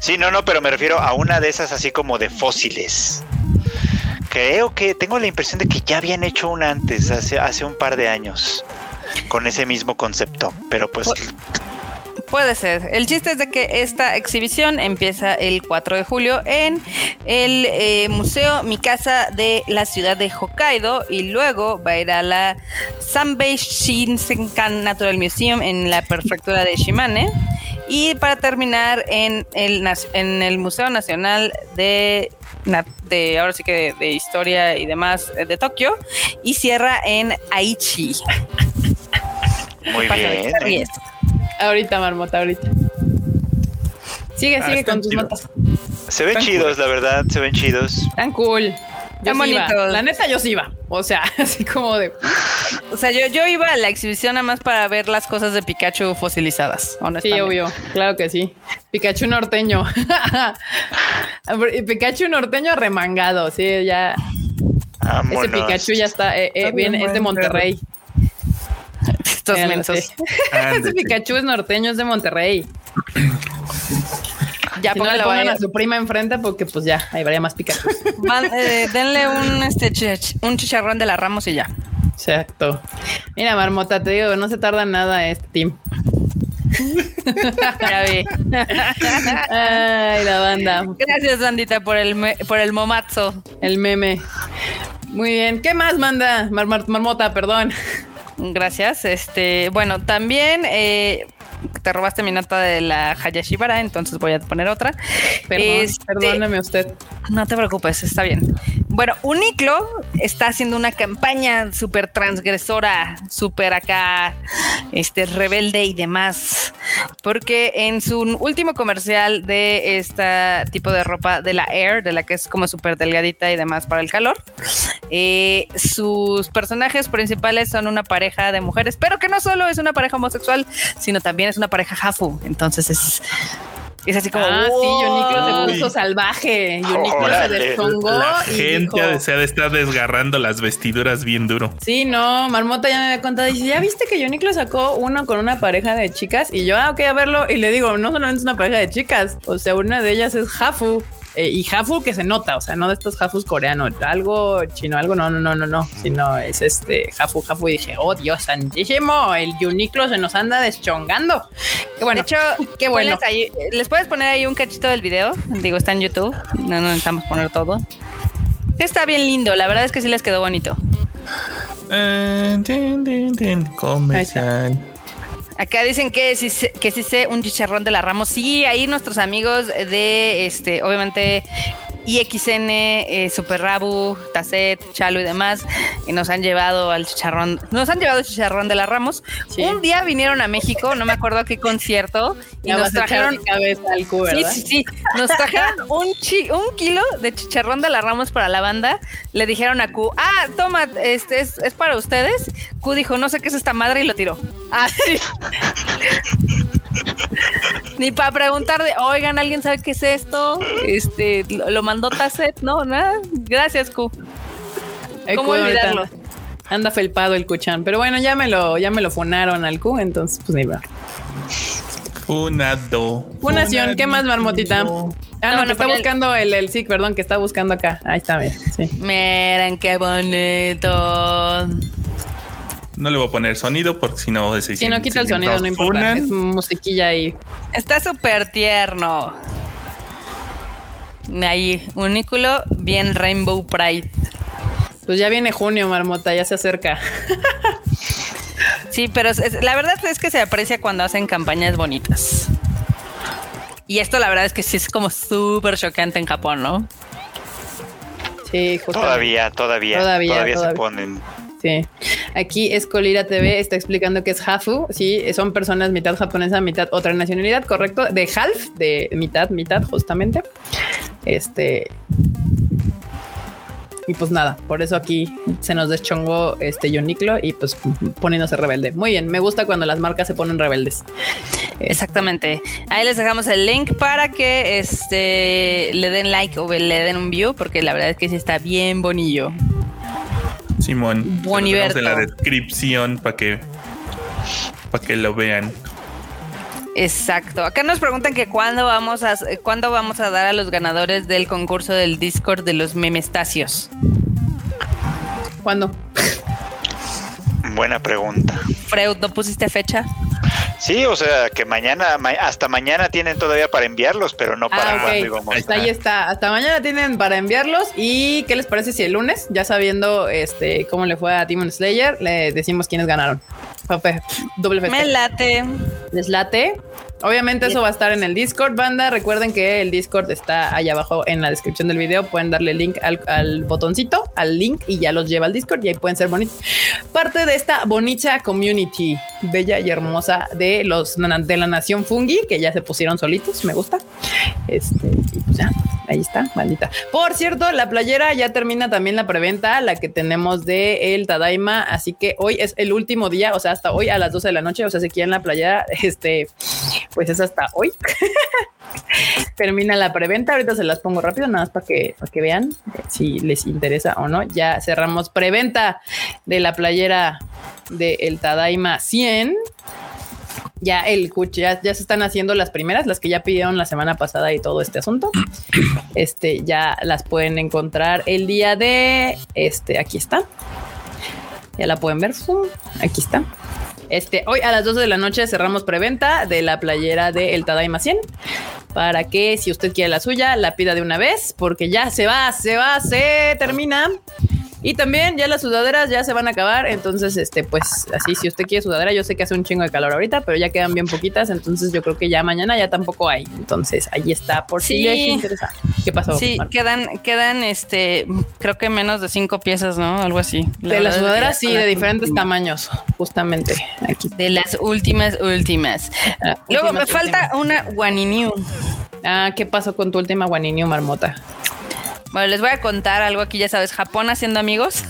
Sí, no, no, pero me refiero a una de esas así como de fósiles. Creo que tengo la impresión de que ya habían hecho una antes, hace, hace un par de años, con ese mismo concepto. Pero pues, Puede ser. El chiste es de que esta exhibición empieza el 4 de julio en el eh, Museo Mikasa de la ciudad de Hokkaido y luego va a ir a la Sanbei Shinsenkan Natural Museum en la prefectura de Shimane y para terminar en el, en el Museo Nacional de, de ahora sí que de, de historia y demás eh, de Tokio y cierra en Aichi. muy bien. Ahorita, Marmota, ahorita. Sigue, Ah, sigue con tus chidos. notas. Se ven Tan chidos, la verdad, se ven chidos. Tan cool. Yo Tan sí iba. La neta, yo sí iba. O sea, así como de. O sea, yo, yo iba a la exhibición nada más para ver las cosas de Pikachu fosilizadas, Sí, obvio. Claro que sí. Pikachu norteño. Pikachu norteño remangado. Sí, ya. Ese Vámonos. Pikachu ya está. eh, eh, viene, es de Monterrey. Estos mensos. Ese Pikachu es norteño, es de Monterrey. Ya si no le pongan a su prima enfrente, porque pues ya, ahí varía más Pikachu. Van, eh, denle un, este, chich- un chicharrón de la Ramos y ya. Exacto. Mira, Marmota, te digo, no se tarda nada este team. Ya vi. Ay, la banda. Gracias, bandita, por el, me- por el momazo. El meme. Muy bien. ¿Qué más manda? Mar- Mar- Marmota, perdón. Gracias. Este, bueno, también eh, te robaste mi nota de la Hayashibara, entonces voy a poner otra. Perdón, Este, perdóname usted. No te preocupes, está bien. Bueno, Uniclo está haciendo una campaña súper transgresora, súper acá, este, rebelde y demás. Porque en su último comercial de este tipo de ropa de la Air, de la que es como súper delgadita y demás para el calor, eh, sus personajes principales son una pareja de mujeres, pero que no solo es una pareja homosexual, sino también es una pareja Hafu. Entonces es, es así como... ah, sí, Yoniclo se puso salvaje. Yoniclo se Órale. despongó La y gente dijo, se ha de estar desgarrando las vestiduras bien duro. Sí, no, Marmota ya me había contado. Dice, ¿ya viste que Yoniclo sacó uno con una pareja de chicas? Y yo, ah, ok, a verlo. Y le digo, no solamente es una pareja de chicas. O sea, una de ellas es Hafu. Eh, y Hafu que se nota, o sea, no de estos Hafus coreanos, algo chino, algo no, no, no, no, no, sino es este Hafu, Hafu. Y dije, oh Dios santísimo, el Yoniclo se nos anda deschongando. Qué bueno, de hecho, qué bueno. ahí- ¿Les puedes poner ahí un cachito del video? Digo, está en YouTube. No, no necesitamos poner todo. Está bien lindo, la verdad es que sí les quedó bonito. Eh, tin, tin, comercial. Acá dicen que sé, que un chicharrón de la Ramos. Sí, ahí nuestros amigos de este, obviamente, IXN, eh, Super Rabu, Tacet, Chalo y demás, y nos han llevado al chicharrón, nos han llevado el chicharrón de la Ramos. Sí. Un día vinieron a México, no me acuerdo a qué concierto, y nos trajeron cabeza al Sí, sí, sí. Nos trajeron un, chi- un kilo de chicharrón de la Ramos para la banda. Le dijeron a Q, ah, toma, este es, es para ustedes. Q dijo, no sé qué es esta madre y lo tiró. Así. Ni para preguntar de, oigan, ¿alguien sabe qué es esto? Este, lo, lo mandó Tacet, no, nada. Gracias, Q. ¿Cómo Q ahorita olvidarlo? Anda felpado el cuchán. Pero bueno, ya me lo, ya me lo funaron al Q, entonces pues ni va. Funado. Funación, ¿qué más, Marmotita? Ah, no, No, está buscando el, el SIC, perdón, que está buscando acá. Ahí está, bien. Sí. Miren qué bonito. No le voy a poner sonido porque si no... Si no quita el sonido, no importa. Es musiquilla ahí. Está súper tierno. Ahí, unículo, bien Rainbow Pride. Pues ya viene junio, Marmota, ya se acerca. sí, pero la verdad es que se aprecia cuando hacen campañas bonitas. Y esto la verdad es que sí es como súper chocante en Japón, ¿no? Sí, Todavía, todavía, todavía, todavía, se ponen. Sí. Aquí Escolira TV está explicando que es Hafu. Sí, son personas mitad japonesa, mitad otra nacionalidad, correcto. De half, de mitad, mitad, justamente. Este. Y pues nada, por eso aquí se nos deschongó este Yoniclo y pues poniéndose rebelde. Muy bien, me gusta cuando las marcas se ponen rebeldes. Exactamente. Ahí les dejamos el link para que este le den like o le den un view, porque la verdad es que sí está bien bonillo. Simón. En la descripción para que para que lo vean. Exacto. Acá nos preguntan que cuándo vamos a cuándo vamos a dar a los ganadores del concurso del Discord de los memestacios. ¿Cuándo? Buena pregunta. Freud, ¿no pusiste fecha? Sí, o sea, que mañana, hasta mañana tienen todavía para enviarlos, pero no para ah, Ahí está, hasta mañana tienen para enviarlos. ¿Y qué les parece si el lunes, ya sabiendo este cómo le fue a Demon Slayer, le decimos quiénes ganaron? doble Me late. ¿Les late? Obviamente eso va a estar en el Discord, banda. Recuerden que el Discord está allá abajo en la descripción del video. Pueden darle link al, botoncito, al link y ya los lleva al Discord y ahí pueden ser bonitos. Parte de esta bonita community bella y hermosa de los de la nación Fungi que ya se pusieron solitos. Me gusta. Este, pues ya, ahí está, maldita. Por cierto, la playera ya termina también la preventa, la que tenemos de el Tadaima. Así que hoy es el último día, o sea, hasta hoy a las 12 de la noche. O sea, si quieren la playera, este pues es hasta hoy. Termina la preventa. Ahorita se las pongo rápido, nada más para que, para que vean si les interesa o no. Ya cerramos preventa de la playera de el Tadaima 100 ya el ya, ya se están haciendo las primeras, las que ya pidieron la semana pasada y todo este asunto. Este ya las pueden encontrar el día de este. Aquí está. Ya la pueden ver. Aquí está. Este, hoy a las 12 de la noche cerramos preventa de la playera de El Tadaima 100 para que si usted quiere la suya la pida de una vez porque ya se va, se va, se termina. Y también ya las sudaderas ya se van a acabar. Entonces, este, pues así, si usted quiere sudadera, yo sé que hace un chingo de calor ahorita, pero ya quedan bien poquitas. Entonces, yo creo que ya mañana ya tampoco hay. Entonces, ahí está, por si les interesa. ¿Qué pasó? Sí, quedan, quedan, este, creo que menos de cinco piezas, ¿no? Algo así. de las sudaderas, sí, de diferentes tamaños, justamente. Aquí. De las últimas, últimas. Ah, Luego me falta una Waniniu. Ah, ¿qué pasó con tu última Waniniu, Marmota? Bueno, les voy a contar algo aquí, ya sabes, Japón haciendo amigos.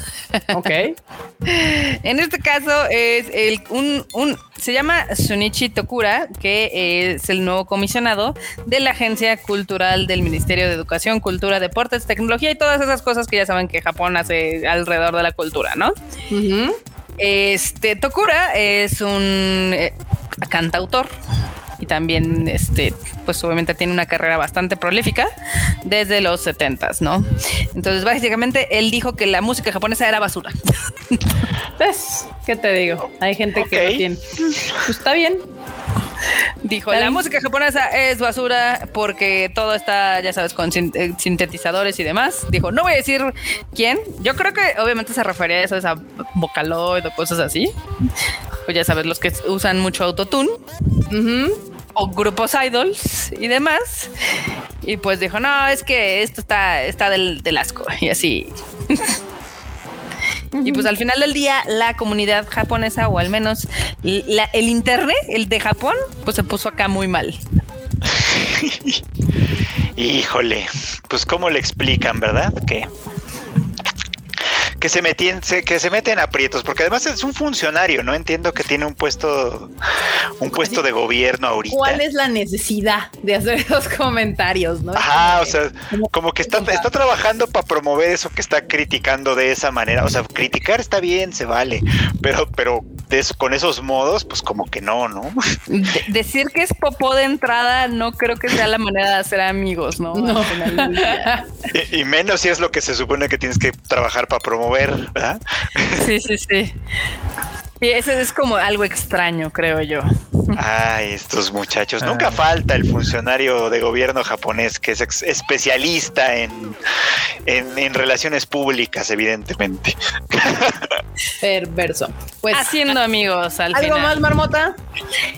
Ok. en este caso es el un, un se llama Sunichi Tokura, que es el nuevo comisionado de la Agencia Cultural del Ministerio de Educación, Cultura, Deportes, Tecnología y todas esas cosas que ya saben que Japón hace alrededor de la cultura, ¿no? Este Tokura es un eh, cantautor y también este pues obviamente tiene una carrera bastante prolífica desde los 70 ¿no? Entonces básicamente él dijo que la música japonesa era basura. ¿Ves? ¿Qué te digo? Hay gente que tiene. Pues está bien. Dijo, la música japonesa es basura porque todo está, ya sabes, con eh, sintetizadores y demás. Dijo, no voy a decir quién. Yo creo que obviamente se refería a eso, a Vocaloid o cosas así. Pues ya sabes, los que usan mucho autotune. O grupos idols y demás. Y pues dijo, no, es que esto está, está del, del asco. Y así. Y pues al final del día, la comunidad japonesa, o al menos el internet, el de Japón, pues se puso acá muy mal. Híjole, pues cómo le explican, ¿verdad? Que que se meten, que se meten aprietos, porque además es un funcionario, no entiendo que tiene un puesto, un puesto de gobierno ahorita. ¿Cuál es la necesidad de hacer esos comentarios? ¿no? Ajá, o sea, como que está, está trabajando para promover eso que está criticando de esa manera. O sea, criticar está bien, se vale, pero, pero con esos modos, pues como que no, ¿no? decir que es popó de entrada, no creo que sea la manera de hacer amigos, ¿no? y menos si es lo que se supone que tienes que trabajar para promover ver, Sí, sí, sí. Y ese es como algo extraño, creo yo. Ay, estos muchachos. Nunca falta el funcionario de gobierno japonés que es especialista en, en, en relaciones públicas, evidentemente. Perverso. Pues, Haciendo amigos al ¿algo final. más, Marmota?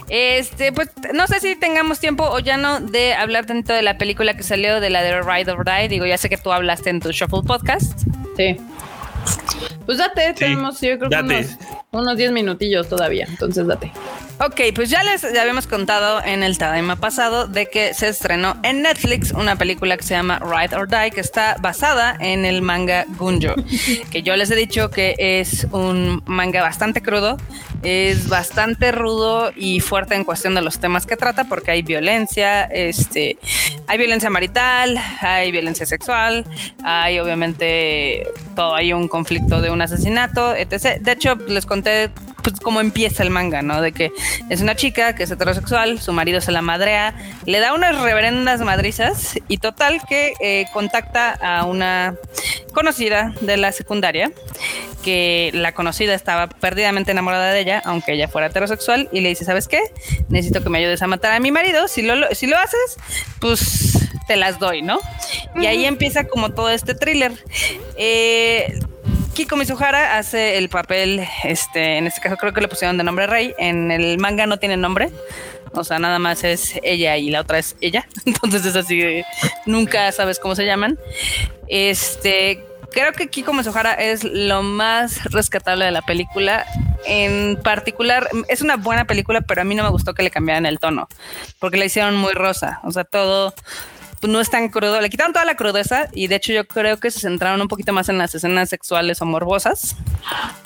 Este, pues no sé si tengamos tiempo o ya no de hablar tanto de la película que salió de la de Ride or Die. Digo, ya sé que tú hablaste en tu Shuffle Podcast. Sí. Pues date, tenemos yo creo que date. unos 10 minutillos todavía, entonces date. Ok, pues ya les ya habíamos contado en el tema pasado de que se estrenó en Netflix una película que se llama Ride or Die, que está basada en el manga Gunjo, que yo les he dicho que es un manga bastante crudo, es bastante rudo y fuerte en cuestión de los temas que trata, porque hay violencia, este, hay violencia marital, hay violencia sexual, hay obviamente todo, hay un conflicto de un asesinato, etc. De hecho, les conté pues cómo empieza el manga, ¿no? De que es una chica que es heterosexual, su marido se la madrea, le da unas reverendas madrizas y total que eh, contacta a una conocida de la secundaria, que la conocida estaba perdidamente enamorada de ella, aunque ella fuera heterosexual, y le dice, ¿sabes qué? Necesito que me ayudes a matar a mi marido, si lo, lo- si lo haces, pues te las doy, ¿no? Y ahí empieza como todo este thriller. Eh, Kiko Mizuhara hace el papel, este, en este caso creo que le pusieron de nombre Rey. En el manga no tiene nombre. O sea, nada más es ella y la otra es ella. Entonces es así, nunca sabes cómo se llaman. Este, creo que Kiko Mizuhara es lo más rescatable de la película. En particular, es una buena película, pero a mí no me gustó que le cambiaran el tono, porque la hicieron muy rosa. O sea, todo no es tan crudo. Le quitaron toda la crudeza y de hecho yo creo que se centraron un poquito más en las escenas sexuales o morbosas.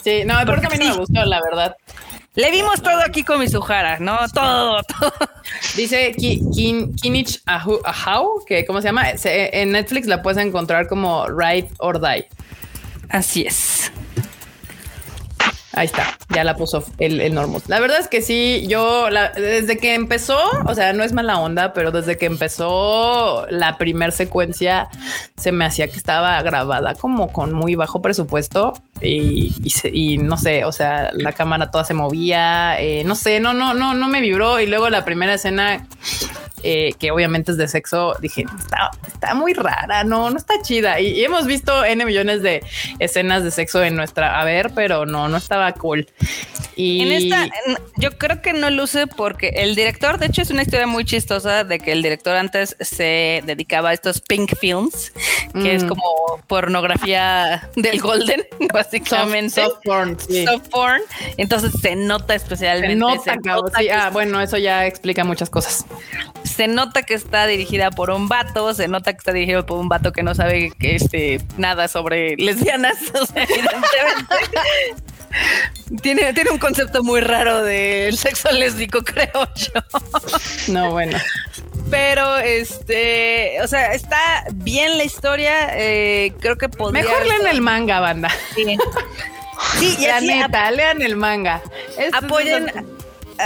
Sí, no, por eso a mí no me gustó, la verdad. Le vimos todo aquí con Mizuhara, ¿no? Todo, todo. Dice Ki- Kin- Kinich Ahu- Ahau, que ¿cómo se llama? Se- en Netflix la puedes encontrar como Ride or Die. Así es. Ahí está, ya la puso el, el Normus. La verdad es que sí, yo desde que empezó, o sea, no es mala onda, pero desde que empezó la primer secuencia se me hacía que estaba grabada como con muy bajo presupuesto y, y no sé, o sea, la cámara toda se movía, eh, no sé, no, no, no, no me vibró y luego la primera escena eh, que obviamente es de sexo, dije, está, está muy rara, no, no está chida. Y, y hemos visto N millones de escenas de sexo en nuestra haber, pero no, no estaba cool. Y En esta, yo creo que no luce porque el director, de hecho, es una historia muy chistosa de que el director antes se dedicaba a estos pink films, que es Mm. como pornografía del Golden, básicamente. soft, soft porn, sí. Soft porn. Entonces se nota especialmente. Se nota, se nota sí, ah, bueno, eso ya explica muchas cosas. se nota que está dirigida por un vato, se nota que está dirigida por un vato que no sabe que este nada sobre lesbianas, o sea, evidentemente. Tiene, tiene un concepto muy raro del sexo lésbico, creo yo. No, bueno. Pero este, o sea, está bien la historia. eh, creo que podría. Mejor lean el manga, banda. Sí, Sí, y La así neta, lean el manga. Apoyen.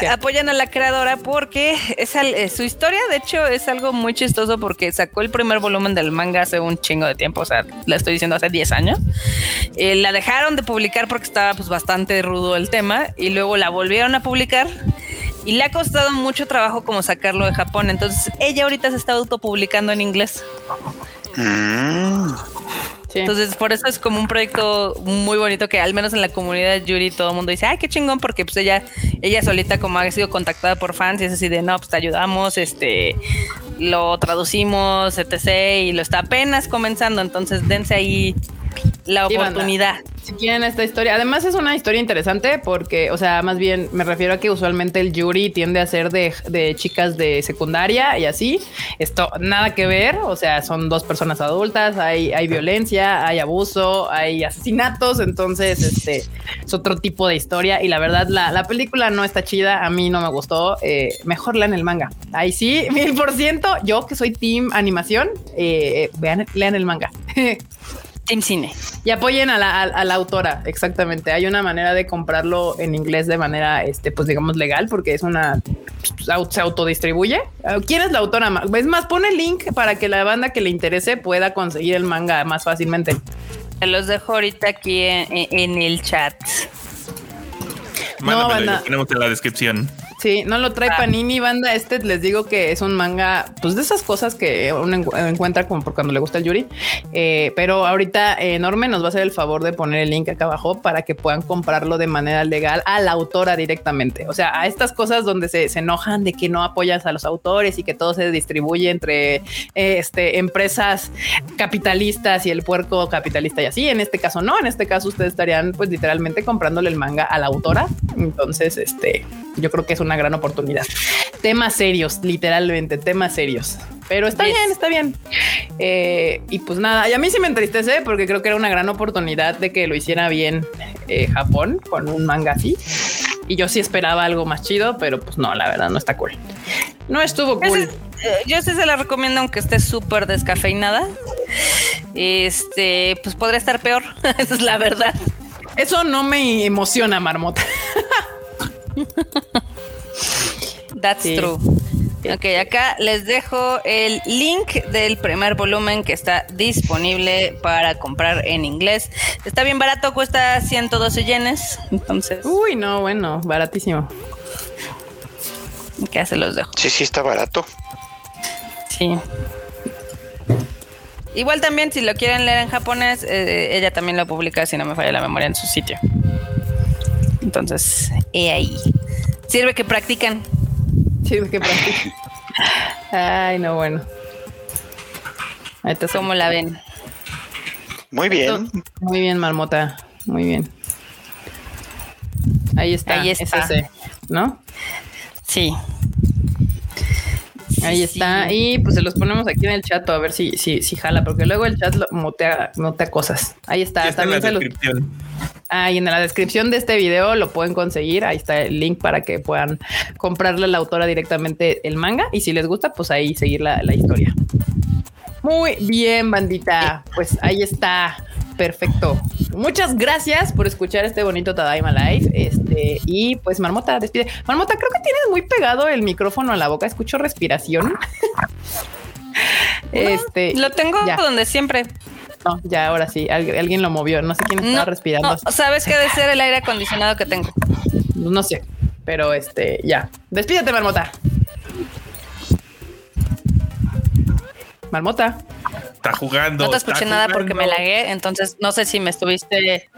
Apoyan a la creadora porque es al- eh, su historia, de hecho, es algo muy chistoso porque sacó el primer volumen del manga hace un chingo de tiempo, o sea, la estoy diciendo hace 10 años. Eh, la dejaron de publicar porque estaba pues bastante rudo el tema y luego la volvieron a publicar. Y le ha costado mucho trabajo como sacarlo de Japón. Entonces ella ahorita se está autopublicando en inglés. Mm. Entonces, por eso es como un proyecto muy bonito que al menos en la comunidad Yuri todo el mundo dice, ay, qué chingón, porque pues ella, ella solita como ha sido contactada por fans y es así de, no, pues te ayudamos, este, lo traducimos, etc. Y lo está apenas comenzando, entonces dense ahí la Sí, oportunidad. Si quieren esta historia, además es una historia interesante porque, o sea, más bien me refiero a que usualmente el Yuri tiende a ser de, de chicas de secundaria y así. Esto nada que ver, o sea, son dos personas adultas, hay, hay violencia, hay abuso, hay asesinatos, entonces este es otro tipo de historia y la verdad la, la película no está chida, a mí no me gustó, eh, mejor lean el manga. Ahí sí, mil por ciento, yo que soy team animación, eh, vean, lean el manga. Team Cine. Y apoyen a la, a- a la autora, exactamente. Hay una manera de comprarlo en inglés de manera, este, pues digamos, legal, porque es una, au- se autodistribuye. ¿Quién es la autora? Es más, pone el link para que la banda que le interese pueda conseguir el manga más fácilmente. Se los dejo ahorita aquí en, en- en el chat. Mándamelo y banda. lo ponemos en la descripción. Sí, no lo Ah. trae Panini, banda. Este les digo que es un manga, pues de esas cosas que uno encu- encuentra como por cuando le gusta el Yuri. Eh, pero ahorita eh, Enorme nos va a hacer el favor de poner el link acá abajo para que puedan comprarlo de manera legal a la autora directamente. O sea, a estas cosas donde se, se enojan de que no apoyas a los autores y que todo se distribuye entre eh, este, empresas capitalistas y el puerco capitalista y así. En este caso no, en este caso ustedes estarían pues literalmente comprándole el manga a la autora. Entonces, este, yo creo que es una gran oportunidad. Temas serios, literalmente, temas serios. Pero está Yes. bien, está bien. Eh, y pues nada, y a mí sí me entristece porque creo que era una gran oportunidad de que lo hiciera bien eh, Japón con un manga así. Y yo sí esperaba algo más chido, pero pues no, la verdad no está cool. No estuvo cool. eh, yo sí se la recomiendo aunque esté súper descafeinada. Este, pues podría estar peor. Esa es la verdad. Eso no me emociona, Marmota. That's Sí. true. Ok, acá les dejo el link del primer volumen que está disponible para comprar en inglés. Está bien barato, cuesta 112 yenes. Entonces, Uy, no, bueno, baratísimo. acá se los dejo. Sí, sí, está barato. Sí. Igual también, si lo quieren leer en japonés, eh, ella también lo publica, si no me falla la memoria, en su sitio. Entonces, he ahí. Sirve que practican. Sí, que practica. Ay, no, bueno. ¿Cómo la ven? Muy bien. Muy bien, Marmota. Muy bien. Ahí está. Ahí es está. ese, ¿no? Sí. Ahí está. sí. Y pues se los ponemos aquí en el chat a ver si, si, si jala, porque luego el chat lo motea, motea cosas. Ahí está. Está en la También se los, descripción. ah, y en la descripción de este video lo pueden conseguir. Ahí está el link para que puedan comprarle a la autora directamente el manga. Y si les gusta, pues ahí seguir la, la historia. Muy bien, bandita. Pues ahí está. Perfecto. Muchas gracias por escuchar este bonito Tadaima Live. Este, y pues Marmota, despide. Marmota, creo que tienes muy pegado el micrófono a la boca. Escucho respiración. este, Lo tengo Ya. donde siempre. no, ya ahora sí. Al- alguien lo movió. No sé quién estaba No, respirando. no, sabes que debe ser el aire acondicionado que tengo. No sé, pero este, ya. Despídete, Marmota. Marmota. Está jugando. No te escuché nada porque me lagué, entonces no sé si me estuviste,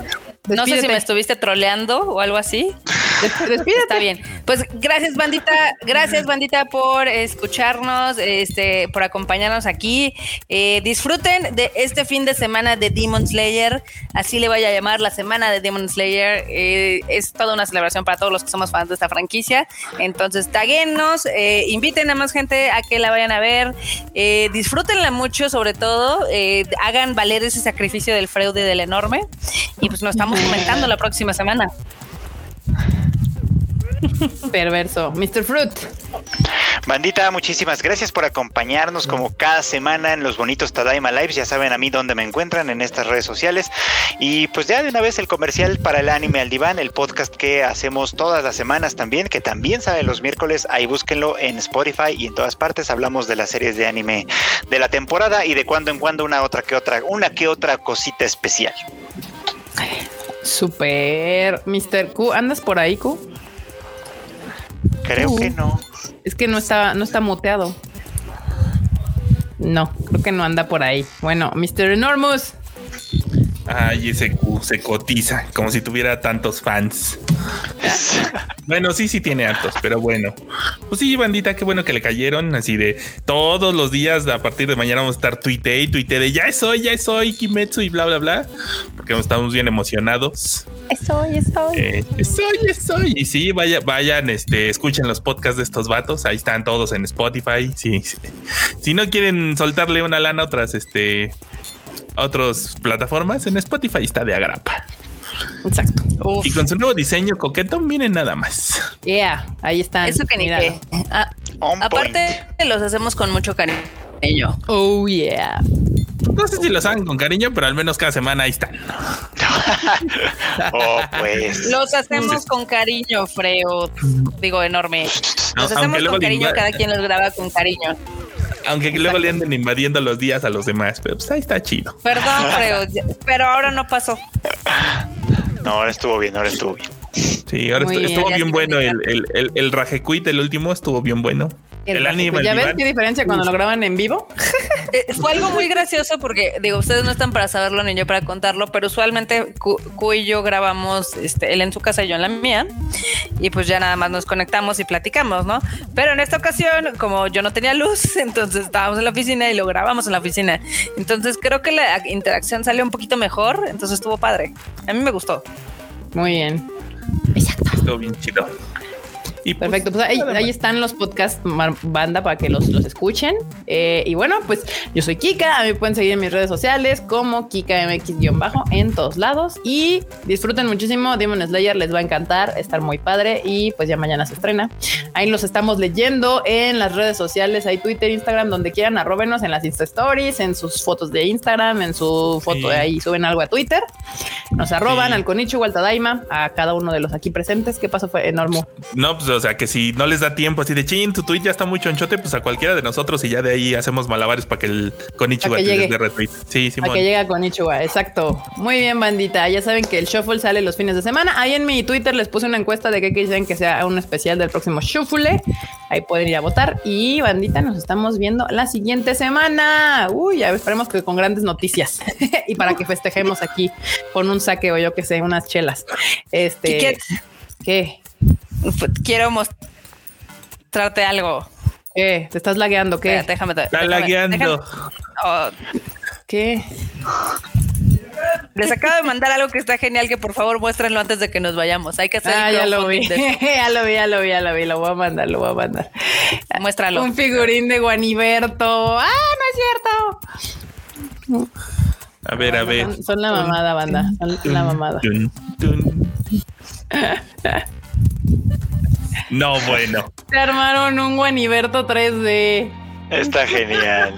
no sé si me estuviste troleando o algo así. Des- Despídete. Está bien. Pues gracias, bandita. Gracias, bandita, por escucharnos, este, por acompañarnos aquí. Eh, disfruten de este fin de semana de Demon Slayer. Así le voy a llamar la semana de Demon Slayer. Eh, es toda una celebración para todos los que somos fans de esta franquicia. Entonces, taguenos, eh, inviten a más gente a que la vayan a ver. Eh, disfrútenla mucho, sobre todo. hagan valer ese sacrificio del fraude del enorme. Y pues nos estamos comentando la próxima semana. Perverso. Mr. Fruit. Bandita, muchísimas gracias por acompañarnos como cada semana en los bonitos Tadaima Lives. Ya saben a mí dónde me encuentran en estas redes sociales. Y pues ya de una vez el comercial para el anime al diván, el podcast que hacemos todas las semanas también, que también sale los miércoles. Ahí búsquenlo en Spotify y en todas partes. Hablamos de las series de anime de la temporada y de cuando en cuando una otra que otra, una que otra cosita especial. Super. Mr. Q, ¿andas por ahí, Q? Creo que no. Es que no está, no está muteado. No, creo que no anda por ahí. Bueno, Mr. Enormous. Ay, ese Q se cotiza como si tuviera tantos fans. bueno, sí, sí tiene hartos, pero bueno. Pues sí, bandita, qué bueno que le cayeron. Así de todos los días a partir de mañana vamos a estar tuite y tuite de ya soy, ya soy Kimetsu y bla, bla, bla. Porque estamos bien emocionados. Eso, eso. Eh, soy, soy. Y sí, vaya, vayan, este, escuchen los podcasts de estos vatos. Ahí están todos en Spotify. Sí, sí. Si no quieren soltarle una lana a otras, este, otras plataformas, en Spotify está de agrapa. Exacto. Uf. Y con su nuevo diseño coqueto, miren nada más. Yeah, ahí están. Eso que ni qué. Ah, aparte, los hacemos con mucho cariño. Oh, yeah. No sé si los hagan con cariño, pero al menos cada semana ahí están. Oh, pues. Los hacemos con cariño, Freo. Digo, enorme. Los hacemos con cariño, cada quien los graba con cariño. Aunque luego le anden invadiendo los días a los demás, pero pues ahí está chido. Perdón, pero ahora no pasó. No, ahora estuvo bien, ahora estuvo bien. Sí, ahora Muy estu- bien. estuvo bien bueno. El, el, el, el Rajecuit, el último, estuvo bien bueno. El, anime. Pues ya el ves qué diferencia cuando lo graban en vivo. Eh, fue algo muy gracioso porque, digo, ustedes no están para saberlo ni yo para contarlo, pero usualmente Q, y yo grabamos, este, él en su casa y yo en la mía, y pues ya nada más nos conectamos y platicamos, ¿no? Pero en esta ocasión, como yo no tenía luz, entonces estábamos en la oficina y lo grabamos en la oficina. Entonces creo que la interacción salió un poquito mejor, entonces estuvo padre. A mí me gustó. Muy bien. Estuvo bien chido. Y pues, Perfecto, pues ahí, ahí están los podcasts banda para que los, los escuchen. Eh, y bueno, pues yo soy Kika, a mí pueden seguir en mis redes sociales como KikaMX-bajo en todos lados. Y disfruten muchísimo, Demon Slayer les va a encantar, estar muy padre y pues ya mañana se estrena. Ahí los estamos leyendo en las redes sociales, hay Twitter, Instagram, donde quieran, arróbenos en las Insta Stories, en sus fotos de Instagram, en su foto de ahí, suben algo a Twitter. Nos arroban Sí. al Konichu o al Tadaima, a cada uno de los aquí presentes. ¿Qué pasó? Fue enorme. No, pues o sea que si no les da tiempo así de chin, tu tweet ya está muy chonchote, pues a cualquiera de nosotros y ya de ahí hacemos malabares para que el Konichiwa Para que te llegue. les dé retweet. Sí, Simón. que llega con Ichiwa, exacto. Muy bien, bandita. Ya saben que el shuffle sale los fines de semana. Ahí en mi Twitter les puse una encuesta de qué quieren que sea un especial del próximo shuffle. Ahí pueden ir a votar. Y bandita, nos estamos viendo la siguiente semana. Uy, ya esperemos que con grandes noticias. y para que festejemos aquí con un saque o yo que sé, unas chelas. Este. Quique, ¿Qué? Pues, quiero mostrarte algo. ¿Qué? ¿Te estás lagueando? ¿Qué? Espérate, déjame. Está déjame- lagueando. déjame- Oh, ¿Qué? les acabo de mandar algo que está genial, que por favor muéstrenlo antes de que nos vayamos. Hay que hacer Ah, ya lo vi. ya lo vi, ya lo vi, ya lo vi. Lo voy a mandar, lo voy a mandar. Muéstralo. Un figurín de Guaniberto. ¡Ah, no es cierto! A ver, a ver. Son, son la mamada, banda. Son la mamada. Tun, tun. No, bueno. Se armaron un Guaniberto 3D. Está genial.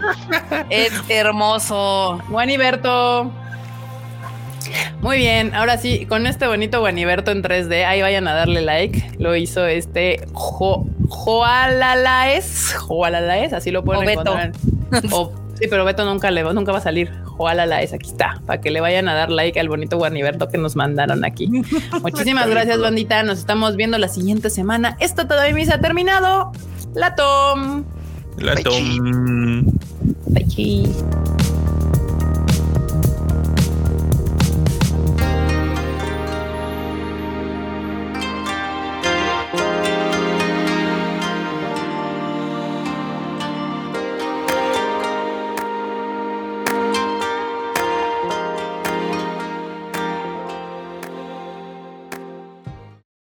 Es hermoso. Guaniberto. Muy bien, ahora sí, con este bonito Guaniberto en 3D, ahí vayan a darle like. Lo hizo este Jo- Joalalaes. Joalalaes, así lo pueden O Beto. encontrar. O- sí, pero Beto nunca le va- nunca va a salir. Joalalaes, aquí está, para que le vayan a dar like al bonito Guaniberto que nos mandaron aquí. Muchísimas gracias, bandita. Nos estamos viendo la siguiente semana. Esto todavía se ha terminado. La Tom. La Bye, tom. Bye.